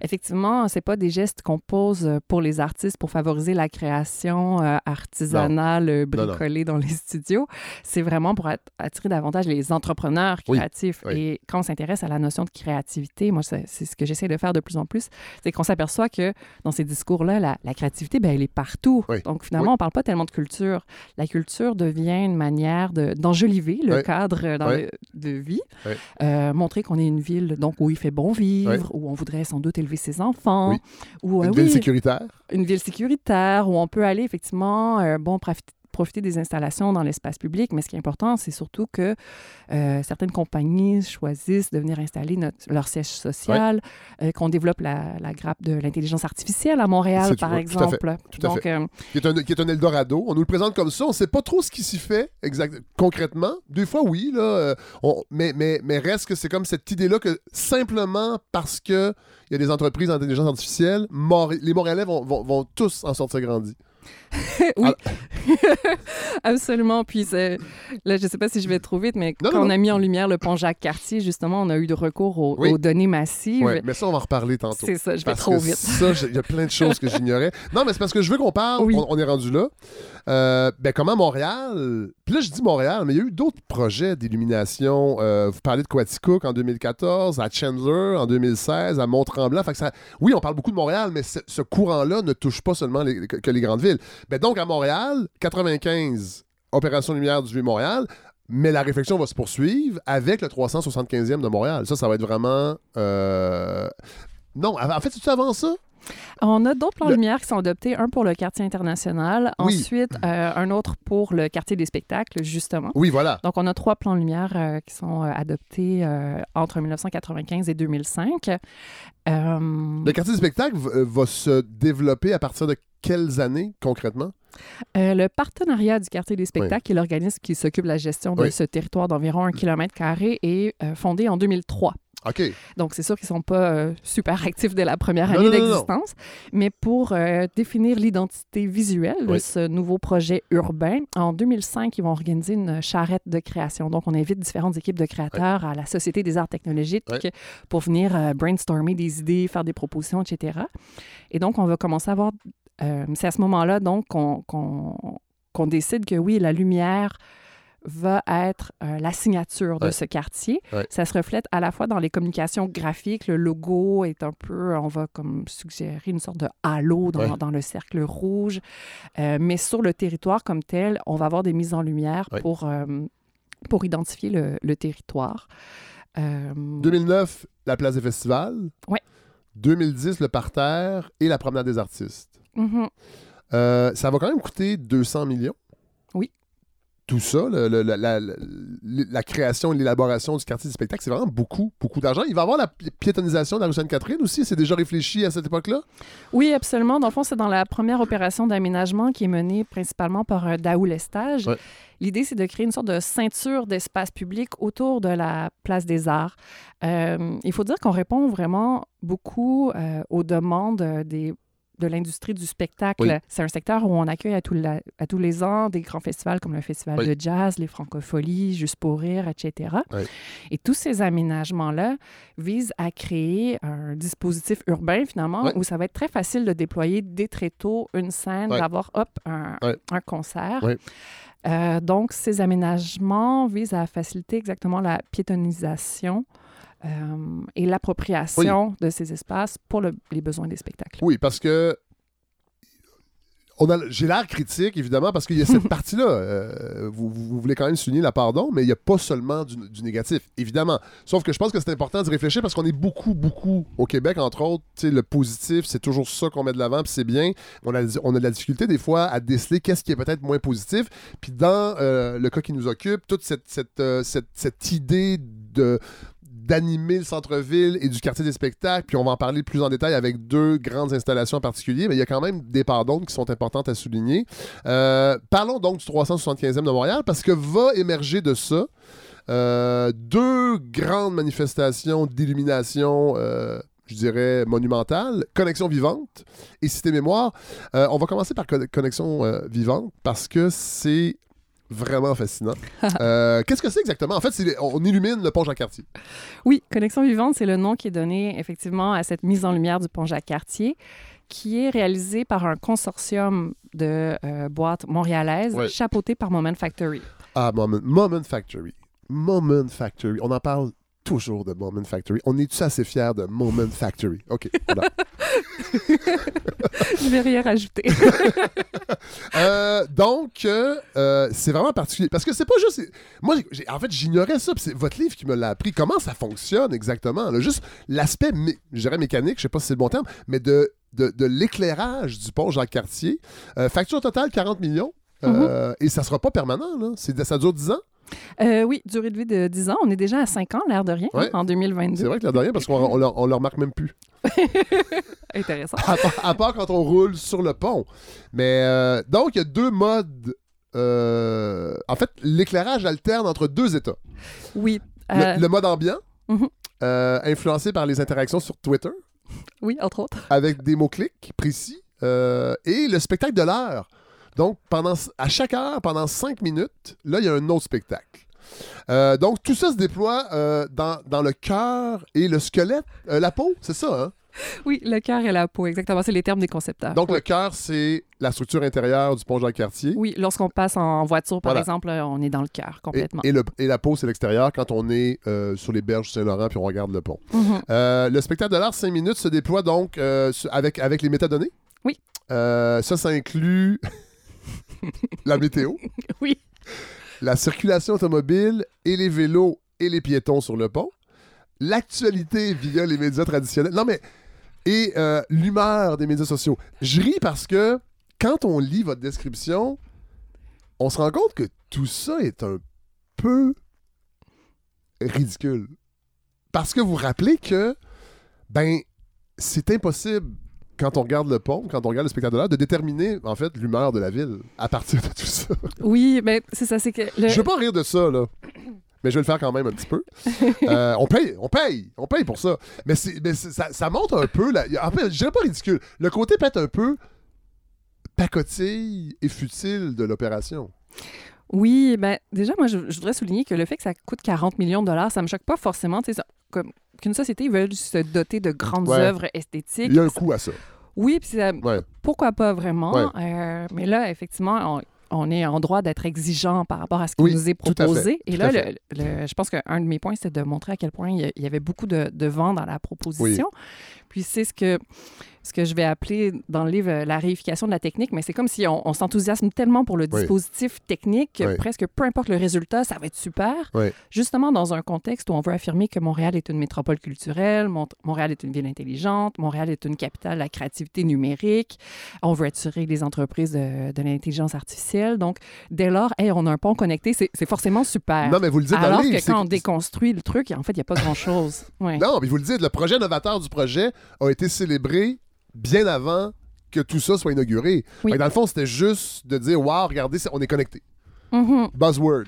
effectivement, c'est pas des gestes qu'on pose euh, pour les artistes pour favoriser la création euh, artisanale, euh, Non, non. bricolée dans les (laughs) studios. C'est vraiment pour at- attirer davantage les entrepreneurs créatifs. Oui. Et quand on s'intéresse à la notion de créativité, moi, c'est ce que j'essaie de faire de plus en plus, c'est qu'on s'aperçoit que dans ces discours-là, la, la créativité, ben, elle est partout. Oui. Donc finalement, on parle pas tellement de culture. La culture devient une manière de- d'enjoliver le Oui. cadre dans Oui. le- de vie, Oui. Euh, montrer qu'on est une ville donc où il fait bon vivre, où on voudrait sans doute élever ses enfants, où euh, Une ville sécuritaire. une ville sécuritaire où on peut aller effectivement euh, bon profiter profiter des installations dans l'espace public, mais ce qui est important, c'est surtout que euh, certaines compagnies choisissent de venir installer notre- leur siège social, euh, qu'on développe la, la grappe de l'intelligence artificielle à Montréal, par oui, tout à fait, exemple. à Donc, euh, qui est, un, qui est un Eldorado. On nous le présente comme ça. On ne sait pas trop ce qui s'y fait exact, concrètement. Des fois, oui, là, on- mais, mais, mais reste que c'est comme cette idée-là que simplement parce qu'il y a des entreprises d'intelligence artificielle, Mor- les Montréalais vont, vont, vont tous en sortir grandis. (laughs) oui, Ah. (laughs) absolument. Puis là, je ne sais pas si je vais trop vite, mais Non, quand non, on non. a mis en lumière le pont Jacques-Cartier, justement, on a eu de recours aux, Oui. aux données massives. Ouais, mais ça, on va en reparler tantôt. C'est ça, je vais trop vite. Ça, il y a plein de (laughs) choses que j'ignorais. Non, mais c'est parce que je veux qu'on parle. Oui. On, on est rendu là. Euh, ben, comment Montréal? Puis là, je dis Montréal, mais il y a eu d'autres projets d'illumination. Euh, vous parlez de Quaticook en 2014, à Chandler en 2016, à Mont-Tremblant. Fait que ça... Oui, on parle beaucoup de Montréal, mais ce, courant-là ne touche pas seulement les- que les grandes villes. Ben, donc, à Montréal, 95, Opération Lumière du Vieux-Montréal. Mais la réflexion va se poursuivre avec le 375e de Montréal. Ça, ça va être vraiment. euh, Non, en fait, c'est avant ça? On a d'autres plans Le- lumière qui sont adoptés, un pour le quartier international, Oui. ensuite euh, un autre pour le quartier des spectacles, justement. Oui, voilà. Donc, on a trois plans lumière euh, qui sont adoptés euh, entre 1995 et 2005. Euh, Le quartier du spectacle v- euh, va se développer à partir de quelles années concrètement? euh, le partenariat du quartier des spectacles, qui est l'organisme qui s'occupe de la gestion de Oui. ce territoire d'environ un kilomètre carré, est euh, fondé en 2003. OK. Donc, c'est sûr qu'ils ne sont pas euh, super actifs dès la première année d'existence. Mais pour euh, définir l'identité visuelle de ce nouveau projet urbain, en 2005, ils vont organiser une charrette de création. Donc, on invite différentes équipes de créateurs à la Société des arts technologiques pour venir euh, brainstormer des idées, faire des propositions, etc. Et donc, on va commencer à voir... euh, c'est à ce moment-là, donc, qu'on décide que oui, la lumière va être euh, la signature de Ouais. ce quartier. Ouais. Ça se reflète à la fois dans les communications graphiques. Le logo est un peu, on va comme suggérer une sorte de halo dans, Ouais. dans le cercle rouge. Euh, mais sur le territoire comme tel, on va avoir des mises en lumière Ouais. pour, euh, pour identifier le, le territoire. Euh, 2009, la place des festivals. Ouais. 2010, le parterre et la promenade des artistes. Mhm. Euh, ça va quand même coûter 200 millions. Oui. Tout ça, le- le- la, la- la- la création et l'élaboration du quartier du spectacle, c'est vraiment beaucoup, beaucoup d'argent. Il va y avoir la pi- piétonisation de la rue Sainte-Catherine aussi. C'est déjà réfléchi à cette époque-là? Oui, absolument. Dans le fond, c'est dans la première opération d'aménagement qui est menée principalement par euh, Daoul Estage. Ouais. L'idée, c'est de créer une sorte de ceinture d'espace public autour de la place des arts. Euh, il faut dire qu'on répond vraiment beaucoup euh, aux demandes des de l'industrie du spectacle. Oui. C'est un secteur où on accueille à, tout la- à tous les ans des grands festivals comme le Festival Oui. de jazz, les Francopholies, Juste pour rire, etc. Oui. Et tous ces aménagements-là visent à créer un dispositif urbain, finalement, où ça va être très facile de déployer dès très tôt une scène, d'avoir, hop, un, concert. Euh, donc, ces aménagements visent à faciliter exactement la piétonisation et l'appropriation de ces espaces pour le- les besoins des spectacles. Oui, parce que on a, j'ai l'air critique, évidemment, parce qu'il y a cette (laughs) partie-là. euh, vous, voulez quand même souligner la pardon, mais il n'y a pas seulement du, du négatif, évidemment. Sauf que je pense que c'est important d'y réfléchir parce qu'on est beaucoup, beaucoup au Québec, entre autres. Le positif, c'est toujours ça qu'on met de l'avant, puis c'est bien. On a, on a de la difficulté, des fois, à déceler qu'est-ce qui est peut-être moins positif. Puis dans euh, le cas qui nous occupe, toute cette, cette, euh, cette, cette idée de d'animer le centre-ville et du quartier des spectacles, puis on va en parler plus en détail avec deux grandes installations en particulier, mais il y a quand même des parts d'onde qui sont importantes à souligner. Euh, parlons donc du 375e de Montréal, parce que va émerger de ça euh, deux grandes manifestations d'illumination, euh, je dirais, monumentales, Connexion vivante et Cité Mémoire. On va commencer par Conne- Connexion vivante, parce que c'est vraiment fascinant. (laughs) Euh, Qu'est-ce que c'est exactement? En fait, on illumine le pont Jacques-Cartier. Oui, Connexion vivante, c'est le nom qui est donné effectivement à cette mise en lumière du pont Jacques-Cartier, qui est réalisé par un consortium de euh, boîtes montréalaises, Ouais. chapeauté par Moment Factory. Ah, Moment, Moment Factory. Moment Factory. On en parle toujours de Moment Factory. On est-tu assez fiers de Moment Factory? OK, voilà. (laughs) Je vais rien rajouter. (laughs) Euh, donc, euh, euh, c'est vraiment particulier. Parce que c'est pas juste... Moi, j'ai- en fait, j'ignorais ça. C'est votre livre qui me l'a appris. Comment ça fonctionne exactement? là? Juste l'aspect, mé- je dirais mécanique, je sais pas si c'est le bon terme, mais de, de, de l'éclairage du pont Jacques-Cartier. Euh, facture totale, 40 millions. Euh, Et ça sera pas permanent, là. Ça dure 10 ans. Euh, oui, durée de vie de 10 ans. On est déjà à 5 ans, l'air de rien, Ouais. en 2022. C'est vrai que là, de rien, parce qu'on on le, on le remarque même plus. (laughs) Intéressant. à, part, à part quand on roule sur le pont. Mais euh, donc, il y a deux modes. euh, en fait, l'éclairage alterne entre deux états. Oui. Le, le mode ambiant, Mhm. influencé par les interactions sur Twitter, Oui, entre autres. avec des mots-clics précis, et le spectacle de l'heure. Donc, pendant, à chaque heure, pendant cinq minutes, là, il y a un autre spectacle. Euh, donc, tout ça se déploie euh, dans, dans le cœur et le squelette, euh, la peau, c'est ça, hein? Oui, le cœur et la peau, exactement. C'est les termes des concepteurs. Donc, le cœur, c'est la structure intérieure du pont Jacques-Cartier. Oui, lorsqu'on passe en voiture, par Voilà. exemple, on est dans le cœur complètement. et le- et la peau, c'est l'extérieur quand on est euh, sur les berges du Saint-Laurent puis on regarde le pont. Mhm. Euh, le spectacle de l'art 5 minutes se déploie donc euh, avec, avec les métadonnées? Oui. Ça, ça inclut (laughs) la météo, (laughs) Oui. la circulation automobile et les vélos et les piétons sur le pont, l'actualité via les médias traditionnels. Non, mais. Et euh, l'humeur des médias sociaux. Je ris parce que quand on lit votre description, on se rend compte que tout ça est un peu ridicule. Parce que vous vous rappelez que, ben, c'est impossible quand on regarde le pont, quand on regarde le spectacle de de déterminer, en fait, l'humeur de la ville à partir de tout ça. (laughs) Oui, mais c'est ça, c'est que... le- Je veux pas rire de ça, là. Mais je vais le faire quand même un petit peu. (laughs) Euh, on paye, on paye, on paye pour ça. Mais, ça, ça montre un peu, la, en fait, je dirais pas ridicule. Le côté peut-être un peu pacotille et futile de l'opération. Oui, ben déjà, moi, je, je voudrais souligner que le fait que ça coûte 40 millions de dollars, ça me choque pas forcément. Comme qu'une société veuille se doter de grandes Ouais. œuvres esthétiques. Il y a un coût à ça. Oui, puis c'est- Ouais. pourquoi pas vraiment. Ouais. Euh, mais là, effectivement, on, on est en droit d'être exigeant par rapport à ce qui Oui, nous est fait, proposé. Et là, le- le- je pense qu'un de mes points, c'était de montrer à quel point il y, avait beaucoup de, de vent dans la proposition. Puis c'est ce que ce que je vais appeler dans le livre euh, la réification de la technique, mais c'est comme si on, s'enthousiasme tellement pour le dispositif technique que presque peu importe le résultat, ça va être super. Justement, dans un contexte où on veut affirmer que Montréal est une métropole culturelle, Montréal est une ville intelligente, Montréal est une capitale de la créativité numérique, on veut attirer les entreprises de, l'intelligence artificielle. Donc, dès lors, on a un pont connecté, c'est forcément super. Non, mais vous le dites Alors dans le livre, que quand on déconstruit le truc, en fait, il n'y a pas grand-chose. (laughs) Non, mais vous le dites, le projet novateur du projet a été célébré bien avant que tout ça soit inauguré. Dans le fond, c'était juste de dire Waouh, regardez, on est connecté. Mm-hmm. Buzzword.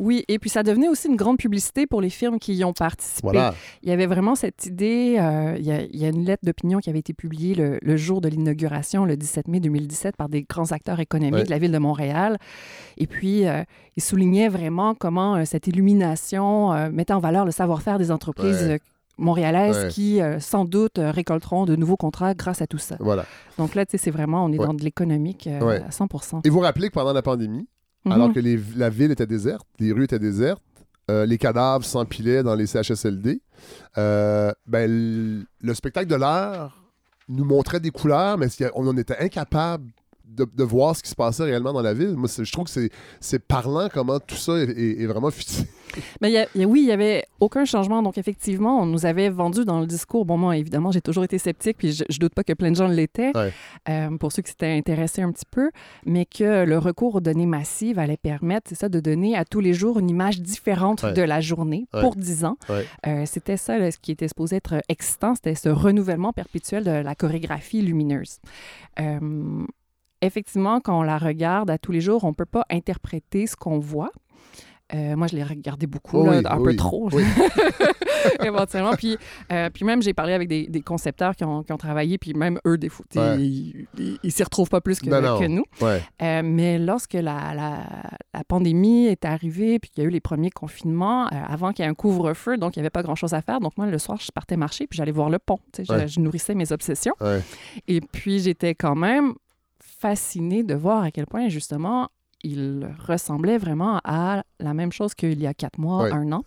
Oui, et puis ça devenait aussi une grande publicité pour les firmes qui y ont participé. Il y avait vraiment cette idée, euh, il, y a, une lettre d'opinion qui avait été publiée le, jour de l'inauguration, le 17 mai 2017, par des grands acteurs économiques de la ville de Montréal. Et puis, euh, il soulignait vraiment comment euh, cette illumination mettait en valeur le savoir-faire des entreprises montréalaises qui, euh, sans doute, euh, récolteront de nouveaux contrats grâce à tout ça. Voilà. Donc là, tu sais, c'est vraiment, on est dans de l'économique euh, à 100% Et vous rappelez que pendant la pandémie, mhm. alors que la ville était déserte, les rues étaient désertes, les cadavres s'empilaient dans les CHSLD, ben, le spectacle de l'heure nous montrait des couleurs, mais on en était incapable de, voir ce qui se passait réellement dans la ville. Moi, je trouve que c'est parlant comment tout ça est, vraiment futil. (laughs) Mais oui, il n'y avait aucun changement. Donc, effectivement, on nous avait vendu dans le discours. Bon, moi, évidemment, j'ai toujours été sceptique, puis je, ne doute pas que plein de gens l'étaient, euh, pour ceux qui s'étaient intéressés un petit peu, mais que le recours aux données massives allait permettre, c'est ça, de donner à tous les jours une image différente de la journée pour 10 ans. Euh, c'était ça, ce qui était supposé être excitant, c'était ce renouvellement perpétuel de la chorégraphie lumineuse. Euh, effectivement, quand on la regarde à tous les jours, on ne peut pas interpréter ce qu'on voit. Euh, moi, je l'ai regardé beaucoup, oh un peu trop, (laughs) éventuellement. Puis, euh, puis même, j'ai parlé avec des, concepteurs qui ont, travaillé, puis même eux, des fois, ils ne s'y retrouvent pas plus que, que nous. Euh, mais lorsque la, la, pandémie est arrivée, puis qu'il y a eu les premiers confinements, avant qu'il y ait un couvre-feu, donc il n'y avait pas grand-chose à faire. Donc moi, le soir, je partais marcher, puis j'allais voir le pont. Je, je, nourrissais mes obsessions. Et puis, j'étais quand même fascinée de voir à quel point, justement, il ressemblait vraiment à la même chose qu'il y a quatre mois, un an.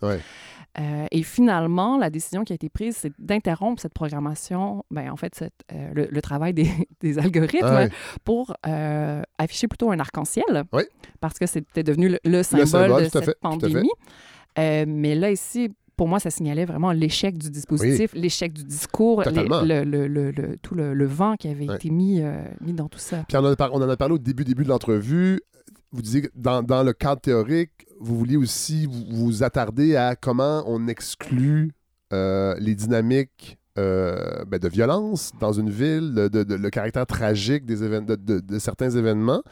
Euh, et finalement, la décision qui a été prise, c'est d'interrompre cette programmation, ben, en fait, euh, le, travail des, (laughs) algorithmes pour euh, afficher plutôt un arc-en-ciel, parce que c'était devenu le, symbole, de cette pandémie. mais là, ici, pour moi, ça signalait vraiment l'échec du dispositif, l'échec du discours, le, tout le, vent qui avait été mis, euh, mis dans tout ça. Puis on en, a, on en a parlé au début, début de l'entrevue. Vous disiez que dans, dans, le cadre théorique, vous vouliez aussi vous, vous attarder à comment on exclut euh, les dynamiques euh, ben, de violence dans une ville, de, le caractère tragique des de, certains événements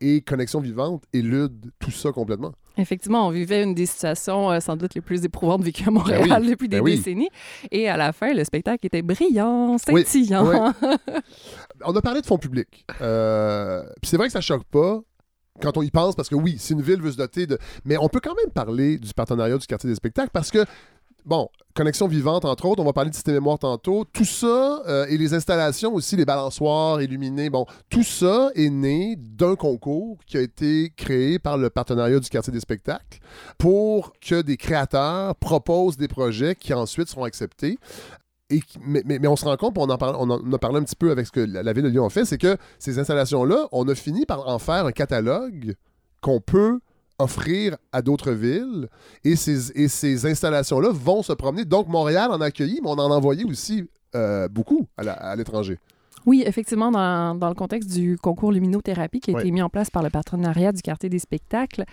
et Connexion Vivante élude tout ça complètement. Effectivement, on vivait une des situations euh, sans doute les plus éprouvantes vécues à ben Montréal depuis des ben décennies. Et à la fin, le spectacle était brillant, scintillant. (laughs) on a parlé de fonds publics. Euh, c'est vrai que ça choque pas quand on y pense, parce que oui, si une ville veut se doter de... Mais on peut quand même parler du partenariat du quartier des spectacles, parce que bon, connexion vivante, entre autres, on va parler de système mémoire tantôt. Tout ça, euh, et les installations aussi, les balançoires illuminés, bon, tout ça est né d'un concours qui a été créé par le partenariat du quartier des spectacles pour que des créateurs proposent des projets qui ensuite seront acceptés. Mais, on se rend compte, on en, a parlé un petit peu avec ce que la ville de Lyon a fait, c'est que ces installations-là, on a fini par en faire un catalogue qu'on peut offrir à d'autres villes. Et ces, et ces installations-là vont se promener. Donc, Montréal en a accueilli, mais on en a envoyé aussi euh, beaucoup à l'étranger. Oui, effectivement, dans, dans, le contexte du concours luminothérapie qui a été mis en place par le partenariat du quartier des spectacles,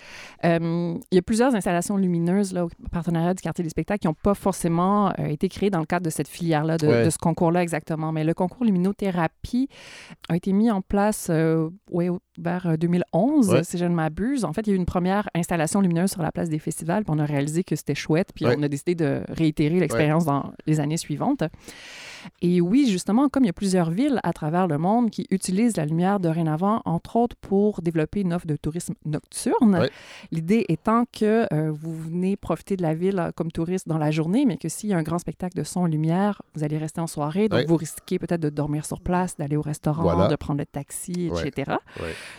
euh, il y a plusieurs installations lumineuses là, au partenariat du quartier des spectacles qui n'ont pas forcément euh, été créées dans le cadre de cette filière-là, de, ce concours-là exactement. Mais le concours luminothérapie a été mis en place euh, vers 2011, si je ne m'abuse. En fait, il y a eu une première installation lumineuse sur la place des festivals, puis on a réalisé que c'était chouette, puis on a décidé de réitérer l'expérience dans les années suivantes. Et oui, justement, comme il y a plusieurs villes à travers le monde qui utilisent la lumière dorénavant, entre autres pour développer une offre de tourisme nocturne, l'idée étant que euh, vous venez profiter de la ville comme touriste dans la journée, mais que s'il y a un grand spectacle de son et lumière, vous allez rester en soirée, donc vous risquez peut-être de dormir sur place, d'aller au restaurant, de prendre le taxi, etc.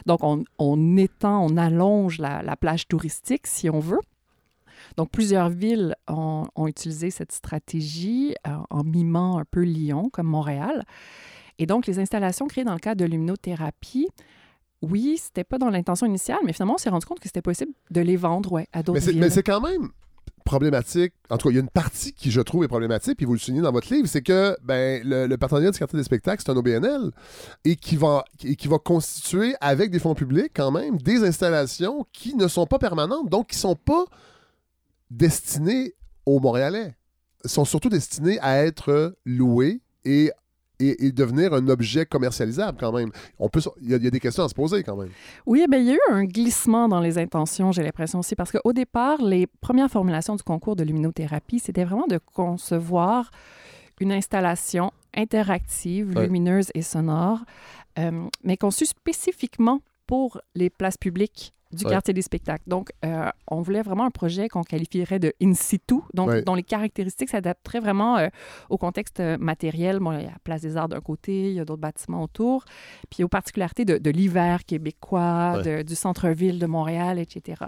Donc, on, étend, on allonge la plage touristique, si on veut. Donc, plusieurs villes ont, utilisé cette stratégie euh, en mimant un peu Lyon, comme Montréal. Et donc, les installations créées dans le cadre de l'immunothérapie, oui, c'était pas dans l'intention initiale, mais finalement, on s'est rendu compte que c'était possible de les vendre ouais, à d'autres villes. mais c'est quand même problématique. En tout cas, il y a une partie qui, je trouve, est problématique, puis vous le soulignez dans votre livre, c'est que ben, le, le partenariat du quartier des spectacles, c'est un OBNL, et qui, va, et qui va constituer, avec des fonds publics quand même, des installations qui ne sont pas permanentes, donc qui ne sont pas destinées aux Montréalais. sont surtout destinées à être louées et, et, et devenir un objet commercialisable quand même. On peut, il y, a- il y a des questions à se poser quand même. Oui, bien, il y a eu un glissement dans les intentions, j'ai l'impression aussi, parce qu'au départ, les premières formulations du concours de luminothérapie, c'était vraiment de concevoir une installation interactive, Ouais. lumineuse et sonore, euh, mais conçue spécifiquement pour les places publiques du Ouais. quartier des spectacles. Donc, euh, on voulait vraiment un projet qu'on qualifierait de in situ, donc Ouais. dont les caractéristiques s'adapteraient vraiment euh, au contexte euh, matériel. Bon, il y a la Place des Arts d'un côté, il y a d'autres bâtiments autour, puis aux particularités de, de l'hiver québécois, de- du centre-ville de Montréal, etc.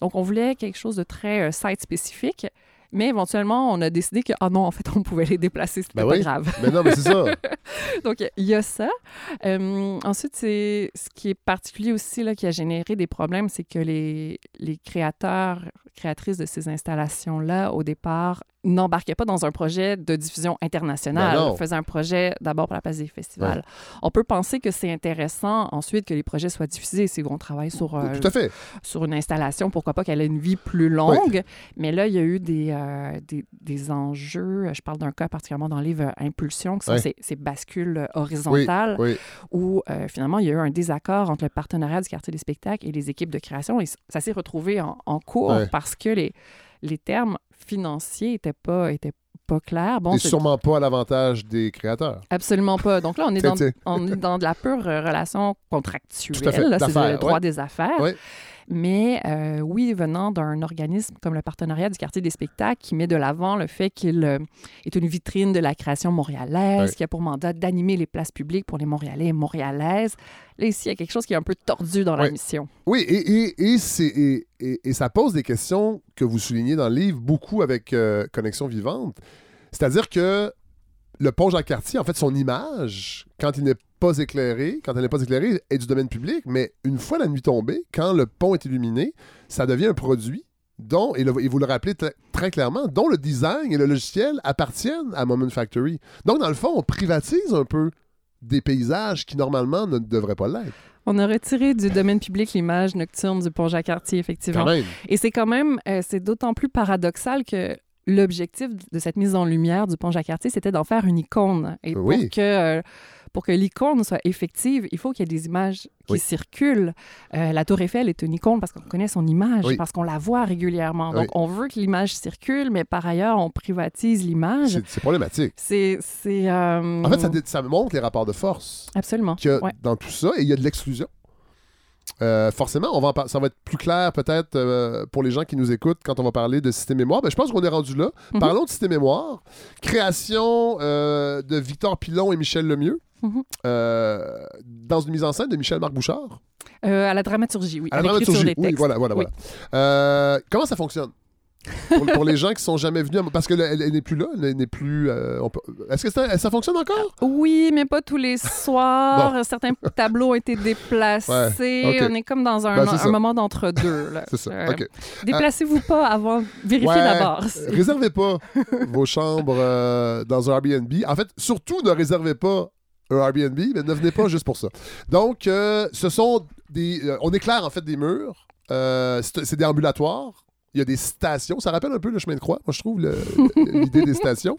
Donc, on voulait quelque chose de très euh, site-spécifique, mais éventuellement, on a décidé que, ah non, en fait, (laughs) on pouvait les déplacer, c'était Ben pas oui. grave. Mais non, mais c'est ça. (laughs) Donc, il y a ça. Euh, ensuite, c'est ce qui est particulier aussi, là, qui a généré des problèmes, c'est que les, les créateurs, créatrices de ces installations-là, au départ, n'embarquaient pas dans un projet de diffusion internationale. Ben non. faisaient un projet d'abord pour la place des festivals. On peut penser que c'est intéressant ensuite que les projets soient diffusés si on travaille sur, euh, Tout à fait. sur une installation, pourquoi pas qu'elle ait une vie plus longue. Mais là, il y a eu des, euh, des, des enjeux. Je parle d'un cas particulièrement dans le livre euh, Impulsion, qui sont Ouais. ces, ces bascules horizontales, Oui. où euh, finalement, il y a eu un désaccord entre le partenariat du quartier des spectacles et les équipes de création. Et ça s'est retrouvé en, en cours parce que les, les termes financiers n'étaient pas, étaient pas clairs. Bon, Et c'est- sûrement pas à l'avantage des créateurs. Absolument pas. Donc là, on est, dans, on est dans de la pure euh, relation contractuelle. C'est le droit ouais. des affaires. Ouais. Mais euh, oui, venant d'un organisme comme le Partenariat du quartier des spectacles qui met de l'avant le fait qu'il euh, est une vitrine de la création montréalaise, qui a pour mandat d'animer les places publiques pour les Montréalais et Montréalaises. Là, ici, il y a quelque chose qui est un peu tordu dans la mission. Oui, et, ça pose des questions que vous soulignez dans le livre, beaucoup avec euh, Connexion Vivante. C'est-à-dire que le pont Jacques-Cartier, en fait, son image, quand il n'est pas éclairé, quand elle n'est pas éclairée, est du domaine public, mais une fois la nuit tombée, quand le pont est illuminé, ça devient un produit dont, et, le- et vous le rappelez très clairement, dont le design et le logiciel appartiennent à Moment Factory. Donc, dans le fond, on privatise un peu des paysages qui, normalement, ne devraient pas l'être. On a retiré du domaine public l'image nocturne du pont Jacques-Cartier, effectivement. Quand même. Et c'est quand même, euh, c'est d'autant plus paradoxal que l'objectif de cette mise en lumière du pont Jacques-Cartier, c'était d'en faire une icône. Et Oui. pour que, euh, pour que l'icône soit effective, il faut qu'il y ait des images qui Oui. circulent. Euh, la Tour Eiffel est une icône parce qu'on connaît son image, Oui. parce qu'on la voit régulièrement. Donc, Oui. on veut que l'image circule, mais par ailleurs, on privatise l'image. C'est problématique. C'est... euh, En fait, ça, montre les rapports de force Absolument. a Ouais. dans tout ça et il y a de l'exclusion. Euh, forcément, on va ça va être plus clair peut-être euh, pour les gens qui nous écoutent quand on va parler de système mémoire. Ben, je pense qu'on est rendu là. Mhm. Parlons de système mémoire. Création euh, de Victor Pilon et Michel Lemieux Mhm. euh, dans une mise en scène de Michel-Marc Bouchard? Euh, à la dramaturgie, oui. À à la dramaturgie. des Oui, voilà, voilà, Oui. voilà. Euh, comment ça fonctionne? pour, pour les gens qui sont jamais venus, à- parce qu'elle elle, elle n'est plus là, elle n'est plus. euh, peut- Est-ce que ça, ça fonctionne encore? Oui, mais pas tous les soirs. Certains tableaux ont été déplacés. Ouais. On est comme dans un, Ben, un moment d'entre-deux. là. (laughs) C'est ça. Euh. Déplacez-vous pas avant. Vérifiez Ouais, d'abord. Réservez pas vos chambres dans un Airbnb. En fait, surtout ne réservez pas Airbnb, mais ne venez pas juste pour ça. Donc, euh, ce sont des. euh, on éclaire en fait des murs. Euh, c'est des ambulatoires. Il y a des stations. Ça rappelle un peu le chemin de croix, moi, je trouve, l'idée des stations.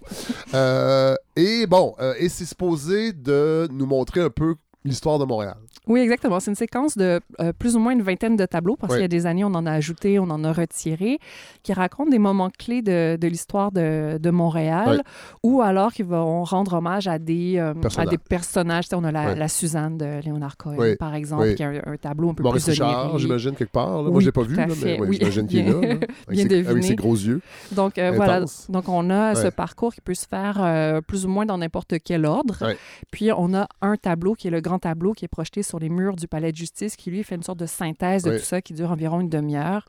Et bon, euh, et c'est supposé de nous montrer un peu l'histoire de Montréal. Oui, exactement. C'est une séquence de euh, plus ou moins une vingtaine de tableaux, parce Oui. qu'il y a des années, on en a ajouté, on en a retiré, qui racontent des moments clés de, de l'histoire de, de Montréal, ou alors qui vont rendre hommage à des, euh, à Personnages. des personnages. Tu sais, on a la, Oui. la Suzanne de Léonard Cohen, par exemple, qui a un, un tableau un peu Maurice plus Richard, j'imagine, quelque part. là. Moi, je l'ai pas vu, là, mais j'imagine qu'il est là. (laughs) avec, ses, avec ses gros yeux. Donc, euh, voilà. Donc, on a ce parcours qui peut se faire plus ou moins dans n'importe quel ordre. Puis, on a un tableau qui est le grand tableau qui est projeté sur les murs du palais de justice qui, lui, fait une sorte de synthèse de Ouais. tout ça qui dure environ une demi-heure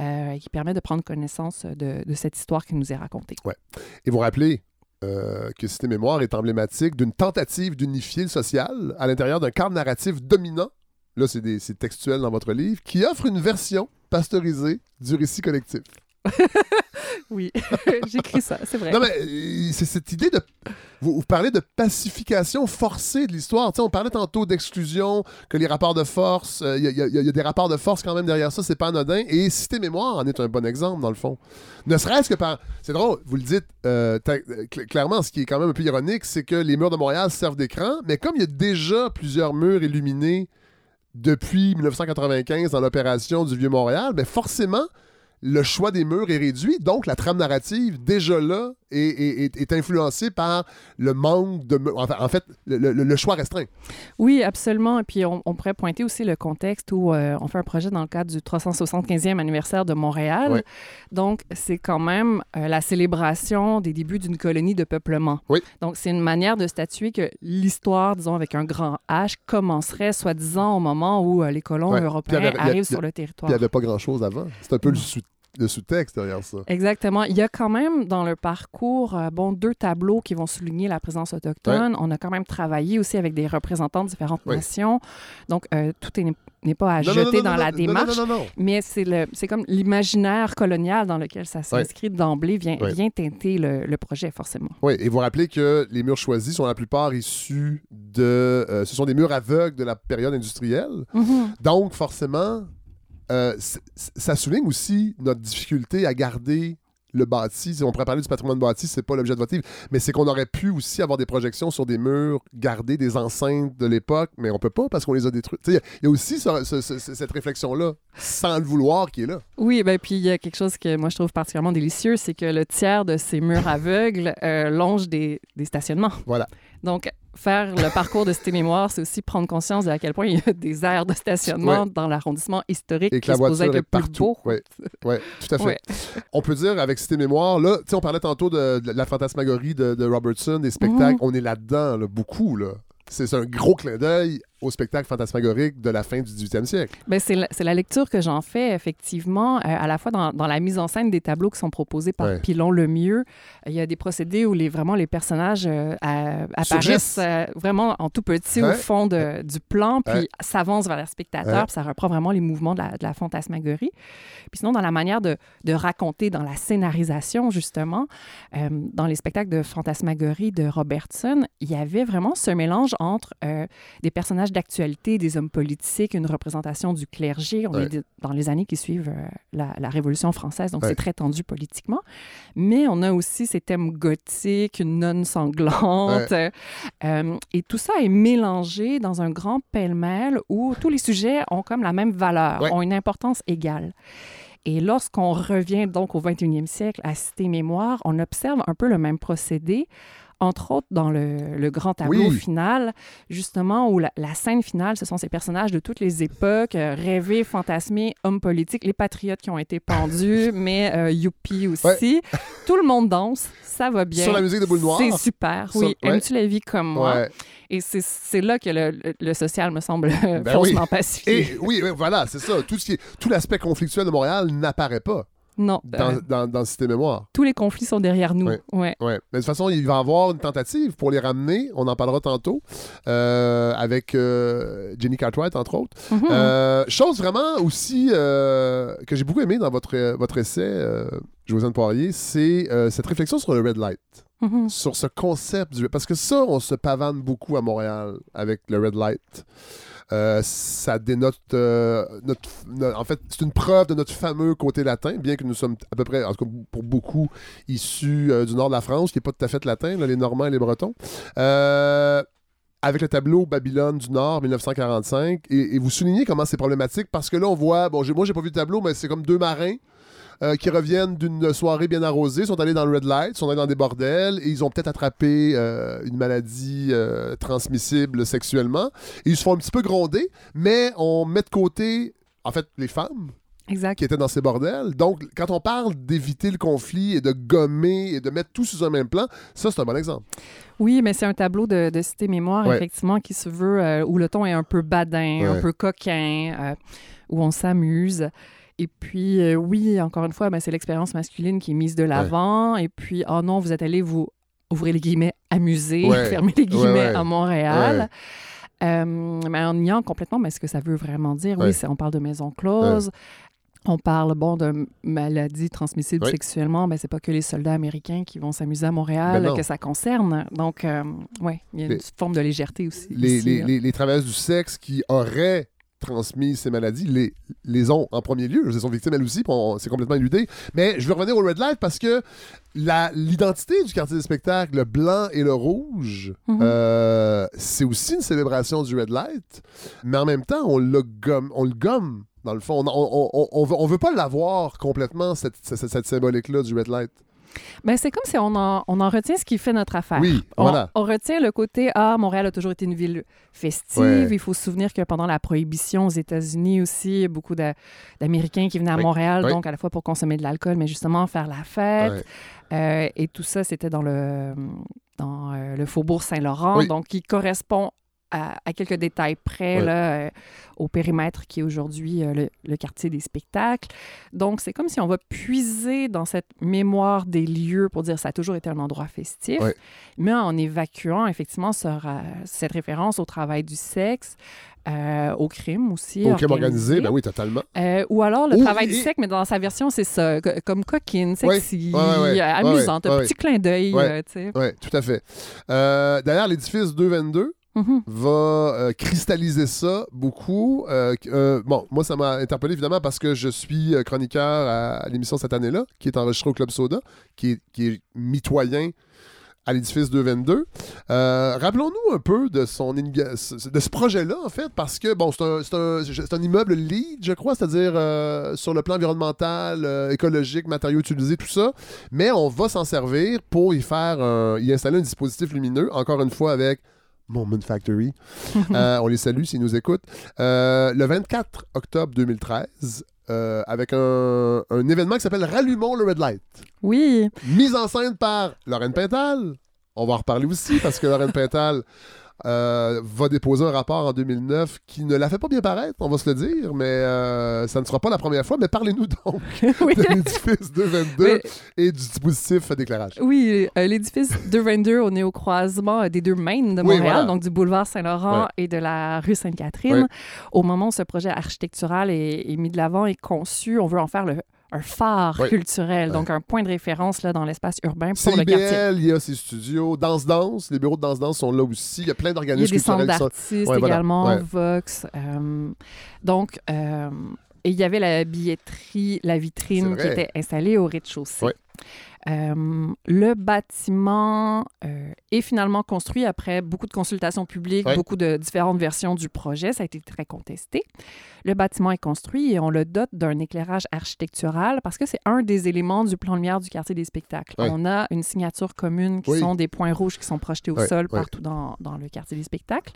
euh, et qui permet de prendre connaissance de, de cette histoire qui nous est racontée. Et vous rappelez euh, que Cité Mémoire est emblématique d'une tentative d'unifier le social à l'intérieur d'un cadre narratif dominant. Là, c'est textuel dans votre livre, qui offre une version pasteurisée du récit collectif. (laughs) Oui, (laughs) j'écris ça, c'est vrai. Non, mais euh, c'est cette idée de. Vous, parlez de pacification forcée de l'histoire. On parlait tantôt d'exclusion, que les rapports de force, il y, a- des rapports de force quand même derrière ça, c'est pas anodin. Et Cité Mémoire en est un bon exemple, dans le fond. Ne serait-ce que par. C'est drôle, vous le dites euh, clairement, ce qui est quand même un peu ironique, c'est que les murs de Montréal servent d'écran, mais comme il y a déjà plusieurs murs illuminés depuis 1995 dans l'opération du Vieux-Montréal, ben forcément, le choix des murs est réduit, donc la trame narrative, déjà là, est, est- est- est influencée par le manque de. Enfin, en fait, le, le- le choix restreint. Oui, absolument. Et puis, on, on pourrait pointer aussi le contexte où euh, on fait un projet dans le cadre du 375e anniversaire de Montréal. Donc, c'est quand même euh, la célébration des débuts d'une colonie de peuplement. Oui. Donc, c'est une manière de statuer que l'histoire, disons, avec un grand H, commencerait soi-disant au moment où euh, les colons Ouais. Européens avait- a- arrivent a- sur le territoire. il n'y avait pas grand-chose avant. C'est un peu le, sous- le sous-texte derrière ça. Exactement. Il y a quand même dans le parcours, euh, bon, deux tableaux qui vont souligner la présence autochtone. On a quand même travaillé aussi avec des représentants de différentes Ouais. nations. Donc, euh, tout est- n'est pas à Non, jeter non, dans la démarche. Non, non, non, non. Mais c'est comme l'imaginaire colonial dans lequel ça s'inscrit d'emblée vient, vient teinter le, le projet forcément. Oui, et vous rappelez que les murs choisis sont la plupart issus de... euh, ce sont des murs aveugles de la période industrielle. Donc, forcément, euh, ça souligne aussi notre difficulté à garder le bâti. Si On pourrait parler du patrimoine bâti, c'est pas l'objet de votre livre, mais c'est qu'on aurait pu aussi avoir des projections sur des murs, garder des enceintes de l'époque, mais on peut pas parce qu'on les a détruites. Il y, a- il y a aussi ce- ce- ce- cette réflexion-là, sans le vouloir, qui est là. Oui, ben puis il y a quelque chose que moi je trouve particulièrement délicieux, c'est que le tiers de ces murs aveugles euh, longe des, des stationnements. Voilà. Donc, faire le parcours de Cité Mémoire, c'est aussi prendre conscience de à quel point il y a des aires de stationnement dans l'arrondissement historique Et que qui la voiture être est plus partout. Oui, ouais, tout à fait. Ouais. On peut dire avec Cité Mémoire, là, tu sais, on parlait tantôt de, de la fantasmagorie de, de Robertson, des spectacles, Mhm. on est là-dedans, là, beaucoup. Là. C'est un gros clin d'œil au spectacle fantasmagorique de la fin du 18e siècle. Ben, c'est la, la lecture que j'en fais, effectivement, euh, à la fois dans, dans la mise en scène des tableaux qui sont proposés par Ouais. Pilon Lemieux. Il y a des procédés où les, vraiment les personnages euh, à- apparaissent euh, vraiment en tout petit au fond de- du plan, puis s'avancent vers le spectateur, puis ça reprend vraiment les mouvements de la, de la fantasmagorie. Puis sinon, dans la manière de, de raconter, dans la scénarisation, justement, dans les spectacles de fantasmagorie de Robertson, il y avait vraiment ce mélange entre des personnages d'actualité, des hommes politiques, une représentation du clergé. On Ouais. est dans les années qui suivent euh, la, la Révolution française, donc Ouais. c'est très tendu politiquement. Mais on a aussi ces thèmes gothiques, une nonne sanglante. euh, et tout ça est mélangé dans un grand pêle-mêle où tous les sujets ont comme la même valeur, ont une importance égale. Et lorsqu'on revient donc au 21e siècle à Cité Mémoire, on observe un peu le même procédé, entre autres dans le, le grand tableau Oui. final, justement, où la, la scène finale, ce sont ces personnages de toutes les époques, euh, rêvés, fantasmés, hommes politiques, les patriotes qui ont été pendus, (laughs) mais euh, youpi aussi. Tout le monde danse, ça va bien. Sur la musique de Boule Noire. C'est super, oui. ouais. Aimes-tu la vie comme moi? Ouais. Et c'est- là que le, le- le social me semble Ben (laughs) faussement oui. pacifié. Et oui, oui, voilà, c'est ça. Tout, ce qui est- tout l'aspect conflictuel de Montréal n'apparaît pas Non, dans, euh, dans, dans Cité Mémoire. tous les conflits sont derrière nous. Ouais. Ouais. Ouais. Mais de toute façon, il va y avoir une tentative pour les ramener. On en parlera tantôt. euh, avec euh, Jenny Cartwright, entre autres. Mhm. Euh, chose vraiment aussi euh, que j'ai beaucoup aimé dans votre, votre essai, Josiane Poirier, c'est cette réflexion sur le red light. Mhm. Sur ce concept du... Parce que ça, on se pavane beaucoup à Montréal avec le red light. Euh, ça dénote euh, notre, no- en fait c'est une preuve de notre fameux côté latin bien que nous sommes à peu près en tout cas pour beaucoup issus euh, du nord de la France qui n'est pas tout à fait latin les Normands et les Bretons. Avec le tableau Babylone du Nord 1945 et, et vous soulignez comment c'est problématique parce que là on voit bon moi j'ai pas vu le tableau mais c'est comme deux marins euh, qui reviennent d'une soirée bien arrosée, sont allés dans le red light, sont allés dans des bordels et ils ont peut-être attrapé euh, une maladie euh, transmissible sexuellement. Et ils se font un petit peu gronder, mais on met de côté, en fait, les femmes Exact. qui étaient dans ces bordels. Donc, quand on parle d'éviter le conflit et de gommer et de mettre tout sur un même plan, ça, c'est un bon exemple. Oui, mais c'est un tableau de, de Cité Mémoire, Ouais. effectivement, qui se veut, euh, où le ton est un peu badin, un peu coquin, euh, où on s'amuse. Et puis, euh, oui, encore une fois, ben, c'est l'expérience masculine qui est mise de l'avant. Et puis, oh non, vous êtes allé vous ouvrez les guillemets, amusé, Ouais. (laughs) fermez les guillemets, à Montréal. Euh, mais en niant complètement mais ce que ça veut vraiment dire. Oui, on parle de maisons closes. On parle, bon, de maladies transmissibles sexuellement, mais c'est pas que les soldats américains qui vont s'amuser à Montréal Ben que ça concerne. Donc, euh, oui, il y a une Les- forme de légèreté aussi. les, ici, les travailleuses du sexe qui auraient transmis ces maladies les, les ont en premier lieu. Elles sont victimes elles aussi, c'est complètement éludé. Mais je veux revenir au Red Light parce que l'identité du quartier des spectacles, le blanc et le rouge, Mhm. euh, c'est aussi une célébration du Red Light, mais en même temps, on, le gomme, on le gomme. Dans le fond, on, on, on, on veut, on veut pas l'avoir complètement, cette, cette, cette symbolique-là du Red Light. Ben, c'est comme si on en, on en retient ce qui fait notre affaire. Oui, On, voilà. on retient le côté Ah, Montréal a toujours été une ville festive. Ouais. Il faut se souvenir que pendant la prohibition aux États-Unis aussi, il y a beaucoup d'a- d'Américains qui venaient à Oui. Montréal, Oui. donc à la fois pour consommer de l'alcool, mais justement faire la fête. Euh, et tout ça, c'était dans le, dans, euh, le faubourg Saint-Laurent, donc qui correspond à, à quelques détails près Ouais. là, euh, au périmètre qui est aujourd'hui euh, le, le quartier des spectacles. Donc, c'est comme si on va puiser dans cette mémoire des lieux pour dire ça a toujours été un endroit festif, Ouais. mais en évacuant effectivement sur, euh, cette référence au travail du sexe, euh, au crime aussi. Au crime organisé, ben oui, totalement. Euh, ou alors le travail du sexe, mais dans sa version, c'est ça, co- comme coquine, sexy, ouais, ouais, amusante, un petit clin d'œil, Ouais. euh, tu sais. Oui, tout à fait. D'ailleurs, l'édifice 222 Mhm. va euh, cristalliser ça beaucoup. Euh, euh, bon, moi, ça m'a interpellé évidemment parce que je suis chroniqueur à, l'émission cette année-là, qui est enregistrée au Club Soda, qui est, qui est mitoyen à l'édifice 222. Euh, Rappelons-nous un peu de son de ce projet-là, en fait, parce que, bon, c'est un, un, un immeuble LEED, je crois, c'est-à-dire sur le plan environnemental, écologique, matériaux utilisés, tout ça, mais on va s'en servir pour y faire, y installer un dispositif lumineux, encore une fois avec Moment Factory. (laughs) Euh, on les salue s'ils nous écoutent. Euh, le 24 octobre 2013, euh, avec un, un événement qui s'appelle Rallumons le Red Light. Oui, Mise en scène par Lorraine Pintal. On va en reparler aussi parce que Lorraine (laughs) Pintal euh, va déposer un rapport en 2009 qui ne la fait pas bien paraître, on va se le dire, mais euh, ça ne sera pas la première fois. Mais parlez-nous donc (laughs) oui. de l'édifice 222 Mais- et du dispositif d'éclairage. Oui, euh, l'édifice 222, on est au croisement des deux mains de Oui, Montréal, voilà. donc du boulevard Saint-Laurent et de la rue Sainte-Catherine. Au moment où ce projet architectural est, est mis de l'avant et conçu, on veut en faire le, un phare culturel, donc un point de référence là, dans l'espace urbain pour le quartier. il y a ses studios. Danse-Danse, les bureaux de Danse-Danse sont là aussi. Il y a plein Il y a d'organismes des centres d'artistes Ouais, voilà. également, Ouais. Vox. euh, donc, euh, et il y avait la billetterie, la vitrine qui était installée au rez-de-chaussée. Ouais. Euh, le bâtiment euh, est finalement construit après beaucoup de consultations publiques, beaucoup de différentes versions du projet. Ça a été très contesté. Le bâtiment est construit et on le dote d'un éclairage architectural parce que c'est un des éléments du plan lumière du quartier des spectacles. On a une signature commune qui Oui. sont des points rouges qui sont projetés au sol partout dans, dans le quartier des spectacles.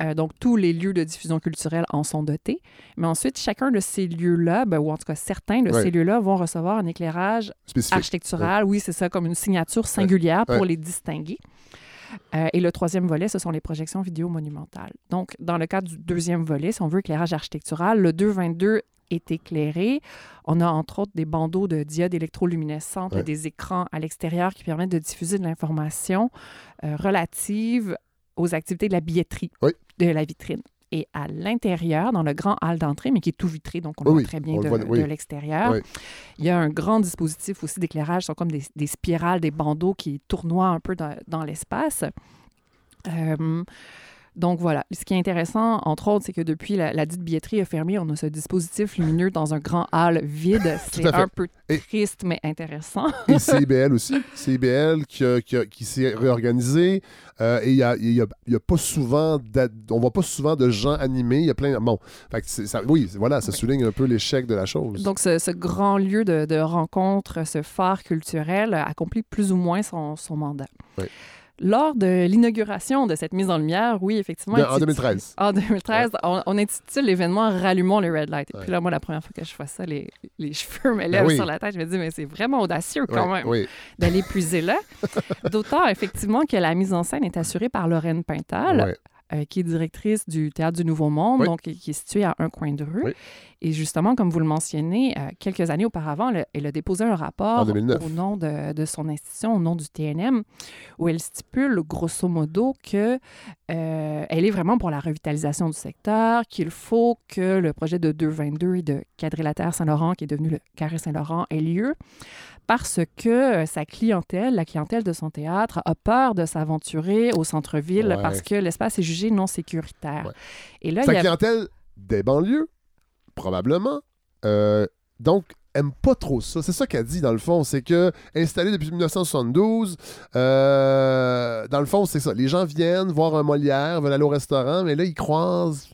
Euh, donc, tous les lieux de diffusion culturelle en sont dotés. Mais ensuite, chacun de ces lieux-là, ben, ou en tout cas certains de Ouais. ces lieux-là, vont recevoir un éclairage spécifiques. architectural. Oui, c'est ça, comme une signature singulière Ouais. pour les distinguer. Euh, et le troisième volet, ce sont les projections vidéo monumentales. Donc, dans le cadre du deuxième volet, si on veut éclairage architectural, le 222 est éclairé. On a entre autres des bandeaux de diodes électroluminescentes Ouais. et des écrans à l'extérieur qui permettent de diffuser de l'information euh, relative aux activités de la billetterie Oui. de la vitrine. Et à l'intérieur, dans le grand hall d'entrée, mais qui est tout vitré, donc on Oui, voit très bien de, voit, oui. de l'extérieur. Il y a un grand dispositif aussi d'éclairage, ce sont comme des, des spirales, des bandeaux qui tournoient un peu dans, dans l'espace. Euh, donc voilà, ce qui est intéressant, entre autres, c'est que depuis la, la dite billetterie a fermé, on a ce dispositif lumineux dans un grand hall vide. (laughs) C'est un peu Et- triste, mais intéressant. Et (laughs) CIBL aussi. CIBL qui, qui, qui s'est réorganisé. euh, et il y a, y a- y a pas souvent... On voit pas souvent de gens animés. Il y a plein... Bon, fait que c'est- ça, oui, voilà, ça souligne un peu l'échec de la chose. Donc, ce, ce grand lieu de, de rencontre, ce phare culturel, accomplit plus ou moins son, son mandat. Oui. Lors de l'inauguration de cette mise en lumière, oui, effectivement. De- en intitulé- 2013. En 2013, on, on intitule l'événement Rallumons le Red Light. Et Ouais. puis là, moi, la première fois que je vois ça, les, les (laughs) cheveux me lèvent oui. sur la tête. Je me dis, mais c'est vraiment audacieux quand Ouais, même Oui, d'aller puiser là. (laughs) D'autant, effectivement, que la mise en scène est assurée par Lorraine Pintal. Euh, qui est directrice du Théâtre du Nouveau Monde, Oui. donc qui est situé à un coin de rue. Oui. Et justement, comme vous le mentionnez, euh, quelques années auparavant, elle, elle a déposé un rapport 2009. au nom de, de son institution, au nom du TNM, où elle stipule grosso modo que euh, elle est vraiment pour la revitalisation du secteur, qu'il faut que le projet de 222 et de quadrilatère Saint-Laurent, qui est devenu le carré Saint-Laurent, ait lieu parce que euh, sa clientèle, la clientèle de son théâtre, a peur de s'aventurer au centre-ville Ouais. parce que l'espace est jugé non sécuritaire. Ouais. Et là, Sa il y a... clientèle des banlieues, probablement. Euh, donc, aime pas trop ça. C'est ça qu'elle dit, dans le fond. C'est que, installé depuis 1972, euh, dans le fond, c'est ça. Les gens viennent voir un Molière, veulent aller au restaurant, mais là, ils croisent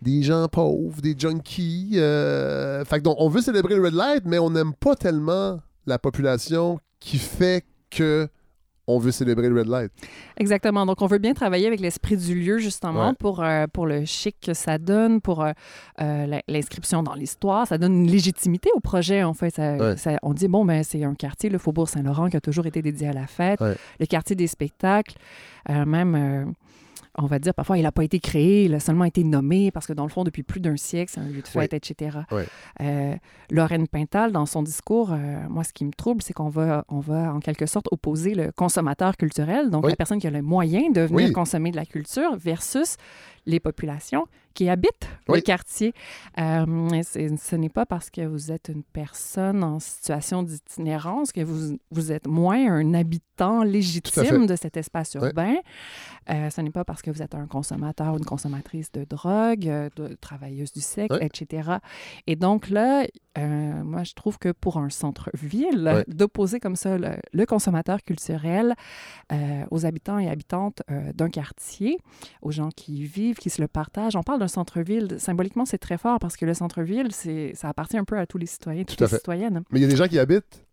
des gens pauvres, des junkies. euh, Fait que donc, on veut célébrer le Red Light, mais on n'aime pas tellement la population qui fait que on veut célébrer le Red Light. Exactement. Donc, on veut bien travailler avec l'esprit du lieu, justement, Ouais. pour, euh, pour le chic que ça donne, pour euh, euh, l'inscription dans l'histoire. Ça donne une légitimité au projet, en fait. Ça- Ouais. ça- on dit, bon, ben, c'est un quartier, le Faubourg Saint-Laurent, qui a toujours été dédié à la fête, Ouais. le quartier des spectacles, euh, même... on va dire, parfois, il n'a pas été créé, il a seulement été nommé parce que, dans le fond, depuis plus d'un siècle, c'est un lieu de fête, etc. Ouais. Euh, Lorraine Pintal, dans son discours, euh, moi, ce qui me trouble, c'est qu'on va, on va, en quelque sorte, opposer le consommateur culturel, donc Oui. la personne qui a le moyen de venir Oui. consommer de la culture, versus les populations qui habitent le Oui. quartier. Euh, ce n'est pas parce que vous êtes une personne en situation d'itinérance que vous, vous êtes moins un habitant légitime de cet espace urbain. Euh, ce n'est pas parce que vous êtes un consommateur ou une consommatrice de drogue, euh, de travailleuse du sexe, etc. Et donc là, euh, moi, je trouve que pour un centre-ville, d'opposer comme ça le, le consommateur culturel aux habitants et habitantes d'un quartier, aux gens qui y vivent, qui se le partagent. On parle d'un centre-ville. Symboliquement, c'est très fort parce que le centre-ville, ça appartient un peu à tous les citoyens, toutes les citoyennes. Mais il y a des gens qui habitent.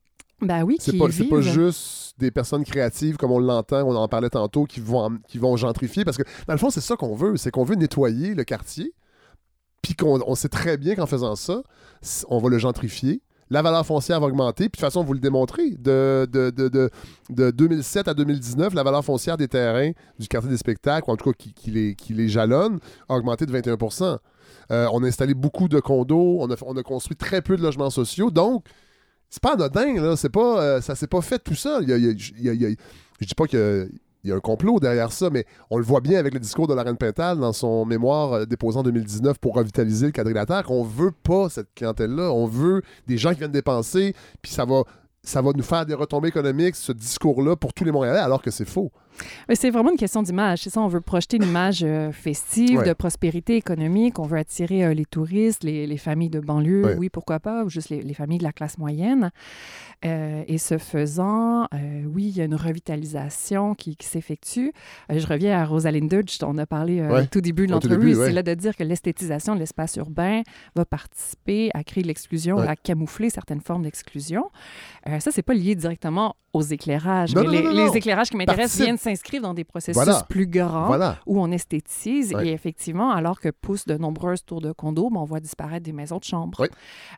Ben oui, C'est qui pas, pas juste des personnes créatives comme on l'entend, on en parlait tantôt, qui vont, qui vont gentrifier. Parce que dans le fond, c'est ça qu'on veut. C'est qu'on veut nettoyer le quartier. Puis qu'on on sait très bien qu'en faisant ça, on va le gentrifier. La valeur foncière va augmenter. Puis de toute façon, vous le démontrez. De, de, de, de, de 2007 à 2019, la valeur foncière des terrains du quartier des spectacles, ou en tout cas qui, les, qui jalonne, a augmenté de 21% Euh, On a installé beaucoup de condos. On a, on a construit très peu de logements sociaux. Donc, c'est pas anodin, là. C'est pas, euh, ça s'est pas fait tout seul. Je dis pas a- il y a un complot derrière ça, mais on le voit bien avec le discours de Lorraine Pintal dans son mémoire déposé en 2019 pour revitaliser le quadrilatère, qu'on veut pas cette clientèle-là. On veut des gens qui viennent dépenser, puis ça va, ça va nous faire des retombées économiques, ce discours-là, pour tous les Montréalais, alors que c'est faux. C'est vraiment une question d'image. C'est ça, on veut projeter une image euh, festive, Ouais. de prospérité économique. On veut attirer euh, les touristes, les, les familles de banlieue, Ouais. oui, pourquoi pas, ou juste les, les familles de la classe moyenne. Euh, et ce faisant, oui, il y a une revitalisation qui, qui s'effectue. Je reviens à Rosalind Dutch, dont on a parlé Ouais. au tout début de l'entrevue. C'est là de dire que l'esthétisation de l'espace urbain va participer à créer de l'exclusion, à camoufler certaines formes d'exclusion. Ça, c'est pas lié directement aux éclairages. Non, mais non, les, non, non. les éclairages qui m'intéressent viennent s'inscrire dans des processus Voilà. plus grands Voilà. où on esthétise. Et effectivement, alors que poussent de nombreuses tours de condos, ben, on voit disparaître des maisons de chambre. Oui.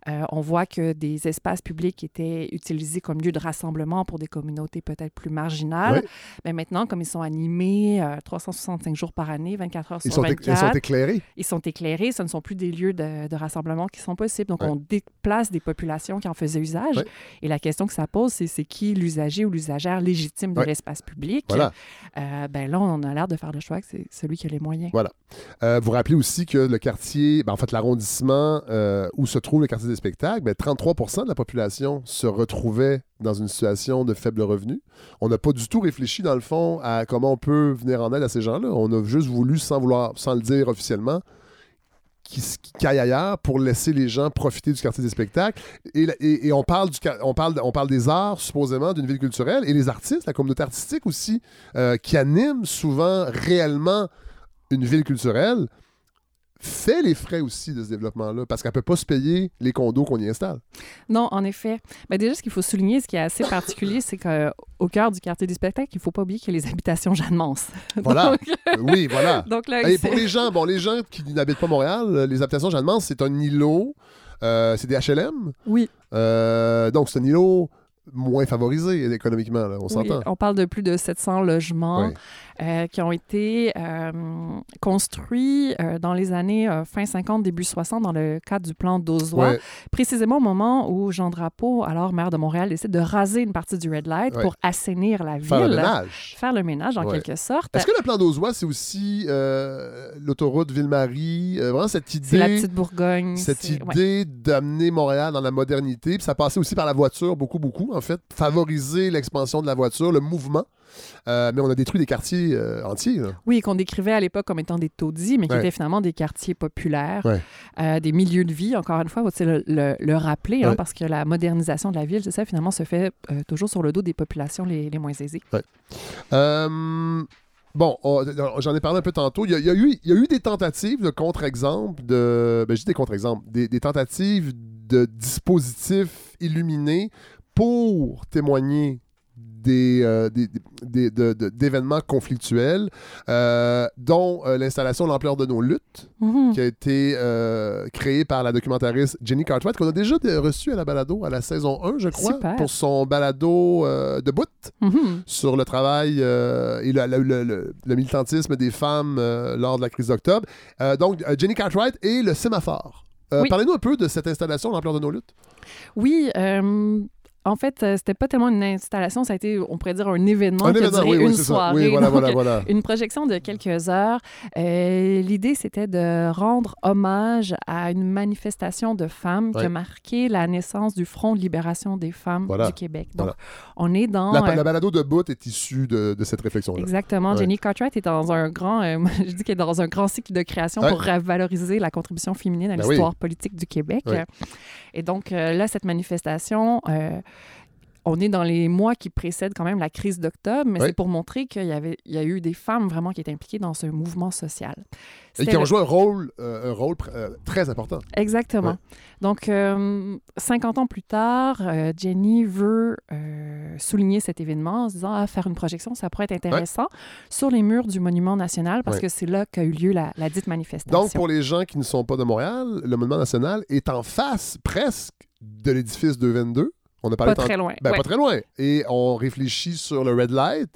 Euh, on voit que des espaces publics étaient utilisés comme lieu de rassemblement pour des communautés peut-être plus marginales. Oui. Mais maintenant, comme ils sont animés euh, 365 jours par année, 24 heures Ils sur sont, éc- 24, ils sont éclairés. ils sont éclairés, ce ne sont plus des lieux de, de rassemblement qui sont possibles. Donc, on déplace des populations qui en faisaient usage. Et la question que ça pose, c'est qui l'usager ou l'usagère légitime de Ouais. l'espace public? Voilà. Euh, ben là, on a l'air de faire le choix que c'est celui qui a les moyens. Euh, vous rappelez aussi que le quartier, ben, en fait, l'arrondissement euh, où se trouve le quartier des spectacles, ben, 33% de la population se retrouvait dans une situation de faible revenu. On n'a pas du tout réfléchi, dans le fond, à comment on peut venir en aide à ces gens-là. On a juste voulu, sans, vouloir, sans le dire officiellement, qu'ils aillent ailleurs pour laisser les gens profiter du quartier des spectacles. Et, on parle des arts, supposément, d'une ville culturelle, et les artistes, la communauté artistique aussi, euh, qui anime souvent réellement une ville culturelle, fait les frais aussi de ce développement-là, parce qu'elle ne peut pas se payer les condos qu'on y installe. Non, en effet. Ben déjà, ce qu'il faut souligner, ce qui est assez particulier, c'est qu'au cœur du quartier du spectacle, il ne faut pas oublier qu'il y a les habitations Jeanne-Mance. (laughs) Voilà. donc, oui, voilà. (laughs) donc là, Et pour les gens, bon, les gens qui n'habitent pas Montréal, euh, les habitations Jeanne-Mance, c'est un îlot, euh, c'est des HLM. Oui. Euh, donc, c'est un îlot moins favorisés économiquement, là, on Oui, s'entend. on parle de plus de 700 logements euh, qui ont été euh, construits euh, dans les années fin 50, début 60 dans le cadre du plan d'Ozois, précisément au moment où Jean Drapeau, alors maire de Montréal, décide de raser une partie du Red Light pour assainir la ville, Faire le ménage. faire le ménage en quelque sorte. Est-ce que le plan d'Ozois, c'est aussi l'autoroute Ville-Marie, vraiment cette idée, C'est la petite Bourgogne. cette idée d'amener Montréal dans la modernité, puis ça passait aussi par la voiture, beaucoup, beaucoup, en fait, favoriser l'expansion de la voiture, le mouvement. Euh, mais on a détruit des quartiers euh, entiers. là. Oui, qu'on décrivait à l'époque comme étant des taudis, mais qui Ouais. étaient finalement des quartiers populaires, Ouais. euh, des milieux de vie, encore une fois, faut-il le, le- le rappeler, hein, parce que la modernisation de la ville, c'est ça, finalement, se fait toujours sur le dos des populations les, les moins aisées. Bon, on- j'en ai parlé un peu tantôt. Il y a, il y a eu, il y a eu des tentatives de contre-exemples, de, ben, je dis des contre-exemples, des, des tentatives de dispositifs illuminés pour témoigner des, euh, des- des- de- de- d'événements conflictuels, euh, dont euh, l'installation L'ampleur de nos luttes, Mhm. qui a été euh, créée par la documentariste Jenny Cartwright, qu'on a déjà reçue à la balado à la saison 1, je crois, Super. pour son balado de bout Mhm. sur le travail et le, le- le- le- le militantisme des femmes lors de la crise d'octobre. Donc, Jenny Cartwright et le sémaphore. Oui. Parlez-nous un peu de cette installation, l'ampleur de nos luttes. Oui, en fait, euh, c'était pas tellement une installation, ça a été, on pourrait dire, un événement Un qui a événement, duré oui, oui, une ça. soirée. Oui, voilà, Donc, voilà, voilà. Une projection de quelques heures. Euh, L'idée, c'était de rendre hommage à une manifestation de femmes qui a marqué la naissance du Front de libération des femmes du Québec. Donc, on est dans... La, euh, la balado de bout est issue de, de cette réflexion-là. Exactement. Ouais. Jenny Cartwright est dans un grand, euh, (laughs) je dis qu'elle est dans un grand cycle de création Ouais. pour valoriser la contribution féminine à Ben l'histoire politique du Québec. Et donc euh, là, cette manifestation, euh, on est dans les mois qui précèdent quand même la crise d'octobre, mais c'est pour montrer qu'il y avait, il y a eu des femmes vraiment qui étaient impliquées dans ce mouvement social. Et qui ont le- joué un rôle, euh, un rôle euh, très important. Exactement. Donc, euh, 50 ans plus tard, euh, Jenny veut souligner cet événement en se disant, ah, faire une projection, ça pourrait être intéressant sur les murs du Monument national parce que c'est là qu'a eu lieu la, la dite manifestation. Donc, pour les gens qui ne sont pas de Montréal, le Monument national est en face presque de l'édifice 222. On a parlé Pas tant- très loin. Ben, Ouais. pas très loin. Et on réfléchit sur le Red Light.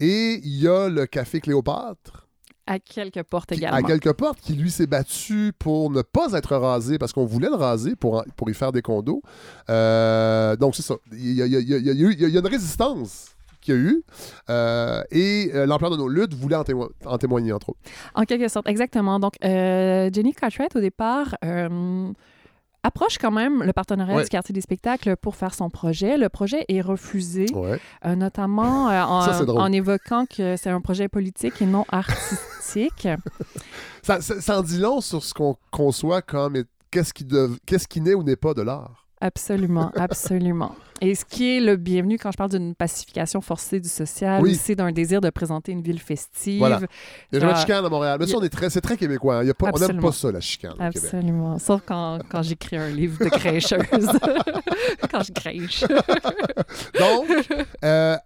Et il y a le Café Cléopâtre, À quelques portes qui, également. à quelques portes, qui lui s'est battu pour ne pas être rasé, parce qu'on voulait le raser pour, en- pour y faire des condos. Euh, donc, c'est ça. Il y a, il y a- il y a- il y a eu- il y a- il y a une résistance qu'il y a eu. Euh, et euh, l'ampleur de nos luttes voulait en, témo- en témoigner, entre autres. En quelque sorte, exactement. Donc, euh, Jenny Cartwright, au départ, euh, approche quand même le partenariat Ouais. du quartier des spectacles pour faire son projet. Le projet est refusé, Ouais. euh, notamment euh, en, Ça, évoquant que c'est un projet politique et non artistique. (laughs) Ça, ça- ça en dit long sur ce qu'on conçoit comme qu'est-ce qui, dev- qu'est-ce qui n'est ou n'est pas de l'art. Absolument, absolument. Et ce qui est le bienvenu quand je parle d'une pacification forcée du social, Oui. c'est d'un désir de présenter une ville festive. Voilà. Il y a jamais de chicane à Montréal. Mais ça, on est très, c'est très québécois. hein. Il y a pas, on n'aime pas ça, la chicane. Absolument. Sauf quand, quand j'écris un livre de crècheuse. (laughs) quand je crèche. Donc, euh,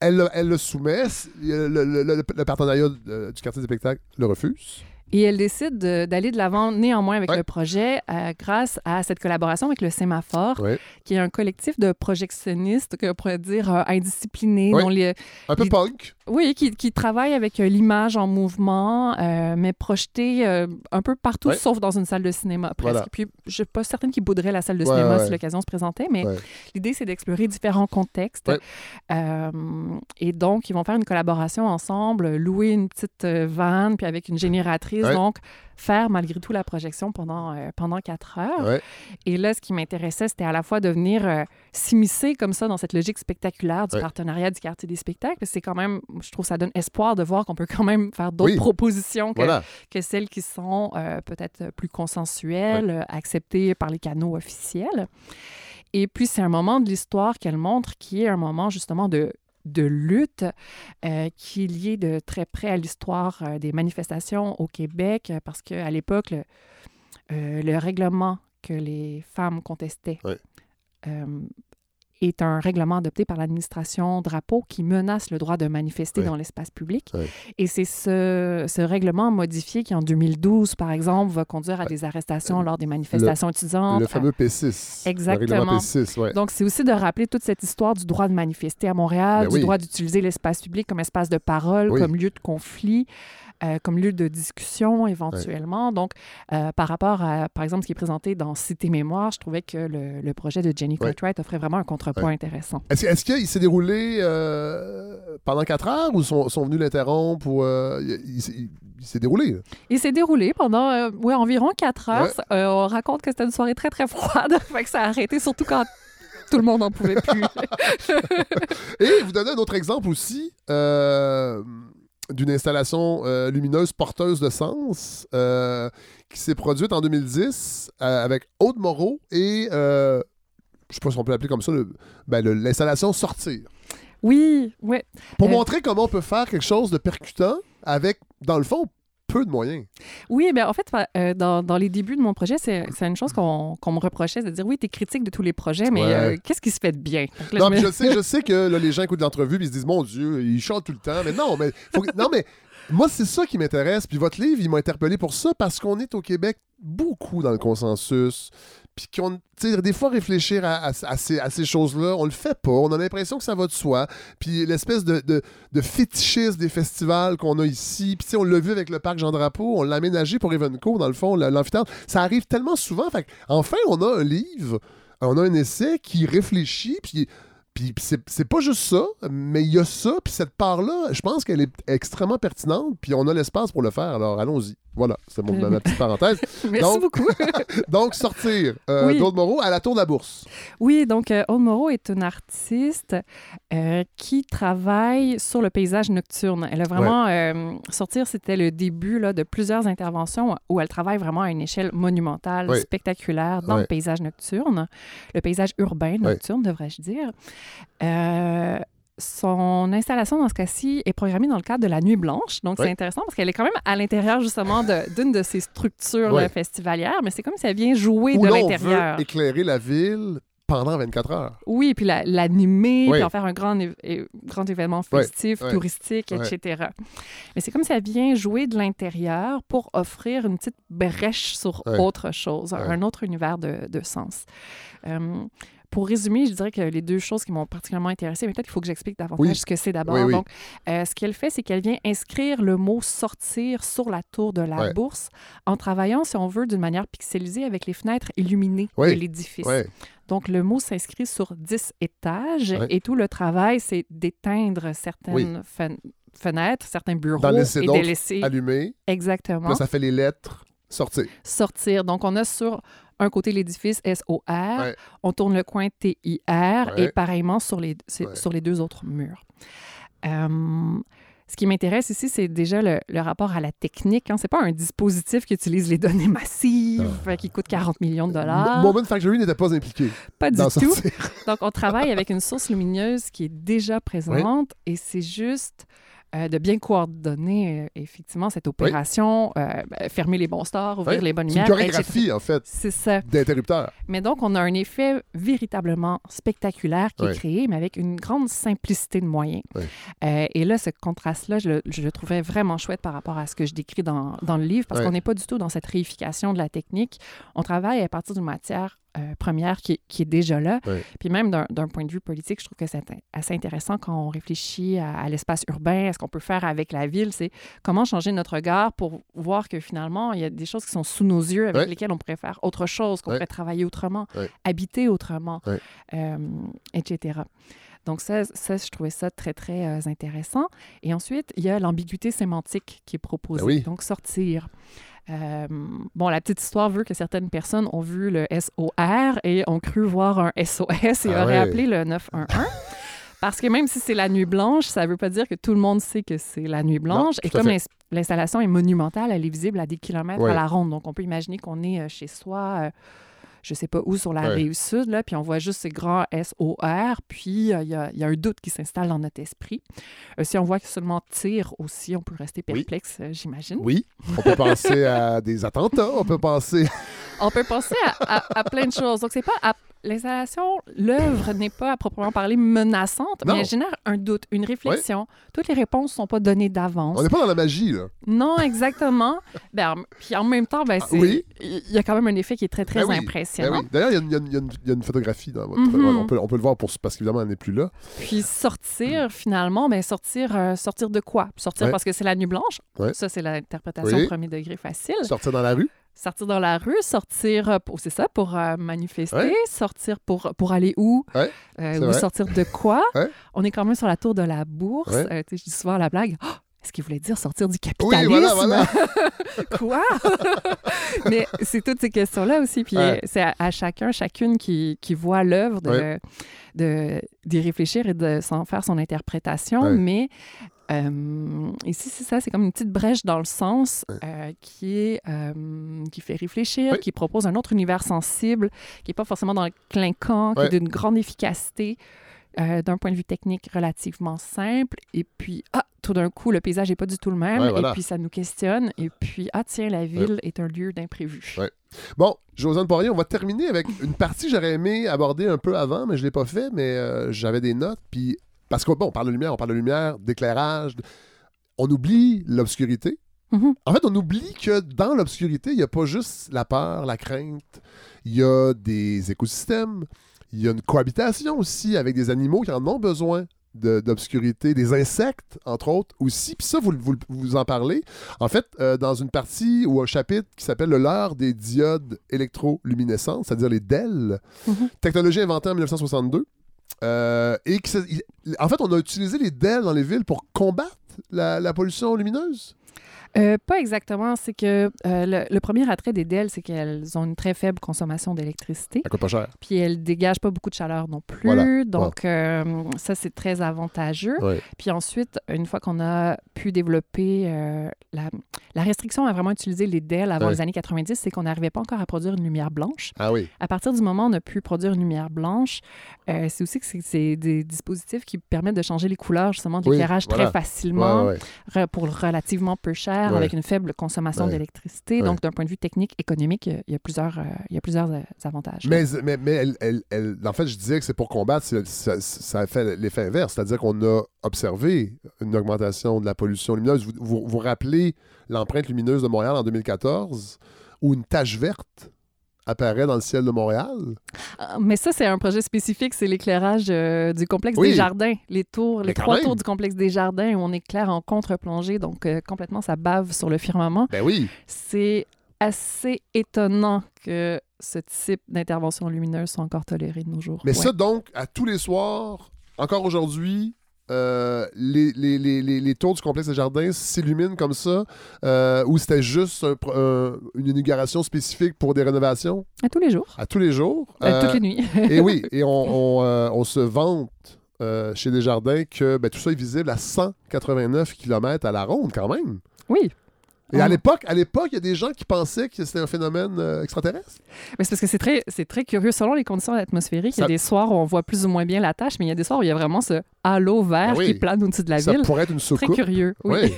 elle, le- elle le soumet. Le, le- le- le- le partenariat euh, du quartier des spectacles le refuse. Et elle décide de- d'aller de l'avant néanmoins avec Ouais. le projet euh, grâce à cette collaboration avec le Sémaphore, Ouais. qui est un collectif de projectionnistes, que pourrait dire euh, indisciplinés, Ouais. dont les- Un peu punk. oui, qui, qui travaillent avec euh, l'image en mouvement, mais projetée un peu partout, sauf dans une salle de cinéma presque. Voilà. Puis je suis pas certaine qu'ils boudraient la salle de cinéma si l'occasion se présentait, mais l'idée c'est d'explorer différents contextes. Et donc, ils vont faire une collaboration ensemble, louer une petite vanne, puis avec une génératrice, Ouais. donc faire malgré tout la projection pendant, euh, pendant quatre heures. Ouais. Et là, ce qui m'intéressait, c'était à la fois de venir euh, s'immiscer comme ça dans cette logique spectaculaire du Ouais. partenariat du quartier des spectacles. C'est quand même, je trouve, ça donne espoir de voir qu'on peut quand même faire d'autres Oui. propositions que, Voilà. que celles qui sont euh, peut-être plus consensuelles, acceptées par les canaux officiels. Et puis, c'est un moment de l'histoire qu'elle montre qui est un moment justement de de lutte euh, qui est lié de très près à l'histoire euh, des manifestations au Québec, euh, parce qu'à l'époque, le, euh, le règlement que les femmes contestaient. Euh, est un règlement adopté par l'administration Drapeau qui menace le droit de manifester Oui. dans l'espace public. Oui. Et c'est ce, ce règlement modifié qui, en 2012, par exemple, va conduire à des arrestations lors des manifestations étudiantes. Le fameux P6. Exactement. Le règlement P6, ouais. Donc, c'est aussi de rappeler toute cette histoire du droit de manifester à Montréal, Ben du oui. droit d'utiliser l'espace public comme espace de parole, comme lieu de conflit, euh, comme lieu de discussion éventuellement. Donc, euh, par rapport à, par exemple, ce qui est présenté dans Cité Mémoire, je trouvais que le, le projet de Jenny Oui. Cartwright offrait vraiment un contrepoint intéressant. Est-ce est-ce qu'il s'est déroulé euh, pendant quatre heures ou sont, sont venus l'interrompre ou il, il s'est- il s'est déroulé? Il s'est déroulé pendant ouais, environ quatre heures. On raconte que c'était une soirée très, très froide. (laughs) fait que ça a arrêté, surtout quand tout le monde n'en pouvait plus. (laughs) Et vous donnez un autre exemple aussi euh, d'une installation euh, lumineuse porteuse de sens euh, qui s'est produite en 2010 euh, avec Aude Moreau et je sais pas si on peut l'appeler comme ça, ben, le- l'installation Sortir. oui, oui. Pour montrer comment on peut faire quelque chose de percutant avec, dans le fond, peu de moyens. Oui, bien, en fait, euh, dans, dans les débuts de mon projet, c'est c'est une chose qu'on qu'on me reprochait, de dire oui, tu es critique de tous les projets, mais Ouais. euh, qu'est-ce qui se fait de bien? Là, Non, je mais me- je sais, je sais que là, les gens écoutent l'entrevue et ils se disent Mon Dieu, ils chantent tout le temps. Mais non, mais, faut que- non, mais moi, c'est ça qui m'intéresse. Puis votre livre, il m'a interpellé pour ça parce qu'on est au Québec beaucoup dans le consensus. Puis qu'on, des fois, réfléchir à, ces, choses-là, on le fait pas. On a l'impression que ça va de soi. Puis l'espèce de, de, fétichisme des festivals qu'on a ici. Puis on l'a vu avec le parc Jean Drapeau, on l'a aménagé pour Evenco, dans le fond, l'amphithéâtre. Ça arrive tellement souvent. Enfin, on a un livre, on a un essai qui réfléchit, puis puis c'est pas juste ça, mais il y a ça, puis cette part-là, je pense qu'elle est extrêmement pertinente, puis on a l'espace pour le faire, alors allons-y. Voilà, c'est mon, ma petite (laughs) parenthèse. Merci Donc- beaucoup. (laughs) Donc, sortir euh, Oui. d'Aude Moreau à la Tour de la Bourse. Oui, donc euh, Aude Moreau est une artiste euh, qui travaille sur le paysage nocturne. Elle a vraiment euh, sortir, c'était le début là, de plusieurs interventions où elle travaille vraiment à une échelle monumentale, spectaculaire dans Ouais. le paysage nocturne, le paysage urbain nocturne, devrais-je dire. Son installation, dans ce cas-ci, est programmée dans le cadre de la Nuit Blanche. Donc, c'est intéressant parce qu'elle est quand même à l'intérieur, justement, d'une de, ces structures festivalières, mais c'est comme si elle vient jouer Où de l'intérieur. éclairer la ville pendant 24 heures. Oui, puis la- l'animer, Oui. puis en faire un grand, grand événement festif, touristique, etc. Mais c'est comme si elle vient jouer de l'intérieur pour offrir une petite brèche sur autre chose, un autre univers de, de sens. Euh, pour résumer, je dirais que les deux choses qui m'ont particulièrement intéressée, mais peut-être qu'il faut que j'explique davantage Oui. ce que c'est d'abord. Oui, oui. Donc, euh, ce qu'elle fait, c'est qu'elle vient inscrire le mot sortir sur la tour de la Ouais. bourse en travaillant, si on veut, d'une manière pixelisée avec les fenêtres illuminées de l'édifice. Donc, le mot s'inscrit sur 10 étages Ouais. et tout le travail, c'est d'éteindre certaines fenêtres, certains bureaux et de laisser Allumé. exactement Là, ça fait les lettres. Sortir. sortir. Donc, on a sur un côté l'édifice SOR, Ouais. on tourne le coin TIR Ouais. et pareillement sur les, Ouais. sur les deux autres murs. Euh, ce qui m'intéresse ici, c'est déjà le, le rapport à la technique. Hein. C'est pas un dispositif qui utilise les données massives, euh, qui coûte 40 millions de dollars. Mo- Moment Factory n'était pas impliqué pas du tout. sortir. Donc, on travaille avec une source lumineuse qui est déjà présente et c'est juste euh, de bien coordonner, euh, effectivement, cette opération, euh, ben, fermer les bons stores, ouvrir les bonnes C'est une lumières. etc. chorégraphie, en fait, C'est ça. d'interrupteur. Mais donc, on a un effet véritablement spectaculaire qui est créé, mais avec une grande simplicité de moyens. Et là, ce contraste-là, je, le- je le trouvais vraiment chouette par rapport à ce que je décris dans, dans le livre, parce qu'on n'est pas du tout dans cette réification de la technique. On travaille à partir d'une matière euh, première qui, est- qui est déjà là. Puis même d'un point de vue politique, je trouve que c'est assez intéressant quand on réfléchit à, à l'espace urbain, à ce qu'on peut faire avec la ville, c'est comment changer notre regard pour voir que finalement, il y a des choses qui sont sous nos yeux avec lesquelles on pourrait faire autre chose, qu'on pourrait travailler autrement, habiter autrement, euh, etc. Donc ça, ça, je trouvais ça très, très euh, intéressant. Et ensuite, il y a l'ambiguïté sémantique qui est proposée. Ben oui. Donc sortir. Euh, bon, la petite histoire veut que certaines personnes ont vu le SOR et ont cru voir un SOS et Ah auraient ouais. appelé le 911. (laughs) Parce que même si c'est la nuit blanche, ça ne veut pas dire que tout le monde sait que c'est la nuit blanche. et comme l'installation est monumentale, elle est visible à des kilomètres Ouais. à la ronde. Donc, on peut imaginer qu'on est euh, chez soi, euh, je sais pas où, sur la Ouais. rive sud, là, puis on voit juste ces grands SOR, puis euh, il y, a, il y a un doute qui s'installe dans notre esprit. Euh, si on voit que seulement tir aussi, on peut rester perplexe, euh, j'imagine. Oui, on peut penser à des attentats, on peut penser... (laughs) On peut penser à, à- à plein de choses. Donc, c'est pas à, l'installation, l'œuvre n'est pas à proprement parler menaçante, Non. mais elle génère un doute, une réflexion. Toutes les réponses ne sont pas données d'avance. On n'est pas dans la magie, là. Non, exactement. ben, en- puis en même temps, ben, Ah, oui. il y a quand même un effet qui est très, très Ben oui, impressionnant. Ben oui. D'ailleurs, il y a une- y, y a photographie dans votre. Mhm. on, peut, on peut le voir pour, parce qu'évidemment, elle n'est plus là. Puis sortir, finalement, ben, sortir, euh, sortir de quoi? Sortir Ouais. parce que c'est la nuit blanche? Ouais. Ça, c'est l'interprétation Oui. premier degré facile. Sortir dans la rue? Sortir dans la rue, sortir, euh, pour, c'est ça, pour euh, manifester, Ouais. sortir pour, pour aller où? Ouais, Euh, ou sortir de quoi? Ouais. On est quand même sur la tour de la bourse. Euh, je dis souvent la blague. Ah, Est-ce qu'il voulait dire sortir du Oui, capitalisme? voilà, voilà. (laughs) Quoi? (laughs) Mais c'est toutes ces questions-là aussi. Puis Ouais. euh, c'est à, à chacun, chacune qui, qui voit l'œuvre Ouais. de- d'y réfléchir et de s'en faire son interprétation. Ouais. Mais euh, ici, c'est ça, c'est comme une petite brèche dans le sens euh, qui, est, euh, qui fait réfléchir, qui propose un autre univers sensible, qui n'est pas forcément dans le clinquant, qui est d'une grande efficacité. euh, d'un point de vue technique relativement simple. Et puis, ah, tout d'un coup, le paysage n'est pas du tout le même. Ouais, voilà. Et puis, ça nous questionne. Et puis, ah, tiens, la ville est un lieu d'imprévu. Ouais. Bon, Josiane Poirier, on va terminer avec une partie que j'aurais aimé aborder un peu avant, mais je ne l'ai pas fait, mais euh, j'avais des notes. Puis, parce qu'on bon, on parle de lumière, on parle de lumière, d'éclairage. On oublie l'obscurité. Mhm. En fait, on oublie que dans l'obscurité, il n'y a pas juste la peur, la crainte. Il y a des écosystèmes. Il y a une cohabitation aussi avec des animaux qui en ont besoin de- d'obscurité, des insectes, entre autres, aussi. Puis ça, vous, vous, vous en parlez. En fait, euh, dans une partie ou un chapitre qui s'appelle Le leurre des diodes électroluminescentes, c'est-à-dire les DEL, Mhm. technologie inventée en 1962. Euh, et qui en fait, on a utilisé les DEL dans les villes pour combattre la, la pollution lumineuse. Euh, pas exactement. C'est que euh, le, le premier attrait des DEL, c'est qu'elles ont une très faible consommation d'électricité. Ça coûte pas cher. Puis elles dégagent pas beaucoup de chaleur non plus. Voilà. Donc, euh, ça, c'est très avantageux. Ouais. Puis ensuite, une fois qu'on a pu développer la, la restriction à vraiment utiliser les DEL avant Ouais. les années 90, c'est qu'on n'arrivait pas encore à produire une lumière blanche. Ah oui. À partir du moment où on a pu produire une lumière blanche, c'est aussi que c'est- des dispositifs qui permettent de changer les couleurs justement de Oui, l'éclairage voilà. très facilement pour relativement peu cher Ouais. avec une faible consommation Ouais. d'électricité. Donc, d'un point de vue technique, économique, il y a- plusieurs, euh, il y a plusieurs euh, avantages. Mais, mais, mais elle, elle- elle- en fait, je disais que c'est pour combattre, ça, ça a fait l'effet inverse, c'est-à-dire qu'on a observé une augmentation de la pollution lumineuse. Vous vous, vous rappelez l'empreinte lumineuse de Montréal en 2014, où une tache verte apparaît dans le ciel de Montréal? Ah, Mais ça, c'est un projet spécifique, c'est l'éclairage euh, du complexe Oui. des jardins. Les tours, les trois même. tours du complexe des jardins où on éclaire en contre-plongée, donc euh, complètement ça bave sur le firmament. Ben oui. C'est assez étonnant que ce type d'intervention lumineuse soit encore toléré de nos jours. Mais Ouais. ça, donc, à tous les soirs, encore aujourd'hui, euh, les, les, les, les, tours du complexe des jardins s'illuminent comme ça, euh, ou c'était juste un pro- un- une inauguration spécifique pour des rénovations? À tous les jours, À tous les jours. Euh, Euh, toutes les nuits. (laughs) et oui, (laughs) et on, on, euh, on se vante euh, chez Desjardins que ben, tout ça est visible à 189 km à la ronde quand même. oui. Et à Ah. l'époque, à l'époque, il y a des gens qui pensaient que c'était un phénomène euh, extraterrestre. Mais c'est parce que c'est très, c'est très curieux. Selon les conditions atmosphériques, il y Ça- a des soirs où on voit plus ou moins bien la tâche, mais il y a des soirs où il y a vraiment ce halo vert Ah oui. qui plane au-dessus de la Ça ville. pourrait être une Très soucoupe. curieux. Oui. Oui.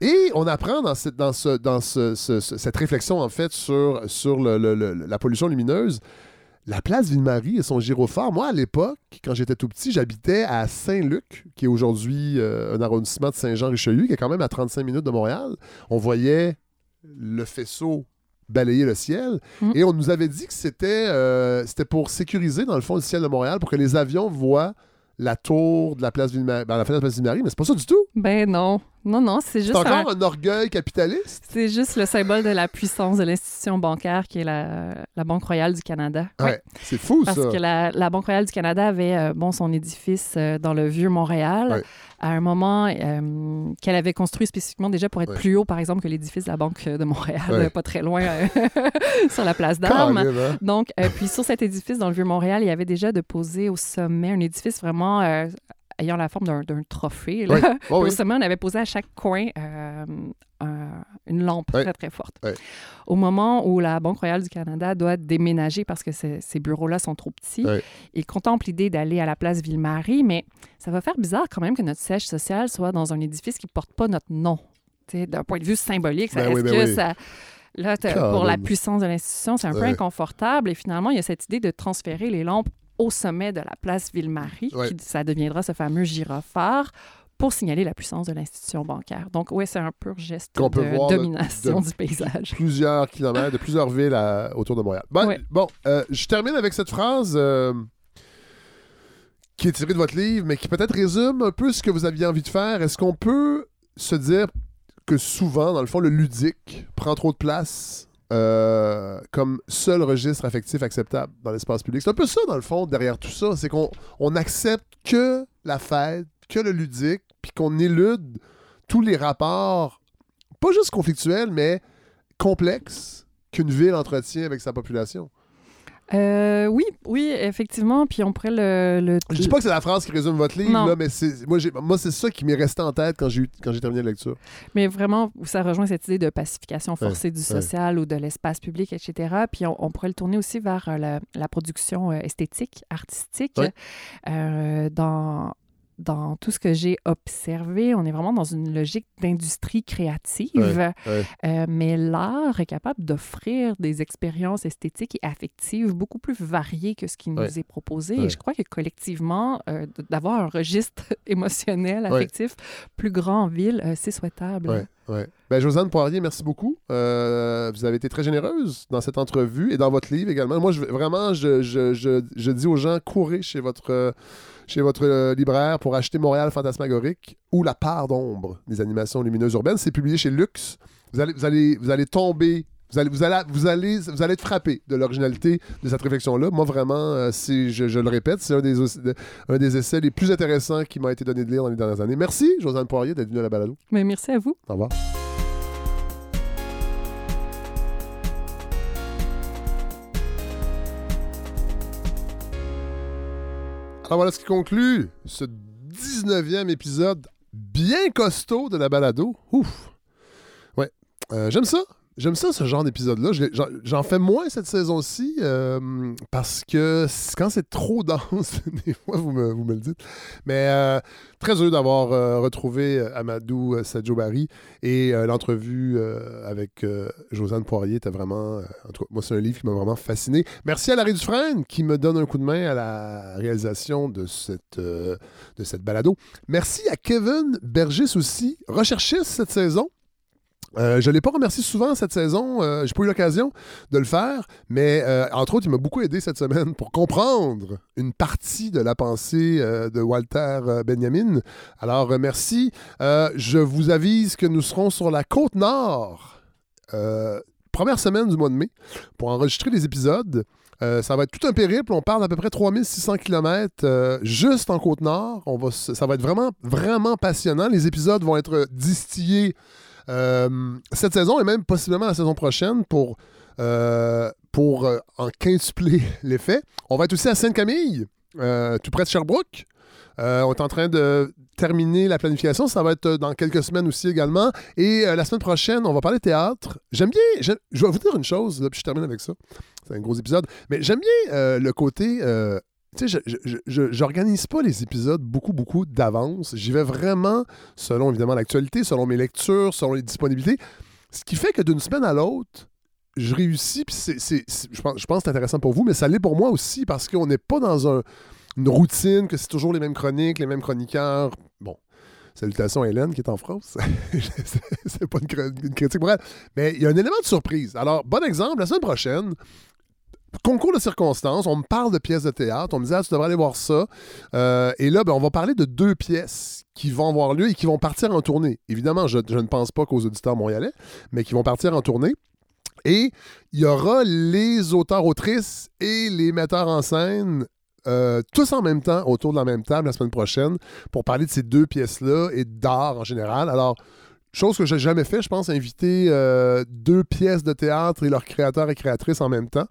Et on apprend dans, cette- dans, ce, dans ce- ce- ce- cette réflexion, en fait, sur, sur le- le- le- la pollution lumineuse. La place Ville-Marie et son gyrophare. Moi, à l'époque, quand j'étais tout petit, j'habitais à Saint-Luc, qui est aujourd'hui euh, un arrondissement de Saint-Jean-Richelieu, qui est quand même à 35 minutes de Montréal. On voyait le faisceau balayer le ciel. Mm. Et on nous avait dit que c'était euh, c'était pour sécuriser, dans le fond, le ciel de Montréal, pour que les avions voient la tour de la place Ville-Marie. Ben, la fenêtre de la place Ville-Marie, mais c'est pas ça du tout. Ben non. Non, non, c'est C'est juste, encore un- un orgueil capitaliste? c'est juste le symbole de la puissance de l'institution bancaire qui est la, la Banque royale du Canada. Ouais, c'est fou Parce ça. que la, la Banque royale du Canada avait euh, bon, son édifice euh, dans le vieux Montréal Ouais. à un moment euh, qu'elle avait construit spécifiquement déjà pour être plus haut, par exemple, que l'édifice de la Banque de Montréal, pas très loin (laughs) sur la place d'Armes. Hein? Donc, puis sur cet édifice dans le Vieux-Montréal, il y avait déjà de poser au sommet un édifice vraiment ayant la forme d'un trophée. là. Oui. Oh, (laughs) oui. Sommet, on avait posé à chaque coin euh, un- une lampe très, très forte. Au moment où la Banque royale du Canada doit déménager parce que ces, bureaux-là sont trop petits, Ouais. il contemple l'idée d'aller à la place Ville-Marie, mais ça va faire bizarre quand même que notre siège social soit dans un édifice qui ne porte pas notre nom. D'un point de vue symbolique, Ben est-ce ben que oui. ça... Là, pour la puissance de l'institution, c'est un peu inconfortable. Et finalement, il y a cette idée de transférer les lampes au sommet de la place Ville-Marie, qui ça deviendra ce fameux gyrophare pour signaler la puissance de l'institution bancaire. Donc, oui, c'est un pur geste de domination du paysage. Plusieurs kilomètres, de plusieurs villes autour de Montréal. Bon, euh, je termine avec cette phrase euh, qui est tirée de votre livre, mais qui peut-être résume un peu ce que vous aviez envie de faire. Est-ce qu'on peut se dire que souvent, dans le fond, le ludique prend trop de place? Euh, comme seul registre affectif acceptable dans l'espace public. C'est un peu ça, dans le fond, derrière tout ça. C'est qu'on on accepte que la fête, que le ludique, puis qu'on élude tous les rapports, pas juste conflictuels, mais complexes qu'une ville entretient avec sa population. Euh, oui, oui, effectivement. Puis on pourrait le. le... Je dis pas que c'est la phrase qui résume votre livre, là, mais moi, moi c'est ça qui m'est resté en tête quand j'ai, terminé la lecture. Mais vraiment, ça rejoint cette idée de pacification forcée du social ou de l'espace public, etc. Puis on, pourrait le tourner aussi vers euh, la, production euh, esthétique, artistique. dans dans tout ce que j'ai observé, on est vraiment dans une logique d'industrie créative, euh, mais l'art est capable d'offrir des expériences esthétiques et affectives beaucoup plus variées que ce qui nous est proposé. Et je crois que collectivement, euh, d'avoir un registre (laughs) émotionnel, affectif plus grand en ville, euh, c'est souhaitable. Ouais. Ben, Josiane Poirier, merci beaucoup. vous avez été très généreuse dans cette entrevue et dans votre livre également. Moi, je, vraiment, je, dis aux gens, courez chez votre chez votre euh, libraire pour acheter Montréal Fantasmagorique ou La part d'ombre des animations lumineuses urbaines. C'est publié chez Lux. Vous allez, vous allez, vous allez tomber vous allez, vous, allez, vous, allez, vous allez être frappé de l'originalité de cette réflexion-là. Moi, vraiment, euh, je, je, le répète, c'est un des, un des essais les plus intéressants qui m'a été donné de lire dans les dernières années. Merci, Josiane Poirier, d'être venue à la balado. Mais merci à vous. Au revoir. Alors voilà ce qui conclut ce 19e épisode bien costaud de la balado. Ouf! Ouais. Euh, j'aime ça. J'aime ça, ce genre d'épisode-là. J'en fais moins cette saison-ci euh, parce que quand c'est trop (laughs) dense, des fois, vous me, le dites. Mais euh, très heureux d'avoir euh, retrouvé Amadou Sadjo Barry et l'entrevue avec Josiane Poirier était vraiment. en tout cas, moi, c'est un livre qui m'a vraiment fasciné. Merci à Larry Dufresne qui me donne un coup de main à la réalisation de cette, de cette balado. Merci à Kevin Bergis aussi, recherchiste cette saison. Euh, je ne l'ai pas remercié souvent cette saison. Euh, j'ai pas eu l'occasion de le faire, mais euh, entre autres, il m'a beaucoup aidé cette semaine pour comprendre une partie de la pensée de Walter Benjamin. Alors, merci. je vous avise que nous serons sur la côte nord, première semaine du mois de mai, pour enregistrer les épisodes. ça va être tout un périple. On parle d'à peu près 3600 km juste en Côte-Nord. Ça va être vraiment, vraiment passionnant. Les épisodes vont être distillés euh, cette saison et même possiblement la saison prochaine pour, euh, pour euh, en quintupler (laughs) l'effet. On va être aussi à Sainte-Camille, tout près de Sherbrooke. on est en train de terminer la planification. Ça va être dans quelques semaines aussi également. Et la semaine prochaine, on va parler théâtre. J'aime bien, je vais vous dire une chose, puis je termine avec ça. C'est un gros épisode. Mais j'aime bien le côté tu sais, je j'organise pas les épisodes beaucoup, beaucoup d'avance. J'y vais vraiment selon, évidemment, l'actualité, selon mes lectures, selon les disponibilités. Ce qui fait que d'une semaine à l'autre, je réussis, puis je pense, je pense que c'est intéressant pour vous, mais ça l'est pour moi aussi parce qu'on n'est pas dans une routine, que c'est toujours les mêmes chroniques, les mêmes chroniqueurs. Bon, salutations à Hélène qui est en France. (laughs) c'est pas une, une critique pour elle. Mais il y a un élément de surprise. Alors, bon exemple, la semaine prochaine, concours de circonstances, on me parle de pièces de théâtre, on me dit ah, tu devrais aller voir ça. Euh, et là, ben, on va parler de deux pièces qui vont avoir lieu et qui vont partir en tournée. Évidemment, je, ne pense pas qu'aux auditeurs montréalais, mais qui vont partir en tournée. Et il y aura les auteurs-autrices et les metteurs en scène euh, tous en même temps autour de la même table la semaine prochaine pour parler de ces deux pièces-là et d'art en général. Alors, chose que j'ai jamais fait, je pense, inviter euh, deux pièces de théâtre et leurs créateurs et créatrices en même temps.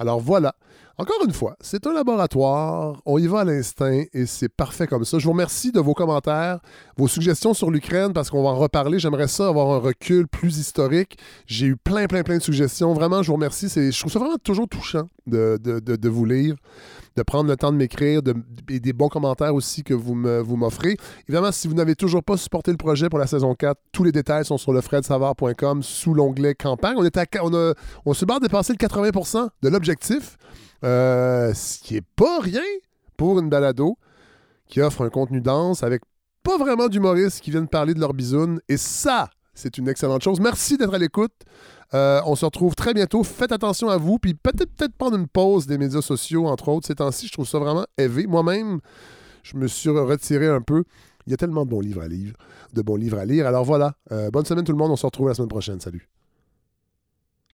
Alors voilà. Encore une fois, c'est un laboratoire, on y va à l'instinct et c'est parfait comme ça. Je vous remercie de vos commentaires, vos suggestions sur l'Ukraine parce qu'on va en reparler. J'aimerais ça avoir un recul plus historique. J'ai eu plein, plein, plein de suggestions. Vraiment, je vous remercie. Je trouve ça vraiment toujours touchant de, de vous lire. De prendre le temps de m'écrire et des bons commentaires aussi que vous m'offrez. Évidemment, si vous n'avez toujours pas supporté le projet pour la saison 4, tous les détails sont sur lefredsavard.com sous l'onglet campagne. On, est à, on, a, on se barre de dépasser le 80% de l'objectif, euh, ce qui est pas rien pour une balado qui offre un contenu dense avec pas vraiment d'humoristes qui viennent parler de leur bisoune. Et ça, c'est une excellente chose. Merci d'être à l'écoute. Euh, on se retrouve très bientôt. Faites attention à vous. Puis peut-être peut prendre une pause des médias sociaux, entre autres. Ces temps-ci, je trouve ça vraiment élevé. Moi-même, je me suis retiré un peu. Il y a tellement de bons livres à lire, de bons livres à lire. Alors voilà. Euh, bonne semaine tout le monde. On se retrouve la semaine prochaine. Salut.